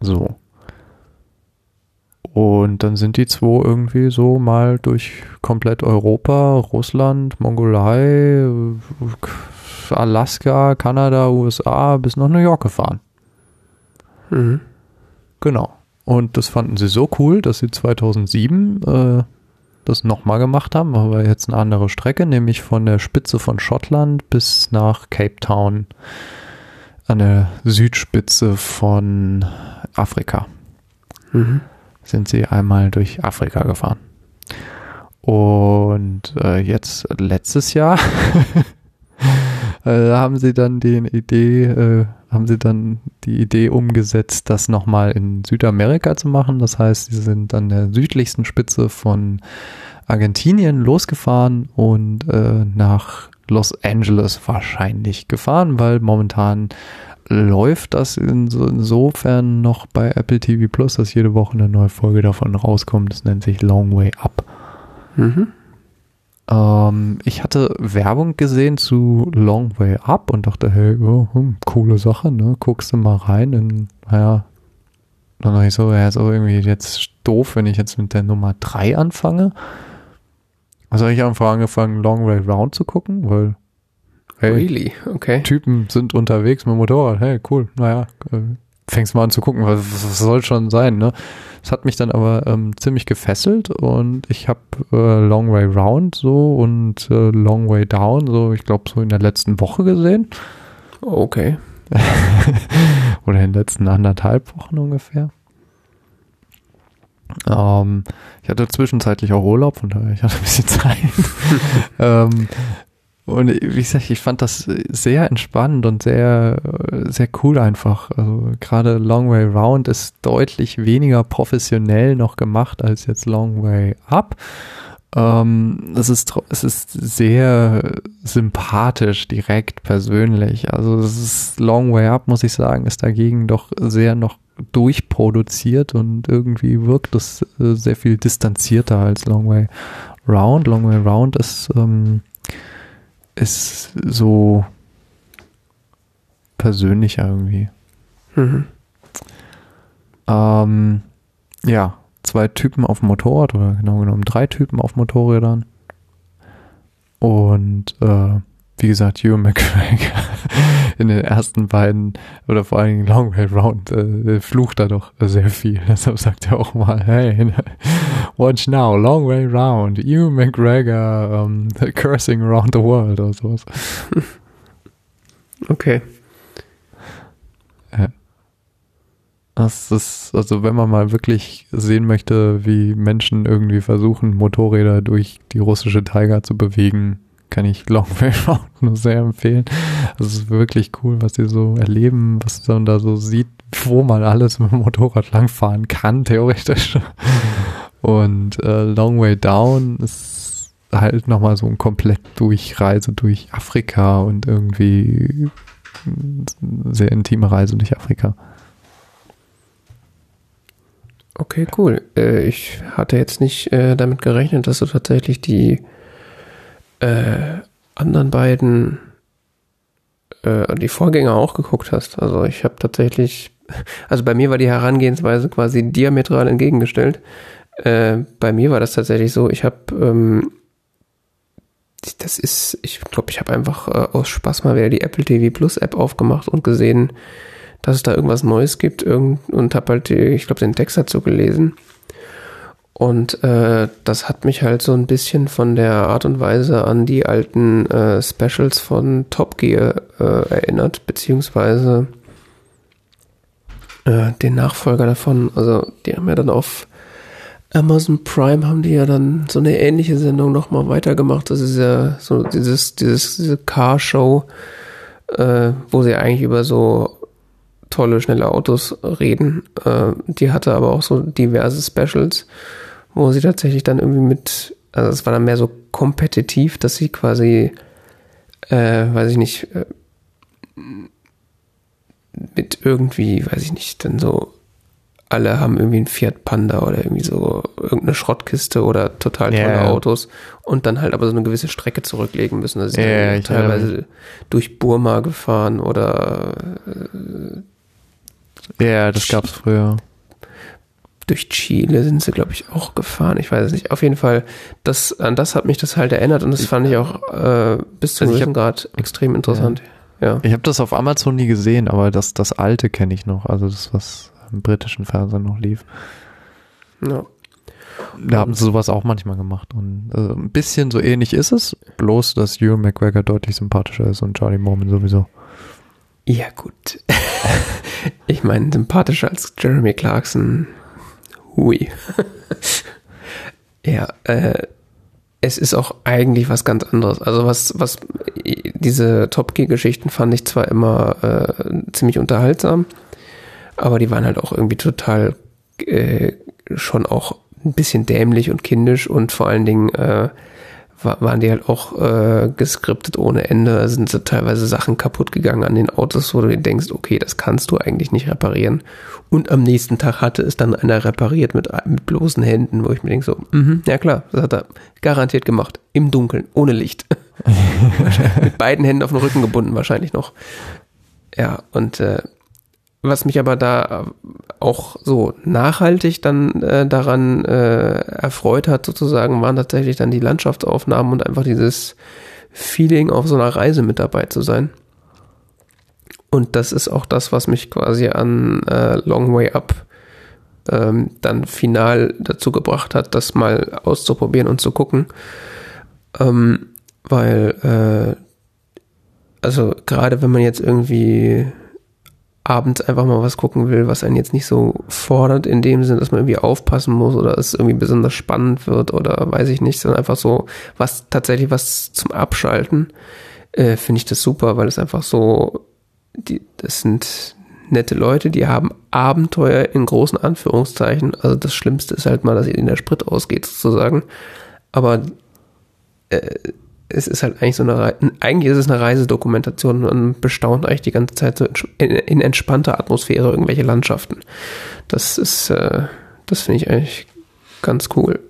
So. Und dann sind die zwei irgendwie so mal durch komplett Europa, Russland, Mongolei, Alaska, Kanada, USA bis nach New York gefahren. Mhm. Genau. Und das fanden sie so cool, dass sie 2007 äh, das nochmal gemacht haben, aber jetzt eine andere Strecke, nämlich von der Spitze von Schottland bis nach Cape Town an der Südspitze von Afrika. Mhm. Sind sie einmal durch Afrika gefahren. Und äh, jetzt letztes Jahr äh, haben sie dann die Idee, äh, haben sie dann die Idee umgesetzt, das nochmal in Südamerika zu machen. Das heißt, sie sind an der südlichsten Spitze von Argentinien losgefahren und äh, nach Los Angeles wahrscheinlich gefahren, weil momentan läuft das insofern noch bei Apple TV Plus, dass jede Woche eine neue Folge davon rauskommt. Das nennt sich Long Way Up. Mhm. Ähm, ich hatte Werbung gesehen zu Long Way Up und dachte, hey, oh, hm, coole Sache, ne? Guckst du mal rein in, naja, dann dachte ich so, ja, ist auch irgendwie jetzt doof, wenn ich jetzt mit der Nummer 3 anfange. Also habe ich einfach angefangen, Long Way Round zu gucken, weil hey, really? Okay. Typen sind unterwegs mit dem Motorrad, hey, cool, naja, äh, fängst mal an zu gucken, was, was soll schon sein, ne? Es hat mich dann aber ähm, ziemlich gefesselt und ich habe äh, Long Way Round so und äh, Long Way Down so, ich glaube, so in der letzten Woche gesehen. Okay. Oder in den letzten anderthalb Wochen ungefähr. Ähm, ich hatte zwischenzeitlich auch Urlaub, von daher ich hatte ein bisschen Zeit. ähm, und wie gesagt, ich fand das sehr entspannend und sehr, sehr cool einfach. Also gerade Long Way Round ist deutlich weniger professionell noch gemacht als jetzt Long Way Up. Ähm, es ist, es ist sehr sympathisch, direkt, persönlich. Also es ist Long Way Up, muss ich sagen, ist dagegen doch sehr noch durchproduziert und irgendwie wirkt es äh, sehr viel distanzierter als Long Way Round. Long Way Round ist, ähm, ist so persönlicher irgendwie. Mhm. Ähm, ja, zwei Typen auf dem Motorrad oder genau genommen drei Typen auf Motorrädern. Und äh, wie gesagt, Hugh McGregor in den ersten beiden oder vor allen Dingen Long Way Round äh, flucht da doch sehr viel. Deshalb sagt er auch mal, hey, watch now, Long Way Round, Hugh McGregor um, cursing around the world oder sowas. Okay. Ja. Das ist, also wenn man mal wirklich sehen möchte, wie Menschen irgendwie versuchen, Motorräder durch die russische Taiga zu bewegen, kann ich Long Way Round nur sehr empfehlen. Das ist wirklich cool, was sie so erleben, was man da so sieht, wo man alles mit dem Motorrad langfahren kann, theoretisch. Und äh, Long Way Down ist halt nochmal so ein komplett Durchreise durch Afrika und irgendwie sehr intime Reise durch Afrika. Okay, cool. Äh, ich hatte jetzt nicht äh, damit gerechnet, dass du tatsächlich die äh, anderen beiden, äh, die Vorgänger auch geguckt hast. Also ich habe tatsächlich, also bei mir war die Herangehensweise quasi diametral entgegengestellt. Äh, bei mir war das tatsächlich so, ich habe, ähm, das ist, ich glaube, ich habe einfach äh, aus Spaß mal wieder die Apple TV Plus App aufgemacht und gesehen, dass es da irgendwas Neues gibt irgend, und habe halt, ich glaube, den Text dazu gelesen und äh, das hat mich halt so ein bisschen von der Art und Weise an die alten äh, Specials von Top Gear äh, erinnert, beziehungsweise äh, den Nachfolger davon. Also die haben ja dann auf Amazon Prime haben die ja dann so eine ähnliche Sendung nochmal weitergemacht. Das ist ja so dieses, dieses, diese Car-Show, äh, wo sie eigentlich über so tolle, schnelle Autos reden. Äh, die hatte aber auch so diverse Specials wo sie tatsächlich dann irgendwie mit, also es war dann mehr so kompetitiv, dass sie quasi, äh, weiß ich nicht, äh, mit irgendwie, weiß ich nicht, dann so, alle haben irgendwie einen Fiat Panda oder irgendwie so irgendeine Schrottkiste oder total tolle yeah. Autos und dann halt aber so eine gewisse Strecke zurücklegen müssen. Also yeah, sind teilweise durch Burma gefahren oder äh, ja, das gab's früher durch Chile sind sie, glaube ich, auch gefahren. Ich weiß es nicht. Auf jeden Fall, das, an das hat mich das halt erinnert und das fand ich auch äh, bis zu also Grad extrem interessant. Ja. ja. Ich habe das auf Amazon nie gesehen, aber das, das alte kenne ich noch. Also das, was im britischen Fernsehen noch lief. Ja. Da haben sie sowas auch manchmal gemacht. Und also ein bisschen so ähnlich ist es, bloß dass Ewan McGregor deutlich sympathischer ist und Charlie Mormon sowieso. Ja, gut. ich meine, sympathischer als Jeremy Clarkson Hui. ja, äh, es ist auch eigentlich was ganz anderes. Also was, was, diese Top Gear-Geschichten fand ich zwar immer äh, ziemlich unterhaltsam, aber die waren halt auch irgendwie total äh, schon auch ein bisschen dämlich und kindisch und vor allen Dingen äh, waren die halt auch äh, geskriptet ohne Ende. Da sind so teilweise Sachen kaputt gegangen an den Autos, wo du dir denkst, okay, das kannst du eigentlich nicht reparieren. Und am nächsten Tag hatte es dann einer repariert mit, mit bloßen Händen, wo ich mir denke so, mhm, ja klar, das hat er garantiert gemacht. Im Dunkeln, ohne Licht. mit beiden Händen auf den Rücken gebunden wahrscheinlich noch. Ja, und äh, was mich aber da auch so nachhaltig dann äh, daran äh, erfreut hat, sozusagen, waren tatsächlich dann die Landschaftsaufnahmen und einfach dieses Feeling, auf so einer Reise mit dabei zu sein. Und das ist auch das, was mich quasi an äh, Long Way Up ähm, dann final dazu gebracht hat, das mal auszuprobieren und zu gucken. Ähm, weil, äh, also gerade wenn man jetzt irgendwie abends einfach mal was gucken will, was einen jetzt nicht so fordert, in dem Sinn, dass man irgendwie aufpassen muss oder es irgendwie besonders spannend wird oder weiß ich nicht, sondern einfach so was tatsächlich was zum Abschalten, äh, finde ich das super, weil es einfach so, die, das sind nette Leute, die haben Abenteuer in großen Anführungszeichen. Also das Schlimmste ist halt mal, dass ihnen der Sprit ausgeht, sozusagen. Aber äh, es ist halt eigentlich so eine Re eigentlich ist es eine Reisedokumentation. Man bestaunt eigentlich die ganze Zeit so in, entspannter Atmosphäre irgendwelche Landschaften. Das ist, äh, das finde ich eigentlich ganz cool.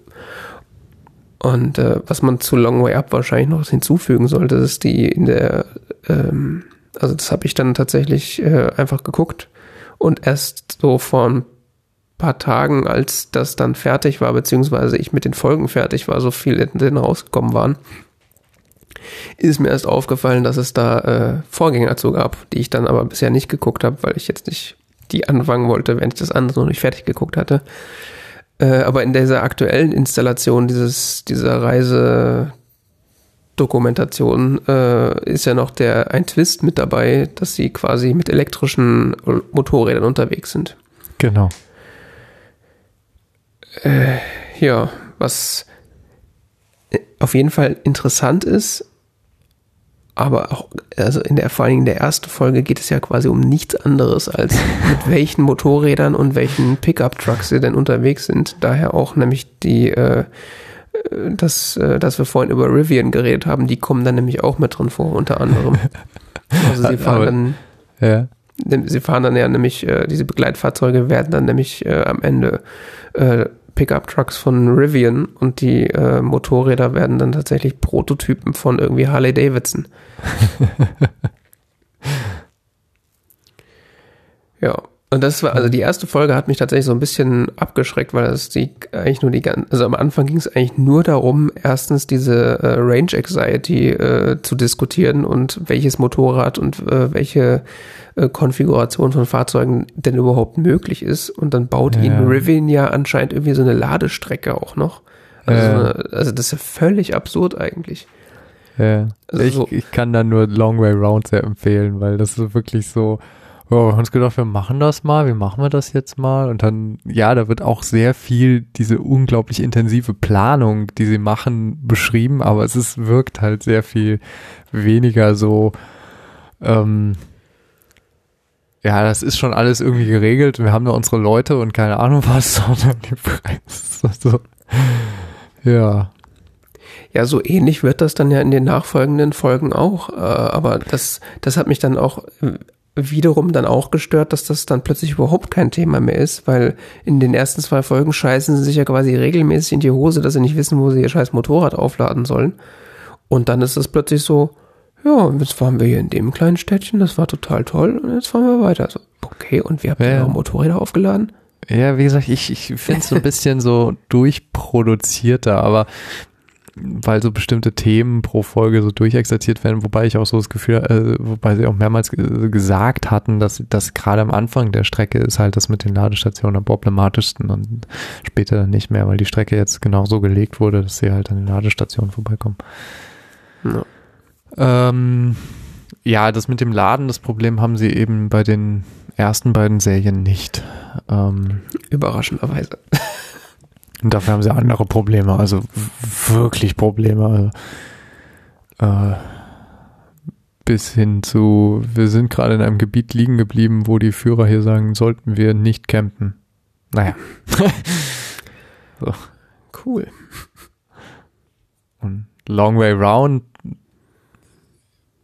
Und äh, was man zu Long Way Up wahrscheinlich noch hinzufügen sollte, ist die in der, ähm, also das habe ich dann tatsächlich äh, einfach geguckt und erst so vor ein paar Tagen, als das dann fertig war, beziehungsweise ich mit den Folgen fertig war, so viele drin rausgekommen waren, ist mir erst aufgefallen, dass es da äh, Vorgänger zu gab, die ich dann aber bisher nicht geguckt habe, weil ich jetzt nicht die anfangen wollte, wenn ich das andere noch nicht fertig geguckt hatte. Äh, aber in dieser aktuellen Installation dieses, dieser Reisedokumentation äh, ist ja noch der ein Twist mit dabei, dass sie quasi mit elektrischen Motorrädern unterwegs sind. Genau. Äh, ja, was auf jeden Fall interessant ist, aber auch, also in der, vor allen Dingen in der ersten Folge geht es ja quasi um nichts anderes als mit welchen Motorrädern und welchen Pickup-Trucks sie denn unterwegs sind. Daher auch nämlich die, äh, das, äh, dass wir vorhin über Rivian geredet haben, die kommen dann nämlich auch mit drin vor, unter anderem. Also sie fahren dann, ja. sie fahren dann ja nämlich, äh, diese Begleitfahrzeuge werden dann nämlich äh, am Ende äh, Pickup-Trucks von Rivian und die äh, Motorräder werden dann tatsächlich Prototypen von irgendwie Harley Davidson. ja, und das war, also die erste Folge hat mich tatsächlich so ein bisschen abgeschreckt, weil es die eigentlich nur die ganze, also am Anfang ging es eigentlich nur darum, erstens diese äh, Range Anxiety äh, zu diskutieren und welches Motorrad und äh, welche äh, Konfiguration von Fahrzeugen denn überhaupt möglich ist. Und dann baut ja. ihnen Rivian ja anscheinend irgendwie so eine Ladestrecke auch noch. Also, ja. so eine, also das ist ja völlig absurd eigentlich. Ja. Also ich, so, ich kann da nur Long Way Round sehr empfehlen, weil das ist wirklich so, ja, wir haben uns gedacht, wir machen das mal, wie machen wir das jetzt mal? Und dann, ja, da wird auch sehr viel diese unglaublich intensive Planung, die sie machen, beschrieben, aber es ist, wirkt halt sehr viel weniger so, ähm, ja, das ist schon alles irgendwie geregelt. Wir haben da unsere Leute und keine Ahnung was, sondern die Preise. So. Ja. Ja, so ähnlich wird das dann ja in den nachfolgenden Folgen auch. Äh, aber das, das hat mich dann auch wiederum dann auch gestört, dass das dann plötzlich überhaupt kein Thema mehr ist, weil in den ersten zwei Folgen scheißen sie sich ja quasi regelmäßig in die Hose, dass sie nicht wissen, wo sie ihr scheiß Motorrad aufladen sollen. Und dann ist es plötzlich so, ja, jetzt fahren wir hier in dem kleinen Städtchen, das war total toll und jetzt fahren wir weiter. So, okay, und wir haben ja. Motorräder aufgeladen? Ja, wie gesagt, ich, ich finde es so ein bisschen so durchproduzierter, aber weil so bestimmte Themen pro Folge so durchexerziert werden, wobei ich auch so das Gefühl, äh, wobei sie auch mehrmals gesagt hatten, dass das gerade am Anfang der Strecke ist halt das mit den Ladestationen am problematischsten und später dann nicht mehr, weil die Strecke jetzt genau so gelegt wurde, dass sie halt an den Ladestationen vorbeikommen. Ja. Ähm, ja, das mit dem Laden, das Problem haben sie eben bei den ersten beiden Serien nicht. Ähm, Überraschenderweise. Und dafür haben sie andere Probleme, also wirklich Probleme. Also, äh, bis hin zu, wir sind gerade in einem Gebiet liegen geblieben, wo die Führer hier sagen, sollten wir nicht campen. Naja. so. Cool. Und Long Way Round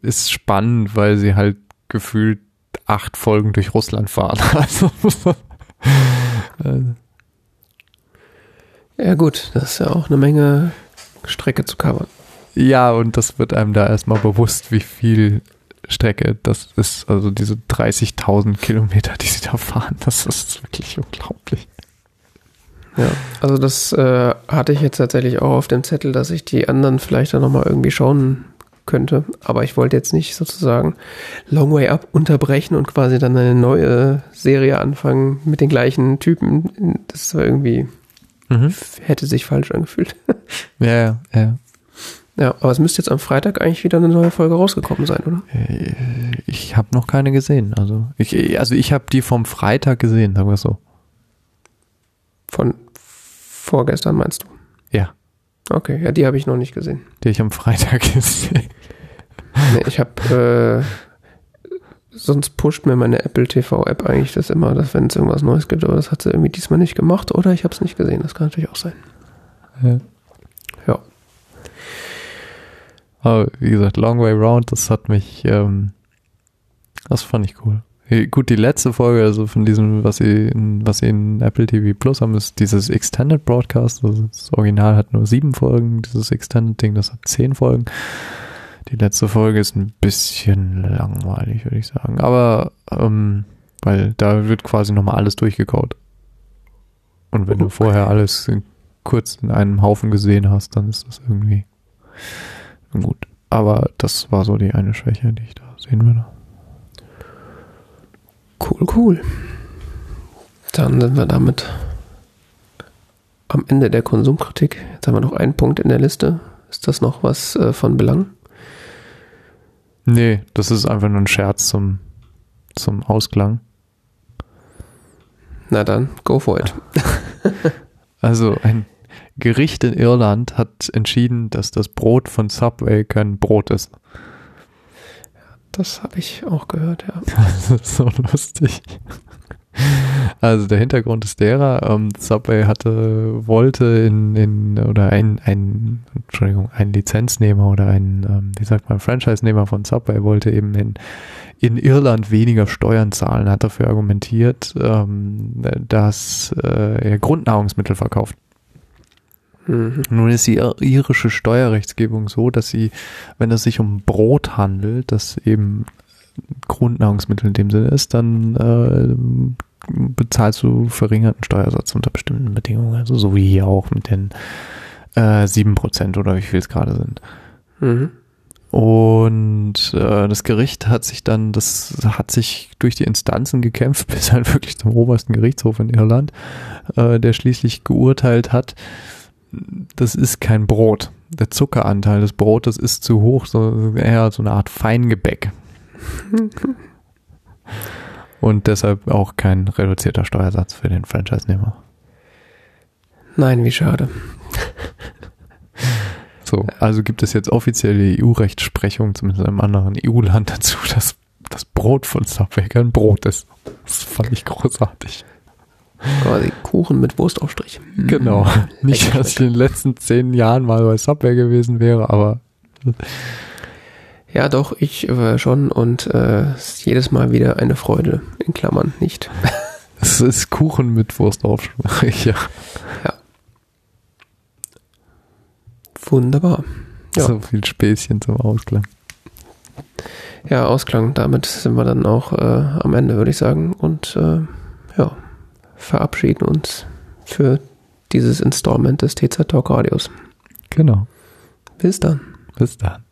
ist spannend, weil sie halt gefühlt acht Folgen durch Russland fahren. Also, ja gut, das ist ja auch eine Menge Strecke zu covern. Ja, und das wird einem da erstmal bewusst, wie viel Strecke das ist. Also diese 30.000 Kilometer, die sie da fahren, das ist wirklich unglaublich. Ja, also das äh, hatte ich jetzt tatsächlich auch auf dem Zettel, dass ich die anderen vielleicht dann nochmal irgendwie schauen könnte. Aber ich wollte jetzt nicht sozusagen Long Way Up unterbrechen und quasi dann eine neue Serie anfangen mit den gleichen Typen. Das war irgendwie, mhm. hätte sich falsch angefühlt. Ja, ja, ja. Ja, aber es müsste jetzt am Freitag eigentlich wieder eine neue Folge rausgekommen sein, oder? Äh, Ich habe noch keine gesehen. Also ich, also ich habe die vom Freitag gesehen, sagen wir so. Von vorgestern meinst du? Okay, ja, die habe ich noch nicht gesehen. die ich am Freitag gesehen. Nee, ich habe, äh, sonst pusht mir meine Apple TV App eigentlich das immer, dass wenn es irgendwas Neues gibt, aber das hat sie irgendwie diesmal nicht gemacht oder ich habe es nicht gesehen. Das kann natürlich auch sein. Ja. Ja. Aber wie gesagt, Long Way Round, das hat mich, ähm, das fand ich cool. Gut, die letzte Folge, also von diesem, was sie in, was sie in Apple TV Plus haben, ist dieses Extended Broadcast. Also das Original hat nur sieben Folgen, dieses Extended Ding, das hat zehn Folgen. Die letzte Folge ist ein bisschen langweilig, würde ich sagen. Aber, ähm, weil da wird quasi nochmal alles durchgekaut. Und wenn du Okay. vorher alles in, kurz in einem Haufen gesehen hast, dann ist das irgendwie gut. Aber das war so die eine Schwäche, die ich da sehen würde. Cool, cool. Dann sind wir damit am Ende der Konsumkritik. Jetzt haben wir noch einen Punkt in der Liste. Ist das noch was äh, von Belang? Nee, das ist einfach nur ein Scherz zum, zum Ausklang. Na dann, go for it. Also ein Gericht in Irland hat entschieden, dass das Brot von Subway kein Brot ist. Das habe ich auch gehört, ja. Das ist so lustig. Also der Hintergrund ist derer, ähm, Subway hatte, wollte in, in oder ein, ein, Entschuldigung, ein Lizenznehmer oder ein, ähm, wie sagt man, Franchise-Nehmer von Subway wollte eben in, in Irland weniger Steuern zahlen, hat dafür argumentiert, ähm, dass äh, er Grundnahrungsmittel verkauft. Mhm. Nun ist die ir- irische Steuerrechtsgebung so, dass sie, wenn es sich um Brot handelt, das eben Grundnahrungsmittel in dem Sinne ist, dann äh, bezahlst du verringerten Steuersatz unter bestimmten Bedingungen. Also so wie hier auch mit den äh, 7% oder wie viel es gerade sind. Mhm. Und äh, das Gericht hat sich dann, das hat sich durch die Instanzen gekämpft, bis halt wirklich zum obersten Gerichtshof in Irland, äh, der schließlich geurteilt hat, das ist kein Brot. Der Zuckeranteil des Brotes ist zu hoch, so eher so eine Art Feingebäck. Und deshalb auch kein reduzierter Steuersatz für den Franchise-Nehmer. Nein, wie schade. So, also gibt es jetzt offizielle EU-Rechtsprechung, zumindest in einem anderen EU-Land dazu, dass das Brot von Subway kein Brot ist. Das fand ich großartig. Quasi Kuchen mit Wurstaufstrich. Genau. Nicht, dass ich in den letzten zehn Jahren mal bei Subway gewesen wäre, aber Ja, doch, ich äh, schon und äh, ist jedes Mal wieder eine Freude, in Klammern nicht. es ist Kuchen mit Wurstaufstrich. Ja. Wunderbar. Ja. So viel Späßchen zum Ausklang. Ja, Ausklang, damit sind wir dann auch äh, am Ende, würde ich sagen. Und äh, ja, verabschieden uns für dieses Installment des TZ Talk Radios. Genau. Bis dann. Bis dann.